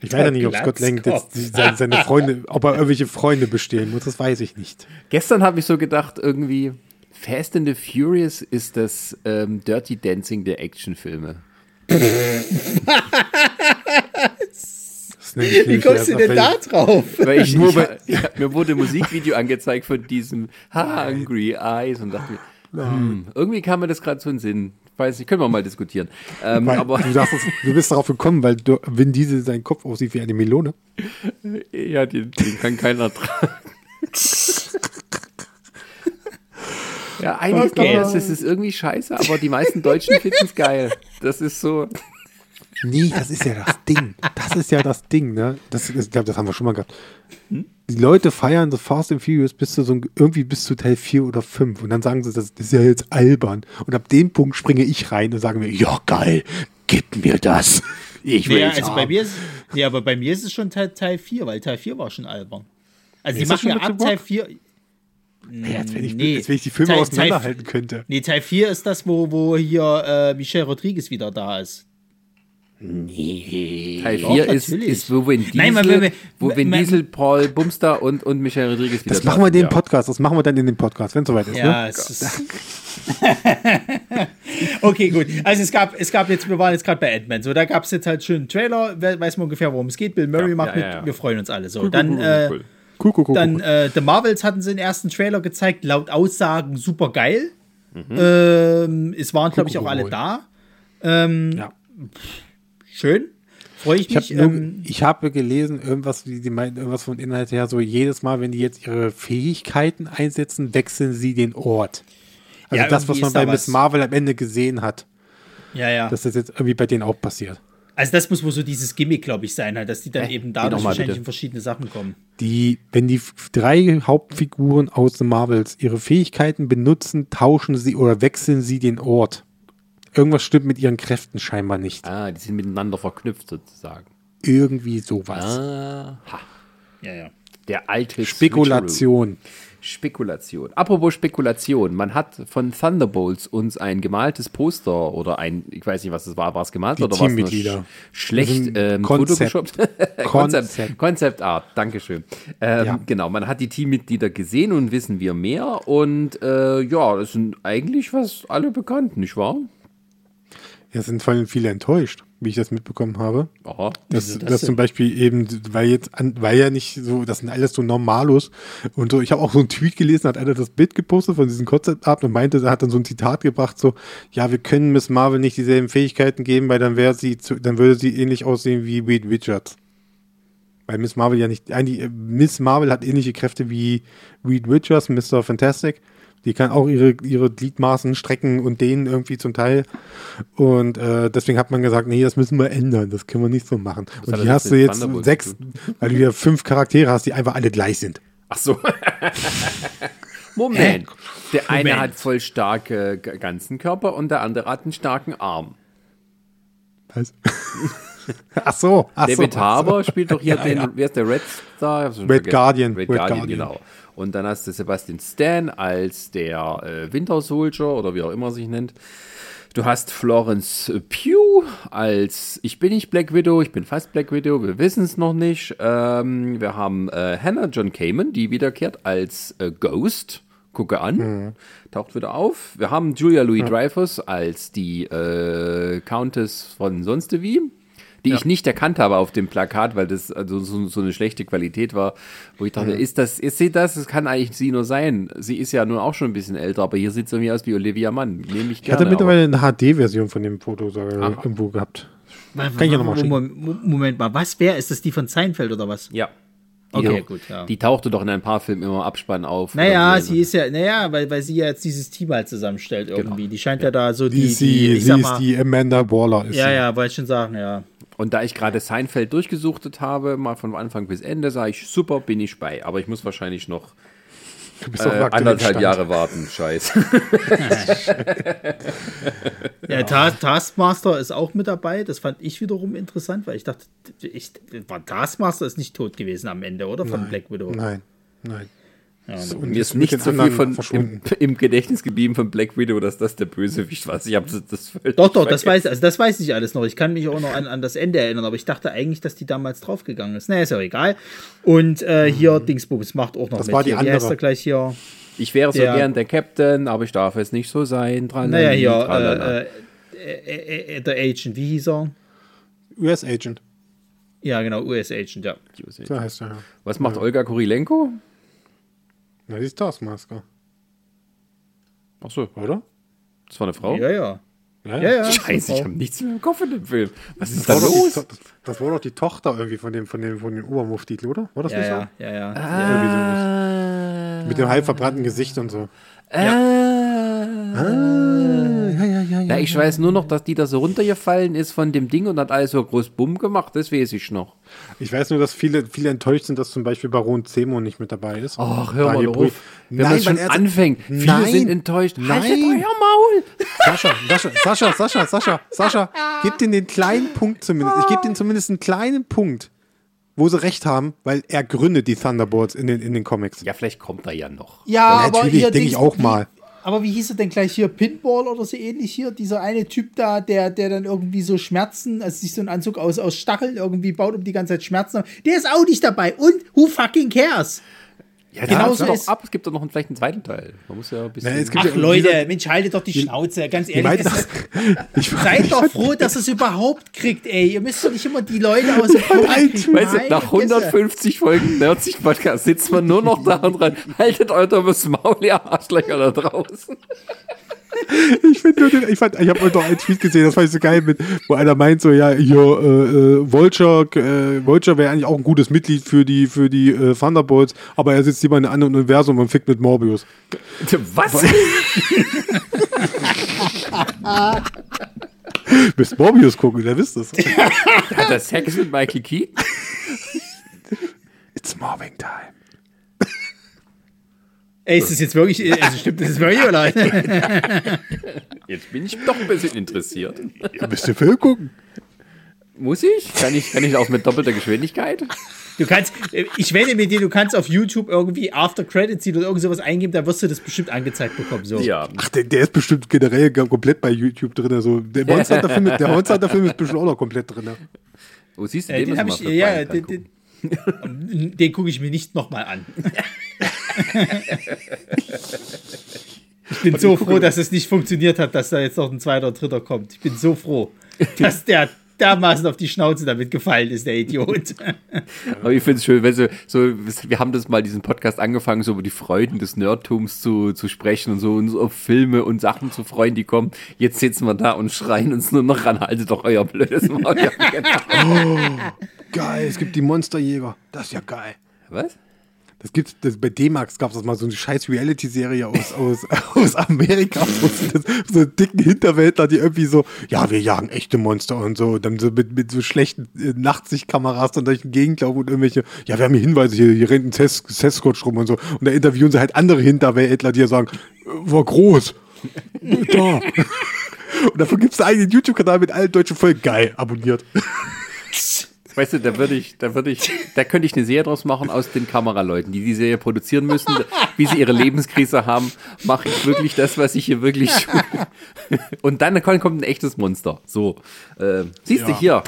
Ich weiß ja nicht, ob Scott Lang seine, seine Freunde, ob er irgendwelche Freunde bestehlen muss, das weiß ich nicht. Gestern habe ich so gedacht, irgendwie, Fast and the Furious ist das ähm, Dirty Dancing der Actionfilme. Das ich Wie kommst du denn da drauf? Weil ich, Nur ich, bei- ja, mir wurde ein Musikvideo angezeigt von diesem Hungry Eyes und dachte mir, hm, irgendwie kam mir das gerade so in den Sinn. Weiß nicht, können wir mal diskutieren. Ähm, Weil aber du, dachtest, du bist darauf gekommen, weil du, Vin Diesel sein Kopf aussieht wie eine Melone. ja, den, den kann keiner tragen. Ja, eigentlich Okay. das ist irgendwie scheiße, aber die meisten Deutschen finden es geil. Das ist so. Nee, das ist ja das Ding. Das ist ja das Ding, ne? Das, ich glaube, das haben wir schon mal gehabt. Die Leute feiern so Fast and Furious bis zu so ein- irgendwie bis zu Teil 4 oder 5 und dann sagen sie, das, ist ja jetzt albern. Und ab dem Punkt springe ich rein und sage mir, ja geil, gib mir das. Ich will es also bei haben. mir ist, nee, aber bei mir ist es schon Teil, Teil 4, weil Teil 4 war schon albern. Also die Ist das machen ja ab The Teil Rock? 4. Ja, als, wenn ich, Nee. als wenn ich die Filme Teil- auseinanderhalten könnte. Nee, Teil 4 ist das, wo, wo hier äh, Michelle Rodriguez wieder da ist. Teil Doch, 4 ist, ist, wo Vin Diesel, Nein, man- man- wo Vin man- Diesel, Paul Bumster und, und Michelle Rodriguez wieder Das da machen wir den ja. Podcast, das machen wir dann in den Podcast, wenn es soweit ist. Ja, Ne? es ist. okay, gut. Also es gab, es gab jetzt, wir waren jetzt gerade bei Ant-Man. So, da gab es jetzt halt schon einen Trailer, we- weiß man ungefähr, worum es geht. Bill Murray Ja, macht ja, mit, wir freuen uns alle so. Cool, dann cool, äh, cool. Cool, cool, cool, dann äh, The Marvels hatten sie den ersten Trailer gezeigt, laut Aussagen super geil. Mhm. Ähm, es waren, glaube ich, auch cool, alle cool. da. Ähm, Ja. Schön. Freue ich Ich mich. habe ähm, ich habe gelesen, irgendwas, wie die meinten, irgendwas von Inhalt her, so jedes Mal, wenn die jetzt ihre Fähigkeiten einsetzen, wechseln sie den Ort. Also Ja, das, was man bei Miss. Marvel am Ende gesehen hat, ja, ja. dass das jetzt irgendwie bei denen auch passiert. also das muss wohl so dieses Gimmick, glaube ich, sein, halt, dass die dann Äh, eben dadurch wahrscheinlich bitte. in verschiedene Sachen kommen. Die, wenn die drei Hauptfiguren aus den Marvels ihre Fähigkeiten benutzen, tauschen sie oder wechseln sie den Ort. Irgendwas stimmt mit ihren Kräften scheinbar nicht. Ah, die sind miteinander verknüpft sozusagen. Irgendwie sowas. Ah, ha. Ja, ja. Der alte Spekulation. Switcheroo. Spekulation. Apropos Spekulation, man hat von Thunderbolts uns ein gemaltes Poster oder ein, ich weiß nicht, was es war, war es gemalt Die oder war es nur Teammitglieder. sch schlecht ähm, Konzept. Konzept. Konzept Art, Dankeschön. Ähm, Ja. Genau, man hat die Teammitglieder gesehen und wissen wir mehr und äh, ja, das sind eigentlich was alle bekannt, nicht wahr? Ja, es sind vor allem viele enttäuscht, wie ich das mitbekommen habe. Aha. Das, Wieso das, das zum Beispiel eben, weil jetzt, weil ja nicht so, das sind alles so Normalos und so. Ich habe auch so einen Tweet gelesen, hat einer das Bild gepostet von diesem Concept Art und meinte, er hat dann so ein Zitat gebracht, so, ja, wir können Miss Marvel nicht dieselben Fähigkeiten geben, weil dann wäre sie, zu, dann würde sie ähnlich aussehen wie Reed Richards. Weil Miss Marvel ja nicht, eigentlich, äh, Miss Marvel hat ähnliche Kräfte wie Reed Richards, Mr. Fantastic. Die kann auch ihre, ihre Gliedmaßen strecken und dehnen irgendwie zum Teil. Und äh, deswegen hat man gesagt, nee, das müssen wir ändern. Das können wir nicht so machen. hat und das hier hast du jetzt sechs, weil du hier fünf Charaktere hast, die einfach alle gleich sind. Ach so. Moment. Der eine Moment. hat voll starke ganzen Körper und der andere hat einen starken Arm. Was? ach so, ach David so. Harbour spielt doch hier den, wer ist der Red Star? Red. Guardian. Red, Red Guardian, Guardian. genau. Und dann hast du Sebastian Stan als der äh, Winter Soldier oder wie auch immer er sich nennt. Du hast Florence Pugh als Ich bin nicht Black Widow, ich bin fast Black Widow, wir wissen es noch nicht. Ähm, wir haben äh, Hannah John Kamen, die wiederkehrt als äh, Ghost. Gucke an, Mhm. taucht wieder auf. Wir haben Julia Louis Dreyfus als die äh, Countess von sonst wie, die ich nicht erkannt habe auf dem Plakat, weil das also so, so eine schlechte Qualität war, wo ich dachte, ist das, ist sie das? Es kann eigentlich sie nur sein. Sie ist ja nun auch schon ein bisschen älter, aber hier sieht sie irgendwie aus wie Olivia Mann. Nehme ich Ich hatte gerne. mittlerweile eine HD-Version von dem Foto sogar irgendwo gehabt. Kann ich ja nochmal schicken. Moment, mal, was? Wer? Ist das die von Seinfeld oder was? ja. Die, Okay, gut, ja. die tauchte doch in ein paar Filmen immer im Abspann auf. Naja, sie ist ja, naja, weil, weil sie ja jetzt dieses Team halt zusammenstellt irgendwie. Die scheint ja, da so Die, die, sie, die ich sie sag ist mal, die Amanda Waller. Ist ja, sie. ja, wollte ich schon sagen, ja. Und da ich gerade Seinfeld durchgesuchtet habe, mal von Anfang bis Ende, sage ich, super, bin ich bei. Aber ich muss wahrscheinlich noch äh, anderthalb Stand. Jahre warten. Scheiß. Ja, Ta Taskmaster ist auch mit dabei. Das fand ich wiederum interessant, weil ich dachte, ich, war Taskmaster ist nicht tot gewesen am Ende, oder? Von Black Widow. Nein, nein. Ja, Und Mir ist nicht so viel von, im, im Gedächtnis geblieben von Black Widow, dass das der Bösewicht war. Ich habe das, das völlig Doch, doch, das weiß, also das weiß ich alles noch. Ich kann mich auch noch an, an das Ende erinnern, aber ich dachte eigentlich, dass die damals draufgegangen ist. Naja, ist ja egal. Und äh, hier Dingsbums macht auch noch Das mit. war die hier. Andere. er gleich hier? Ich wäre so Der- gern der Captain, aber ich darf es nicht so sein. Dran, Naja, hier, tralala. äh, äh, äh, äh, der Agent, wie hieß er? US-Agent. Ja, genau, US-Agent, ja. So heißt er, ja. Was macht Olga Kurilenko? Na, die ist Taskmaster, Ach so, oder? das war eine Frau? Ja, ja. Ja, Ja, ja. Scheiße, ich habe nichts mehr im Kopf in dem Film. Was ist Das da war, doch die, los? To- das, das war doch die Tochter irgendwie von dem, von dem, von dem Obermufti, oder? War das Ja, nicht ja, ja, ja. so? Mit dem halb verbrannten Gesicht und so. Ah. Ja, ja, ja, Ja, ich weiß nur noch, dass die da so runtergefallen ist von dem Ding und hat alles so groß Bumm gemacht, das weiß ich noch. Ich weiß nur, dass viele, viele enttäuscht sind, dass zum Beispiel Baron Zemo nicht mit dabei ist. Ach, hör mal auf. Wenn man schon er- anfängt, viele Nein. sind enttäuscht. Haltet Nein. euer Maul! Sascha, Sascha, Sascha, Sascha, Sascha, Sascha, gib denen den kleinen Punkt zumindest. Ich gebe denen zumindest einen kleinen Punkt, wo sie recht haben, weil er gründet die Thunderbolts in den, in den Comics. Ja, vielleicht kommt er ja noch. Ja, Ja, natürlich, denke ich auch mal. Aber wie hieß er denn gleich hier? Pinball oder so ähnlich hier? Dieser eine Typ da, der, der dann irgendwie so Schmerzen, also sich so einen Anzug aus, aus Stacheln irgendwie baut, um die ganze Zeit Schmerzen. Der ist auch nicht dabei. Und who fucking cares? Ja, genauso doch ist- ab, es gibt doch noch einen, vielleicht einen zweiten Teil. Man muss ja ein bisschen. Gibt Ach ja- Leute, gesagt, Mensch, haltet doch die Schnauze, ganz ehrlich. Das ist, ich seid doch froh, dass es überhaupt kriegt, ey. Ihr müsst doch nicht immer die Leute aus dem. Weißt du, nach Fresse. 150 Folgen Nerdsich Podcast sitzt man nur noch da und dran. Haltet euer dummes Maul, ihr Arschlöcher da draußen. Ich finde nur den, ich fand, ich habe heute noch einen Tweet gesehen, das fand ich so geil, mit, wo einer meint so, ja, hier, äh, äh, Vulture, äh, Vulture wäre eigentlich auch ein gutes Mitglied für die, für die äh, Thunderbolts, aber er sitzt lieber in einem anderen Universum und fickt mit Morbius. Was? Müsst Morbius gucken, der wisst es. Hat er Sex mit Michael Keaton? It's Mobbing Time. Ey, ist das jetzt wirklich, also stimmt das jetzt wirklich oder? Jetzt bin ich doch ein bisschen interessiert. Ihr müsst den Film gucken. Muss ich? Kann ich, kann ich auch mit doppelter Geschwindigkeit? Du kannst, äh, ich wette mit dir, du kannst auf YouTube irgendwie After Credits oder irgend sowas eingeben, da wirst du das bestimmt angezeigt bekommen. So. Ja. Ach, der, der ist bestimmt generell komplett bei YouTube drin. Also der Monster Hunter Film, der Monster Hunter Film ist bestimmt auch noch komplett drin. Wo siehst du Äh, den müssen habe wir ich, ja, den, den, den gucke ich mir nicht nochmal an. Ich bin so froh, dass es nicht funktioniert hat, dass da jetzt noch ein zweiter oder dritter kommt. Ich bin so froh, dass der dermaßen auf die Schnauze damit gefallen ist, der Idiot. Aber ich finde es schön, wenn so, so, wir haben das mal diesen Podcast angefangen, so über die Freuden des Nerdtums zu, zu sprechen und so, und so auf Filme und Sachen zu freuen, die kommen. Jetzt sitzen wir da und schreien uns nur noch ran, haltet doch euer blödes Maul. Ja, genau. Geil, es gibt die Monsterjäger. Das ist ja geil. Was? Das gibt das, bei D-Max gab es das mal so eine scheiß Reality-Serie aus, aus, aus Amerika, wo so, das, so dicken Hinterwäldler, die irgendwie so, ja, wir jagen echte Monster und so, und dann so mit, mit so schlechten äh, Nachtsichtkameras dann durch den Gegend laufen und irgendwelche, ja, wir haben hier Hinweise, hier, hier rennt ein Ses- Sasquatch rum und so. Und da interviewen sie halt andere Hinterwäldler, die ja sagen, äh, war groß. da. Und dafür gibt es einen eigenen YouTube-Kanal mit allen deutschen Folgen. Geil, abonniert. Weißt du, da würde ich, da würde ich, da könnte ich eine Serie draus machen aus den Kameraleuten, die die Serie produzieren müssen, wie sie ihre Lebenskrise haben, mache ich wirklich das, was ich hier wirklich tue. Und dann kommt ein echtes Monster. So, äh, siehst du Ja. hier,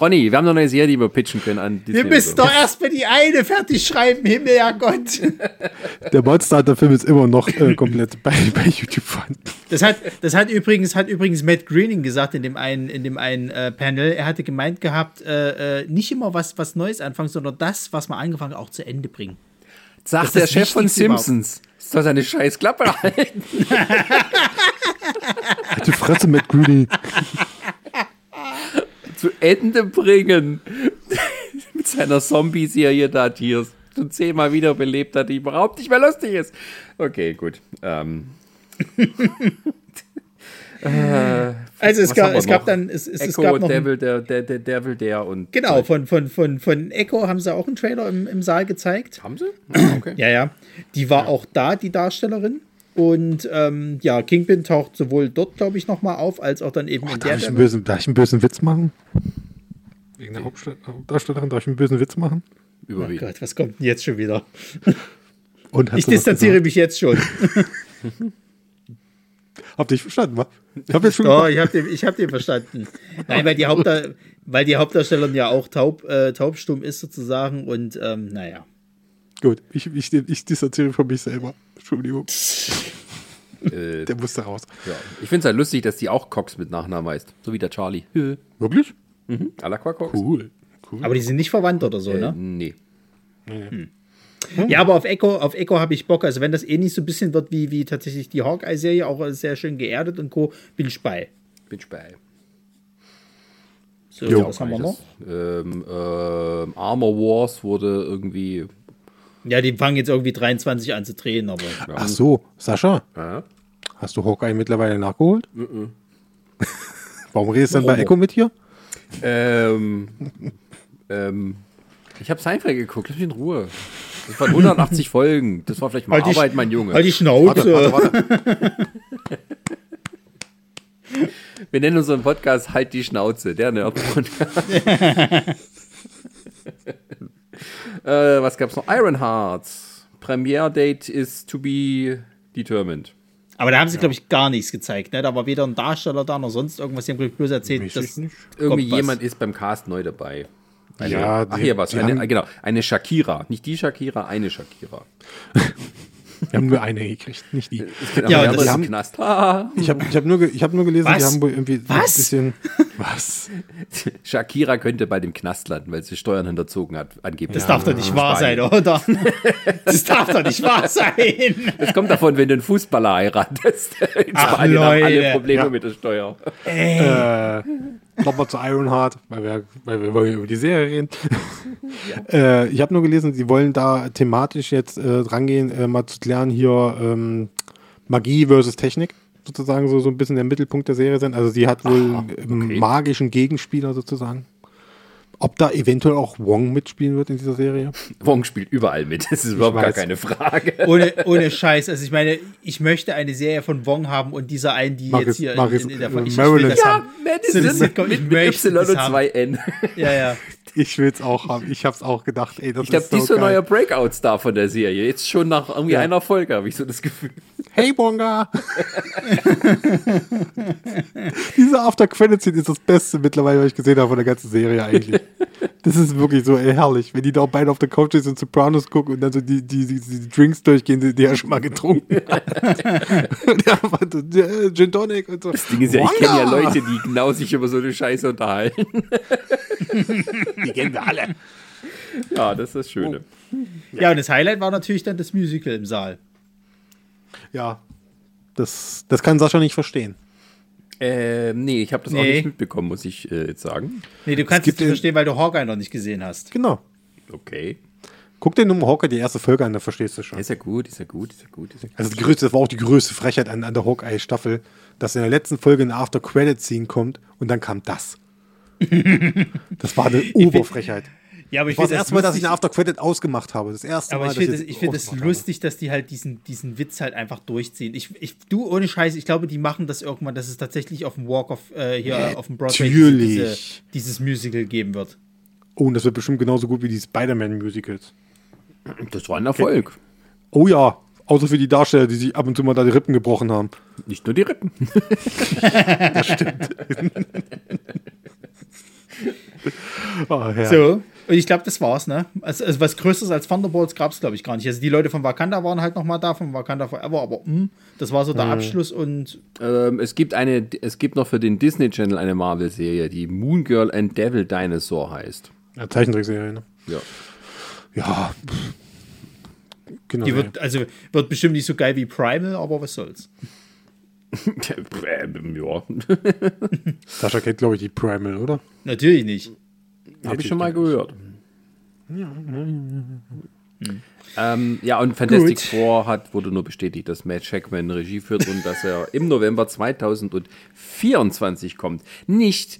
Ronny, wir haben noch eine Serie, die wir pitchen können an Wir Disney müssen oder so. doch erstmal die eine fertig schreiben, Himmel, ja Gott. Der Monster Hunter Film ist immer noch äh, komplett bei, bei YouTube vorhanden. Das hat, das hat übrigens, hat übrigens Matt Greening gesagt in dem einen, in dem einen äh, Panel. Er hatte gemeint gehabt, äh, äh, nicht immer was, was Neues anfangen, sondern das, was man angefangen hat, auch zu Ende bringen. Sagt Das der das Chef von Wichtigste überhaupt. Simpsons. Soll seine scheiß Klappe halten. Halt die Fresse, Matt Groening. zu Ende bringen. Mit seiner Zombie-Serie da, die er schon zehnmal wiederbelebt hat, die überhaupt nicht mehr lustig ist. Okay, gut. Ähm. äh, Also es gab, es gab dann, es, es, es Echo, gab noch Devil, der, der, der Devil, der und. genau von von von von Echo haben sie auch einen Trailer im, im Saal gezeigt. Haben sie? Ah, Okay. Ja, ja. Die war auch da, die Darstellerin. Und ähm, ja, Kingpin taucht sowohl dort, glaube ich, nochmal auf, als auch dann eben in Darf der. ich, einen bösen, darf ich einen bösen Witz machen? Wegen der Hauptstadt- Hauptdarstellerin, darf ich einen bösen Witz machen? Oh Überwiegend. Gott, was kommt denn jetzt schon wieder? Ich distanziere gesagt? mich jetzt schon. Habt ihr nicht verstanden, wa? Ich hab jetzt schon Doch, gemacht. ich habe den, ich hab den verstanden. Nein, weil die, Hauptda weil die Hauptdarstellerin ja auch taub, äh, taubstumm ist sozusagen und ähm, naja. Gut, ich, ich, ich distanziere von mich selber. Entschuldigung, Äh, der musste raus. ja. Ich finde es halt lustig, dass die auch Cox mit Nachnamen heißt. So wie der Charlie. Hö. Wirklich? Mhm. Alakwa Cox? Cool. cool. Aber die sind nicht verwandt oder so, Äh, ne? nee. Ja, aber auf Echo, auf Echo habe ich Bock. Also wenn das eh nicht so ein bisschen wird wie, wie tatsächlich die Hawkeye-Serie, auch sehr schön geerdet und Co., bin ich bei. Bin ich bei. So, Jo. was haben wir noch? Ähm, ähm, Armor Wars wurde irgendwie. Ja, die fangen jetzt irgendwie 23 an zu drehen, aber Ach so, Sascha, Ja. hast du Hawkeye mittlerweile nachgeholt? Warum redest du dann bei? Echo mit hier? Ähm, ähm, ich habe Seinfeld geguckt, lass mich in Ruhe. Das waren 180 Folgen. Das war vielleicht mal Halt die- Arbeit, mein Junge. halt die Schnauze. Warte, warte. Wir nennen unseren Podcast Halt die Schnauze, der Nerd-Podcast. Äh, was gab's noch? Ironhearts. Premiere-Date is to be determined. Aber da haben sie, glaube ich, gar nichts gezeigt. Ne? Da war weder ein Darsteller da noch sonst irgendwas. Die haben, glaub ich, bloß erzählt, dass. Irgendwie was. jemand ist beim Cast neu dabei. Eine, Ja, ach, die- hier was. die Eine, haben- genau, eine Shakira. Nicht die Shakira, eine Shakira. Wir haben nur eine gekriegt, nicht die. Ja, die das- ist im Knast. Ich habe ich hab nur, ich hab nur gelesen, die Was? haben wohl irgendwie Was? ein bisschen. Was? Shakira könnte bei dem Knast landen, weil sie Steuern hinterzogen hat, angeblich. Das darf doch nicht wahr sein, oder? Das darf doch nicht wahr sein. Das kommt davon, wenn du einen Fußballer heiratest. In Ach, Spanien haben alle Leute. Probleme Ja. mit der Steuer. Äh, Nochmal zu Ironheart, weil wir, weil wir wollen über die Serie reden. äh, ich habe nur gelesen, sie wollen da thematisch jetzt äh, rangehen, äh, mal zu klären hier ähm, Magie versus Technik sozusagen so, so ein bisschen der Mittelpunkt der Serie sein. Also sie hat wohl einen magischen Gegenspieler sozusagen. Ob da eventuell auch Wong mitspielen wird in dieser Serie. Wong spielt überall mit. Das ist überhaupt gar keine Frage. Ohne, ohne Scheiß. Also ich meine, ich möchte eine Serie von Wong haben und dieser einen, die Mach jetzt hier mach in, in, der äh, ich, ich Marilyn. will das Ja, haben. So, das mit, mit möchte Y und haben. 2 N. Ja, ja. Ich will es auch haben. Ich habe es auch gedacht. Ey, das Ich glaube, ist die so ist so neuer Breakout-Star von der Serie. Jetzt schon nach irgendwie Ja. einer Folge, habe ich so das Gefühl. Hey Bonga! Diese After-Credit-Scene ist das Beste mittlerweile, was ich gesehen habe von der ganzen Serie eigentlich. Das ist wirklich so ey, herrlich, wenn die da auch beide auf der Couch sitzen und Sopranos gucken und dann so die, die, die, die Drinks durchgehen, die, die er schon mal getrunken hat. und er einfach so, äh, Gin Tonic und so. Das Ding ist ja, ich kenne ja Leute, die genau sich über so eine Scheiße unterhalten. Die kennen wir alle. Ja, das ist das Schöne. ja, und das Highlight war natürlich dann das Musical im Saal. Ja, das, das kann Sascha nicht verstehen. Ähm, nee, ich habe das auch Nee. nicht mitbekommen, muss ich äh, jetzt sagen. Nee, du kannst es nicht verstehen, weil du Hawkeye noch nicht gesehen hast. Genau. Okay. Guck dir nur mal Hawkeye die erste Folge an, da verstehst du schon. Ist ja gut, ist ja gut, ist ja gut. Ist ja gut. Also die größte, das war auch die größte Frechheit an, an der Hawkeye-Staffel, dass in der letzten Folge eine After-Credit-Scene kommt und dann kam das. Das war eine Oberfrechheit. Ja, aber Das ich war das finde erste Mal, dass ich lustig- eine After-Credit ausgemacht habe. Das erste Aber Mal, ich finde find es ausgemacht habe. lustig, dass die halt diesen, diesen Witz halt einfach durchziehen. Ich, ich, du, ohne Scheiß, ich glaube, die machen das irgendwann, dass es tatsächlich auf dem Walk of, äh, hier auf dem Broadway. Diese, dieses Musical geben wird. Oh, und das wird bestimmt genauso gut wie die Spider-Man-Musicals. Das war ein Erfolg. Oh ja, außer für die Darsteller, die sich ab und zu mal da die Rippen gebrochen haben. Nicht nur die Rippen. Oh, ja. So, und ich glaube, das war's, ne? Also, also was Größeres als Thunderbolts gab es, glaube ich, gar nicht. Also die Leute von Wakanda waren halt noch mal da, von Wakanda Forever, aber hm, das war so der Abschluss und ähm, es, gibt eine, es gibt noch für den Disney Channel eine Marvel-Serie, die Moon Girl and Devil Dinosaur heißt. Ja, Zeichentrickserie, ne? Ja. Ja. Genau. die wird, also wird bestimmt nicht so geil wie Primal, aber was soll's. Ja. Sascha kennt, glaube ich, die Primal, oder? Natürlich nicht. Habe ich schon mal gehört. Ähm, ja, und Fantastic Gut. Four hat, wurde nur bestätigt, dass Matt Shackman Regie führt und dass er im November 2024 kommt. Nicht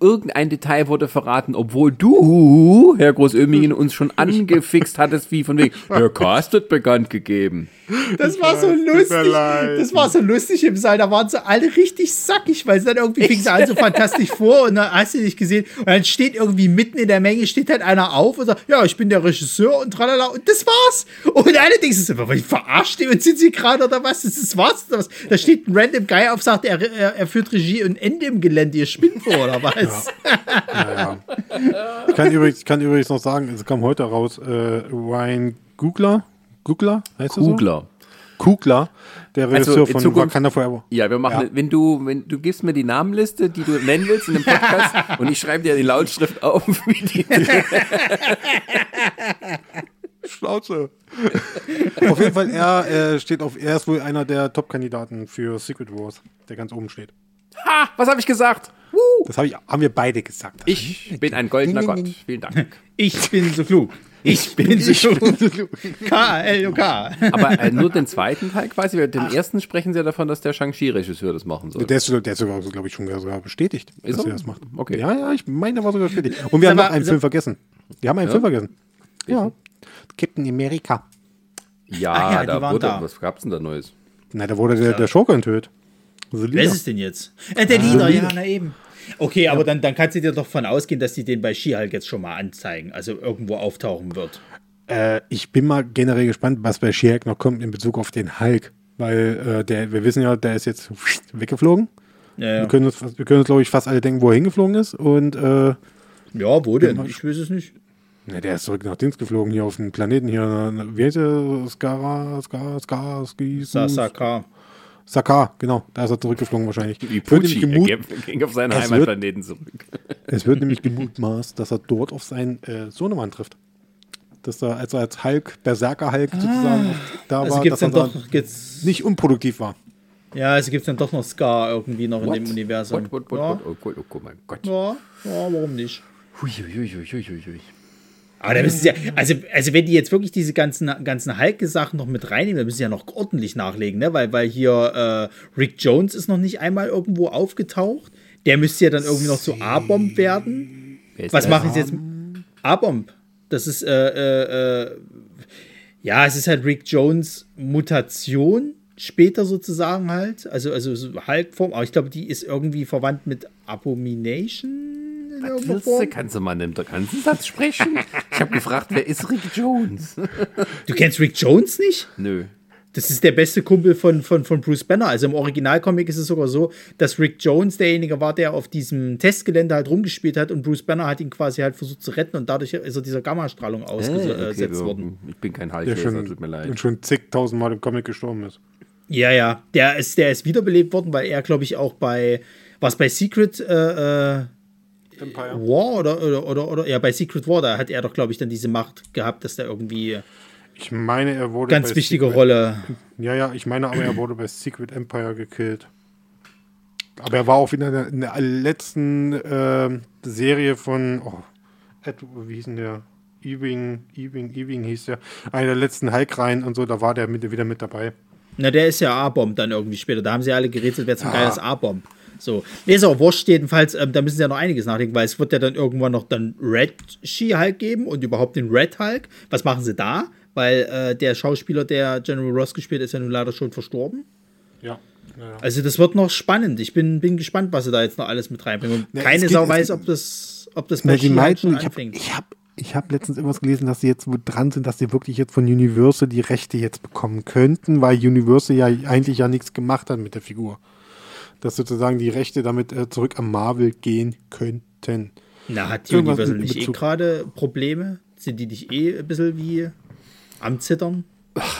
irgendein Detail wurde verraten, obwohl du, Herr Großömingen, uns schon angefixt hattest, wie von wegen, der Cast wird bekannt gegeben. Das war so tut mir lustig. Das war so lustig im Saal. Da waren sie alle richtig sackig, weil sie dann irgendwie fing sie an so fantastisch vor und dann hast du nicht gesehen. Und dann steht irgendwie mitten in der Menge, steht halt einer auf und sagt, ja, ich bin der Regisseur und tralala. Und das war's. Und alle denken sich so, verarscht die und sind sie gerade oder was? Das ist was? Oder was? Da steht ein random Guy auf, sagt, er, er, er führt Regie und Ende im Gelände. Ihr spinnt vor oder was? Ja, ja. Ich kann übrigens, ich kann übrigens noch sagen, es kam heute raus, äh, Ryan Googler, Googler, heißt er so? Kugler. Kugler, der Regisseur Also, von Zukunft- Wakanda Forever. Ja, wir machen, Ja. wenn du, wenn du gibst mir die Namenliste, die du nennen willst in dem Podcast, und ich schreibe dir die Lautschrift auf, wie die, Schnauze. auf jeden Fall, er äh, steht auf, er ist wohl einer der Top-Kandidaten für Secret Wars, der ganz oben steht. Ha, was habe ich gesagt? Das hab ich, haben wir beide gesagt. Ich bin ein goldener Gott. Vielen Dank. Ich bin so klug. Ich bin so klug. K-L-O-K. Aber äh, nur den zweiten Teil quasi, weil den ersten sprechen sie ja davon, dass der Shang-Chi-Regisseur das machen soll. Der ist, sogar- der ist sogar, glaube ich, schon sogar bestätigt, Ist dass er? er das macht. Okay. Ja, ja, ich meine, der war sogar bestätigt. Und wir haben noch einen Film vergessen. Wir haben einen Film vergessen. Ja. Captain America. Ja, Ah ja, die da waren wurde, da. was gab's denn da Neues? Na, da wurde der, der Schurke enthüllt. Wer ist es denn jetzt? Äh, der Leader, ja, na eben. Okay, aber dann, dann kannst du dir doch von ausgehen, dass die den bei She-Hulk jetzt schon mal anzeigen, also irgendwo auftauchen wird. Äh, ich bin mal generell gespannt, was bei She-Hulk noch kommt in Bezug auf den Hulk. Weil äh, der, wir wissen ja, der ist jetzt weggeflogen. Ja, ja. Wir können uns, wir können uns glaube ich, fast alle denken, wo er hingeflogen ist. Und äh, ja wo denn? Ich weiß es nicht. na, der ist zurück nach Dings geflogen, hier auf dem Planeten hier. Wie heißt der? Skara, Skara, Skara, Ski, Sasaka. Sakar, genau. Da ist er zurückgeflogen wahrscheinlich. Wie Es wird Pucci, nämlich er gemut- ging- auf seinen Es Heimatplaneten zurück. Es wird nämlich gemutmaßt, dass er dort auf seinen äh, Sohnemann trifft. Dass er, als er als Hulk, Berserker-Hulk sozusagen da Also war, gibt es dass dann er doch da gibt's, nicht unproduktiv war. ja, also gibt's dann doch noch Scar irgendwie noch in dem Universum. What, what, what, ja, what? Oh, Gott, oh, Gott, mein Gott. ja, ja, warum nicht? Hui, hui, hui, hui, hui, hui. Aber da müssen sie ja, also, also wenn die jetzt wirklich diese ganzen, ganzen Hulk-Sachen noch mit reinnehmen, dann müssen sie ja noch ordentlich nachlegen, ne? Weil, weil hier äh, Rick Jones ist noch nicht einmal irgendwo aufgetaucht. Der müsste ja dann irgendwie noch zu A-Bomb werden. Was machen sie jetzt? A-Bomb. Das ist, äh, äh, äh, ja, es ist halt Rick Jones Mutation später sozusagen halt. Also, also so Hulk-Form, aber ich glaube, die ist irgendwie verwandt mit Abomination Willst kannst du mal einen ganzen Satz sprechen? Ich habe gefragt, wer ist Rick Jones? Du kennst Rick Jones nicht? Nö. Das ist der beste Kumpel von, von, von Bruce Banner. Also im Originalcomic ist es sogar so, dass Rick Jones derjenige war, der auf diesem Testgelände halt rumgespielt hat und Bruce Banner hat ihn quasi halt versucht zu retten und dadurch ist er dieser Gammastrahlung Äh, ausgesetzt okay, worden. Ich bin kein schon, tut mir leid. und schon zigtausendmal im Comic gestorben ist. Ja, ja. Der ist, der ist wiederbelebt worden, weil er, glaube ich, auch bei, was bei Secret äh, äh, Empire. War oder, oder, oder, oder, ja, bei Secret War, da hat er doch, glaube ich, dann diese Macht gehabt, dass der irgendwie Ich meine, er wurde. ganz wichtige Secret, Rolle. Ja, ja, ich meine aber, er wurde bei Secret Empire gekillt. Aber er war auch wieder in der, letzten ähm, Serie von. Oh, Ed, wie hieß denn der? Ewing, Ewing, Ewing hieß der. Einer der letzten Hulk-Reihen und so, da war der mit, wieder mit dabei. Na, der ist ja A-Bomb dann irgendwie später. Da haben sie alle gerätselt, wer zum Geil ist A-Bomb. So. Nee, ist auch wurscht, jedenfalls, ähm, da müssen sie ja noch einiges nachdenken, weil es wird ja dann irgendwann noch dann Red She-Hulk geben und überhaupt den Red Hulk. Was machen sie da? Weil äh, der Schauspieler, der General Ross gespielt hat, ist ja nun leider schon verstorben. Ja. ja, ja. Also das wird noch spannend. Ich bin, bin gespannt, was sie da jetzt noch alles mit reinbringen. Und Ja, keine geht- Sau weiß, ob das, ob das bei die meinten, schon ich habe anfängt. ich hab, ich hab letztens irgendwas gelesen, dass sie jetzt wo dran sind, dass sie wirklich jetzt von Universal die Rechte jetzt bekommen könnten, weil Universal ja eigentlich ja nichts gemacht hat mit der Figur. Dass sozusagen die Rechte damit äh, zurück am Marvel gehen könnten. Na, hat Irgendwas Universal nicht eh gerade Probleme? Sind die nicht eh ein bisschen wie am Zittern?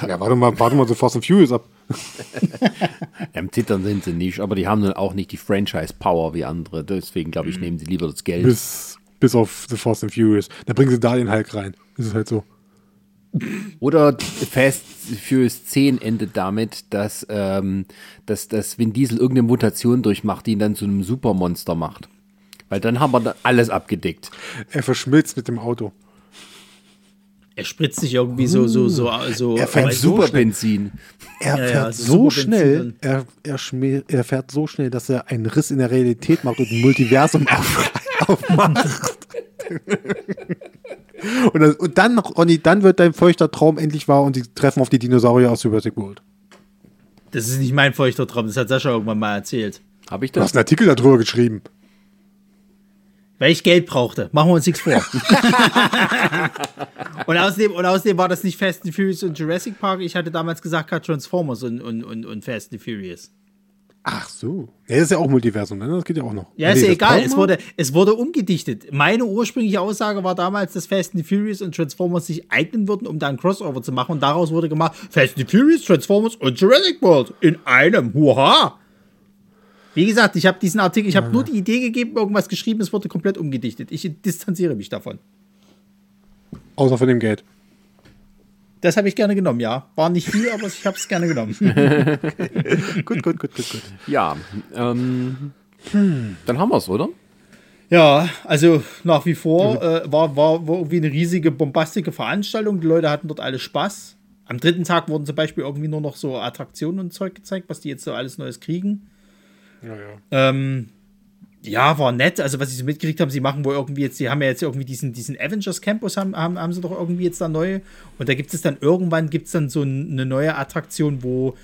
Ja, warte mal, warte mal so Fast and Furious ab. Am Zittern sind sie nicht, aber die haben dann auch nicht die Franchise-Power wie andere. Deswegen, glaube ich, nehmen sie lieber das Geld. Bis, bis auf The Fast and Furious. Da bringen sie da den Hulk rein. Das ist halt so. Oder Fast Furious 10 endet damit, dass, ähm, dass, dass Vin Diesel irgendeine Mutation durchmacht, die ihn dann zu einem Supermonster macht. Weil dann haben wir da alles abgedeckt. Er verschmilzt mit dem Auto. Er spritzt sich irgendwie so, so, so, so. Er fährt so Super schnell. Benzin. Er Ja, ja, fährt so schnell, er, er, er fährt so schnell, dass er einen Riss in der Realität macht und ein Multiversum auf, aufmacht. und, das, und dann, Ronny, dann wird dein feuchter Traum endlich wahr und sie treffen auf die Dinosaurier aus Jurassic World. Das ist nicht mein feuchter Traum, das hat Sascha irgendwann mal erzählt. Habe ich Du das? hast einen Artikel darüber geschrieben. Weil ich Geld brauchte. Machen wir uns nichts vor. und, außerdem, und außerdem war das nicht Fast and Furious und Jurassic Park. Ich hatte damals gesagt, gerade Transformers und, und, und, und Fast and Furious. Ach so. Ja, das ist ja auch Multiversum, ne? Das geht ja auch noch. Ja, ist ja egal. Es wurde, es wurde umgedichtet. Meine ursprüngliche Aussage war damals, dass Fast and Furious und Transformers sich eignen würden, um da ein Crossover zu machen. Und daraus wurde gemacht, Fast and Furious, Transformers und Jurassic World in einem. Hurra! Wie gesagt, ich habe diesen Artikel, ich habe nur die Idee gegeben, irgendwas geschrieben, es wurde komplett umgedichtet. Ich distanziere mich davon. Außer von dem Geld. Das habe ich gerne genommen, ja. War nicht viel, aber ich habe es gerne genommen. Gut, gut, gut, gut, gut. Ja. Ähm, Dann haben wir es, oder? Ja, also nach wie vor äh, war, war, war irgendwie eine riesige, bombastische Veranstaltung. Die Leute hatten dort alle Spaß. Am dritten Tag wurden zum Beispiel irgendwie nur noch so Attraktionen und Zeug gezeigt, was die jetzt so alles Neues kriegen. Ja, ja. Ähm, ja, war nett. Also, was sie so mitgekriegt haben, sie machen wohl irgendwie jetzt, sie haben ja jetzt irgendwie diesen, diesen Avengers Campus, haben, haben, haben sie doch irgendwie jetzt da neu. Und da gibt es dann irgendwann gibt es dann so eine neue Attraktion, wo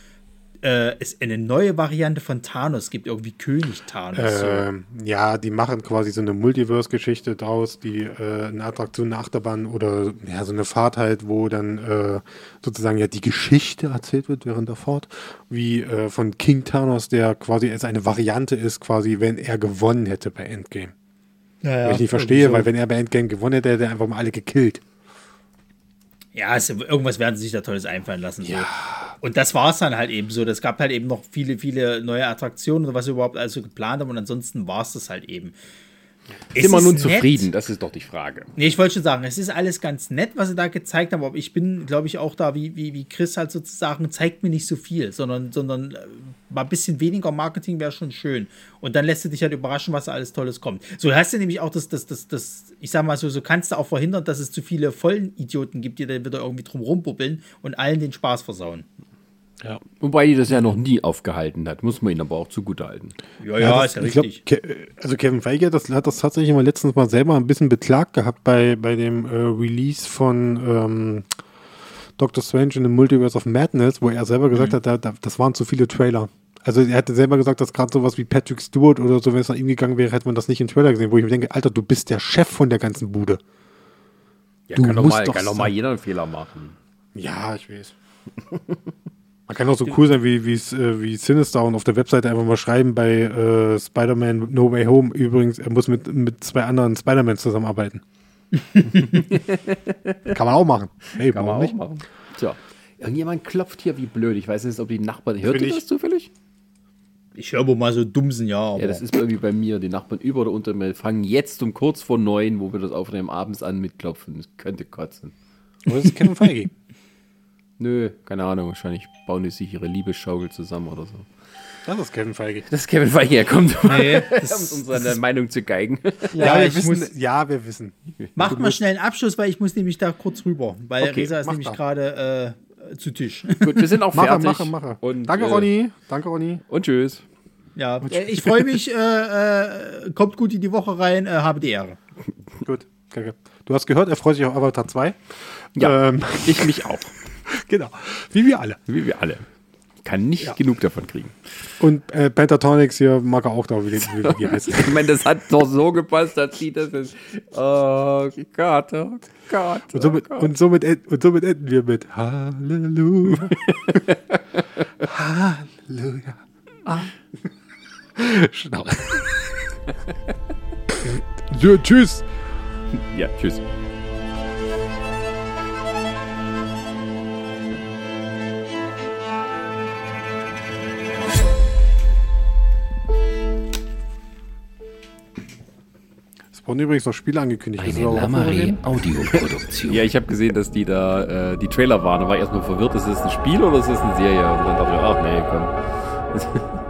äh, es eine neue Variante von Thanos gibt, irgendwie König Thanos. so. Ähm, ja, die machen quasi so eine Multiverse-Geschichte draus, die äh, eine Attraktion, eine Achterbahn oder ja, so eine Fahrt halt, wo dann äh, sozusagen ja die Geschichte erzählt wird während der Fahrt, wie äh, von King Thanos, der quasi als eine Variante ist, quasi, wenn er gewonnen hätte bei Endgame. Ja, ja, Was ich nicht verstehe, so. weil wenn er bei Endgame gewonnen hätte, hätte er einfach mal alle gekillt. Ja, es, irgendwas werden sie sich da Tolles einfallen lassen. So. Und das war es dann halt eben so. Es gab halt eben noch viele, viele neue Attraktionen oder was sie überhaupt alles so geplant haben. Und ansonsten war es das halt eben. Wir ist nun nett. zufrieden? Das ist doch die Frage. Nee, ich wollte schon sagen, es ist alles ganz nett, was sie da gezeigt haben, aber ich bin, glaube ich, auch da, wie, wie, wie Chris halt sozusagen, zeigt mir nicht so viel, sondern, sondern äh, mal ein bisschen weniger Marketing wäre schon schön. Und dann lässt du dich halt überraschen, was da alles Tolles kommt. So hast du nämlich auch das, das, das, das, ich sag mal so, so kannst du auch verhindern, dass es zu viele vollen Idioten gibt, die dann wieder irgendwie drum rumbubbeln und allen den Spaß versauen. Ja. Wobei die das ja noch nie aufgehalten hat, muss man ihn aber auch zugutehalten. Ja, ja, das, ist ja ich glaub, richtig. Ke also Kevin Feige das, hat das tatsächlich mal letztens mal selber ein bisschen beklagt gehabt bei, bei dem äh, Release von ähm, Doctor Strange in the Multiverse of Madness, wo er selber gesagt hat, da, da, das waren zu viele Trailer. Also er hatte selber gesagt, dass gerade sowas wie Patrick Stewart oder so, wenn es nach ihm gegangen wäre, hätte man das nicht im Trailer gesehen, wo ich mir denke, Alter, du bist der Chef von der ganzen Bude. Ja, Du kann doch mal, doch kann doch mal jeder einen Fehler machen. Ja, ich weiß. Man kann auch so cool sein wie, äh, wie Sinister und auf der Webseite einfach mal schreiben bei äh, Spider-Man No Way Home. Übrigens, er muss mit, mit zwei anderen Spider-Mans zusammenarbeiten. kann man auch machen. Hey, Kann man auch nicht? machen. Tja. Irgendjemand klopft hier wie blöd. Ich weiß nicht, ob die Nachbarn. Hört ihr ich. das zufällig? Ich höre wohl mal so Dummsen, ja. Aber Ja, das ist irgendwie bei mir. Die Nachbarn über oder unter mir fangen jetzt um kurz vor neun, wo wir das aufnehmen, abends an mit Klopfen. Das könnte kotzen. Aber das ist Kevin Feige. Nö, keine Ahnung. Wahrscheinlich bauen die sich ihre Liebesschaukel zusammen oder so. Das ist Kevin Feige. Das ist Kevin Feige, er kommt, Nee, um das, unsere Meinung zu geigen. Ja, wir ich wissen. muss- ja, wir wissen. macht mal schnell einen Abschluss, weil ich muss nämlich da kurz rüber. Weil Okay, Resa ist nämlich gerade äh, zu Tisch. Gut, wir sind auch Mache, fertig. mache, mache. Und, Danke, äh, Ronny. Danke, Ronny. Und tschüss. ja, äh, ich freue mich. Äh, äh, kommt gut in die Woche rein. Äh, habe die Ehre. Gut. Danke. Du hast gehört, er freut sich auf Avatar 2. Ja, Ähm, ich mich auch. genau. Wie wir alle. Wie wir alle. Kann nicht genug davon kriegen. Und äh, Pentatonix hier mag er auch da, wie, wie, wie die heißen. Ich meine, das hat doch so gepasst, dass sie das ist. Oh Gott, oh Gott. Und somit, und, somit, und somit enden wir mit Halleluja. Halleluja. Ah. Schnau. ja, tschüss. Ja, tschüss. Es wurden übrigens noch Spiele angekündigt. Eine darüber Lamare reden? Audioproduktion. Ja, ich habe gesehen, dass die da äh, die Trailer waren. Da war ich erstmal verwirrt, ist das ein Spiel oder ist das eine Serie? Und dann dachte ich, ach nee, komm.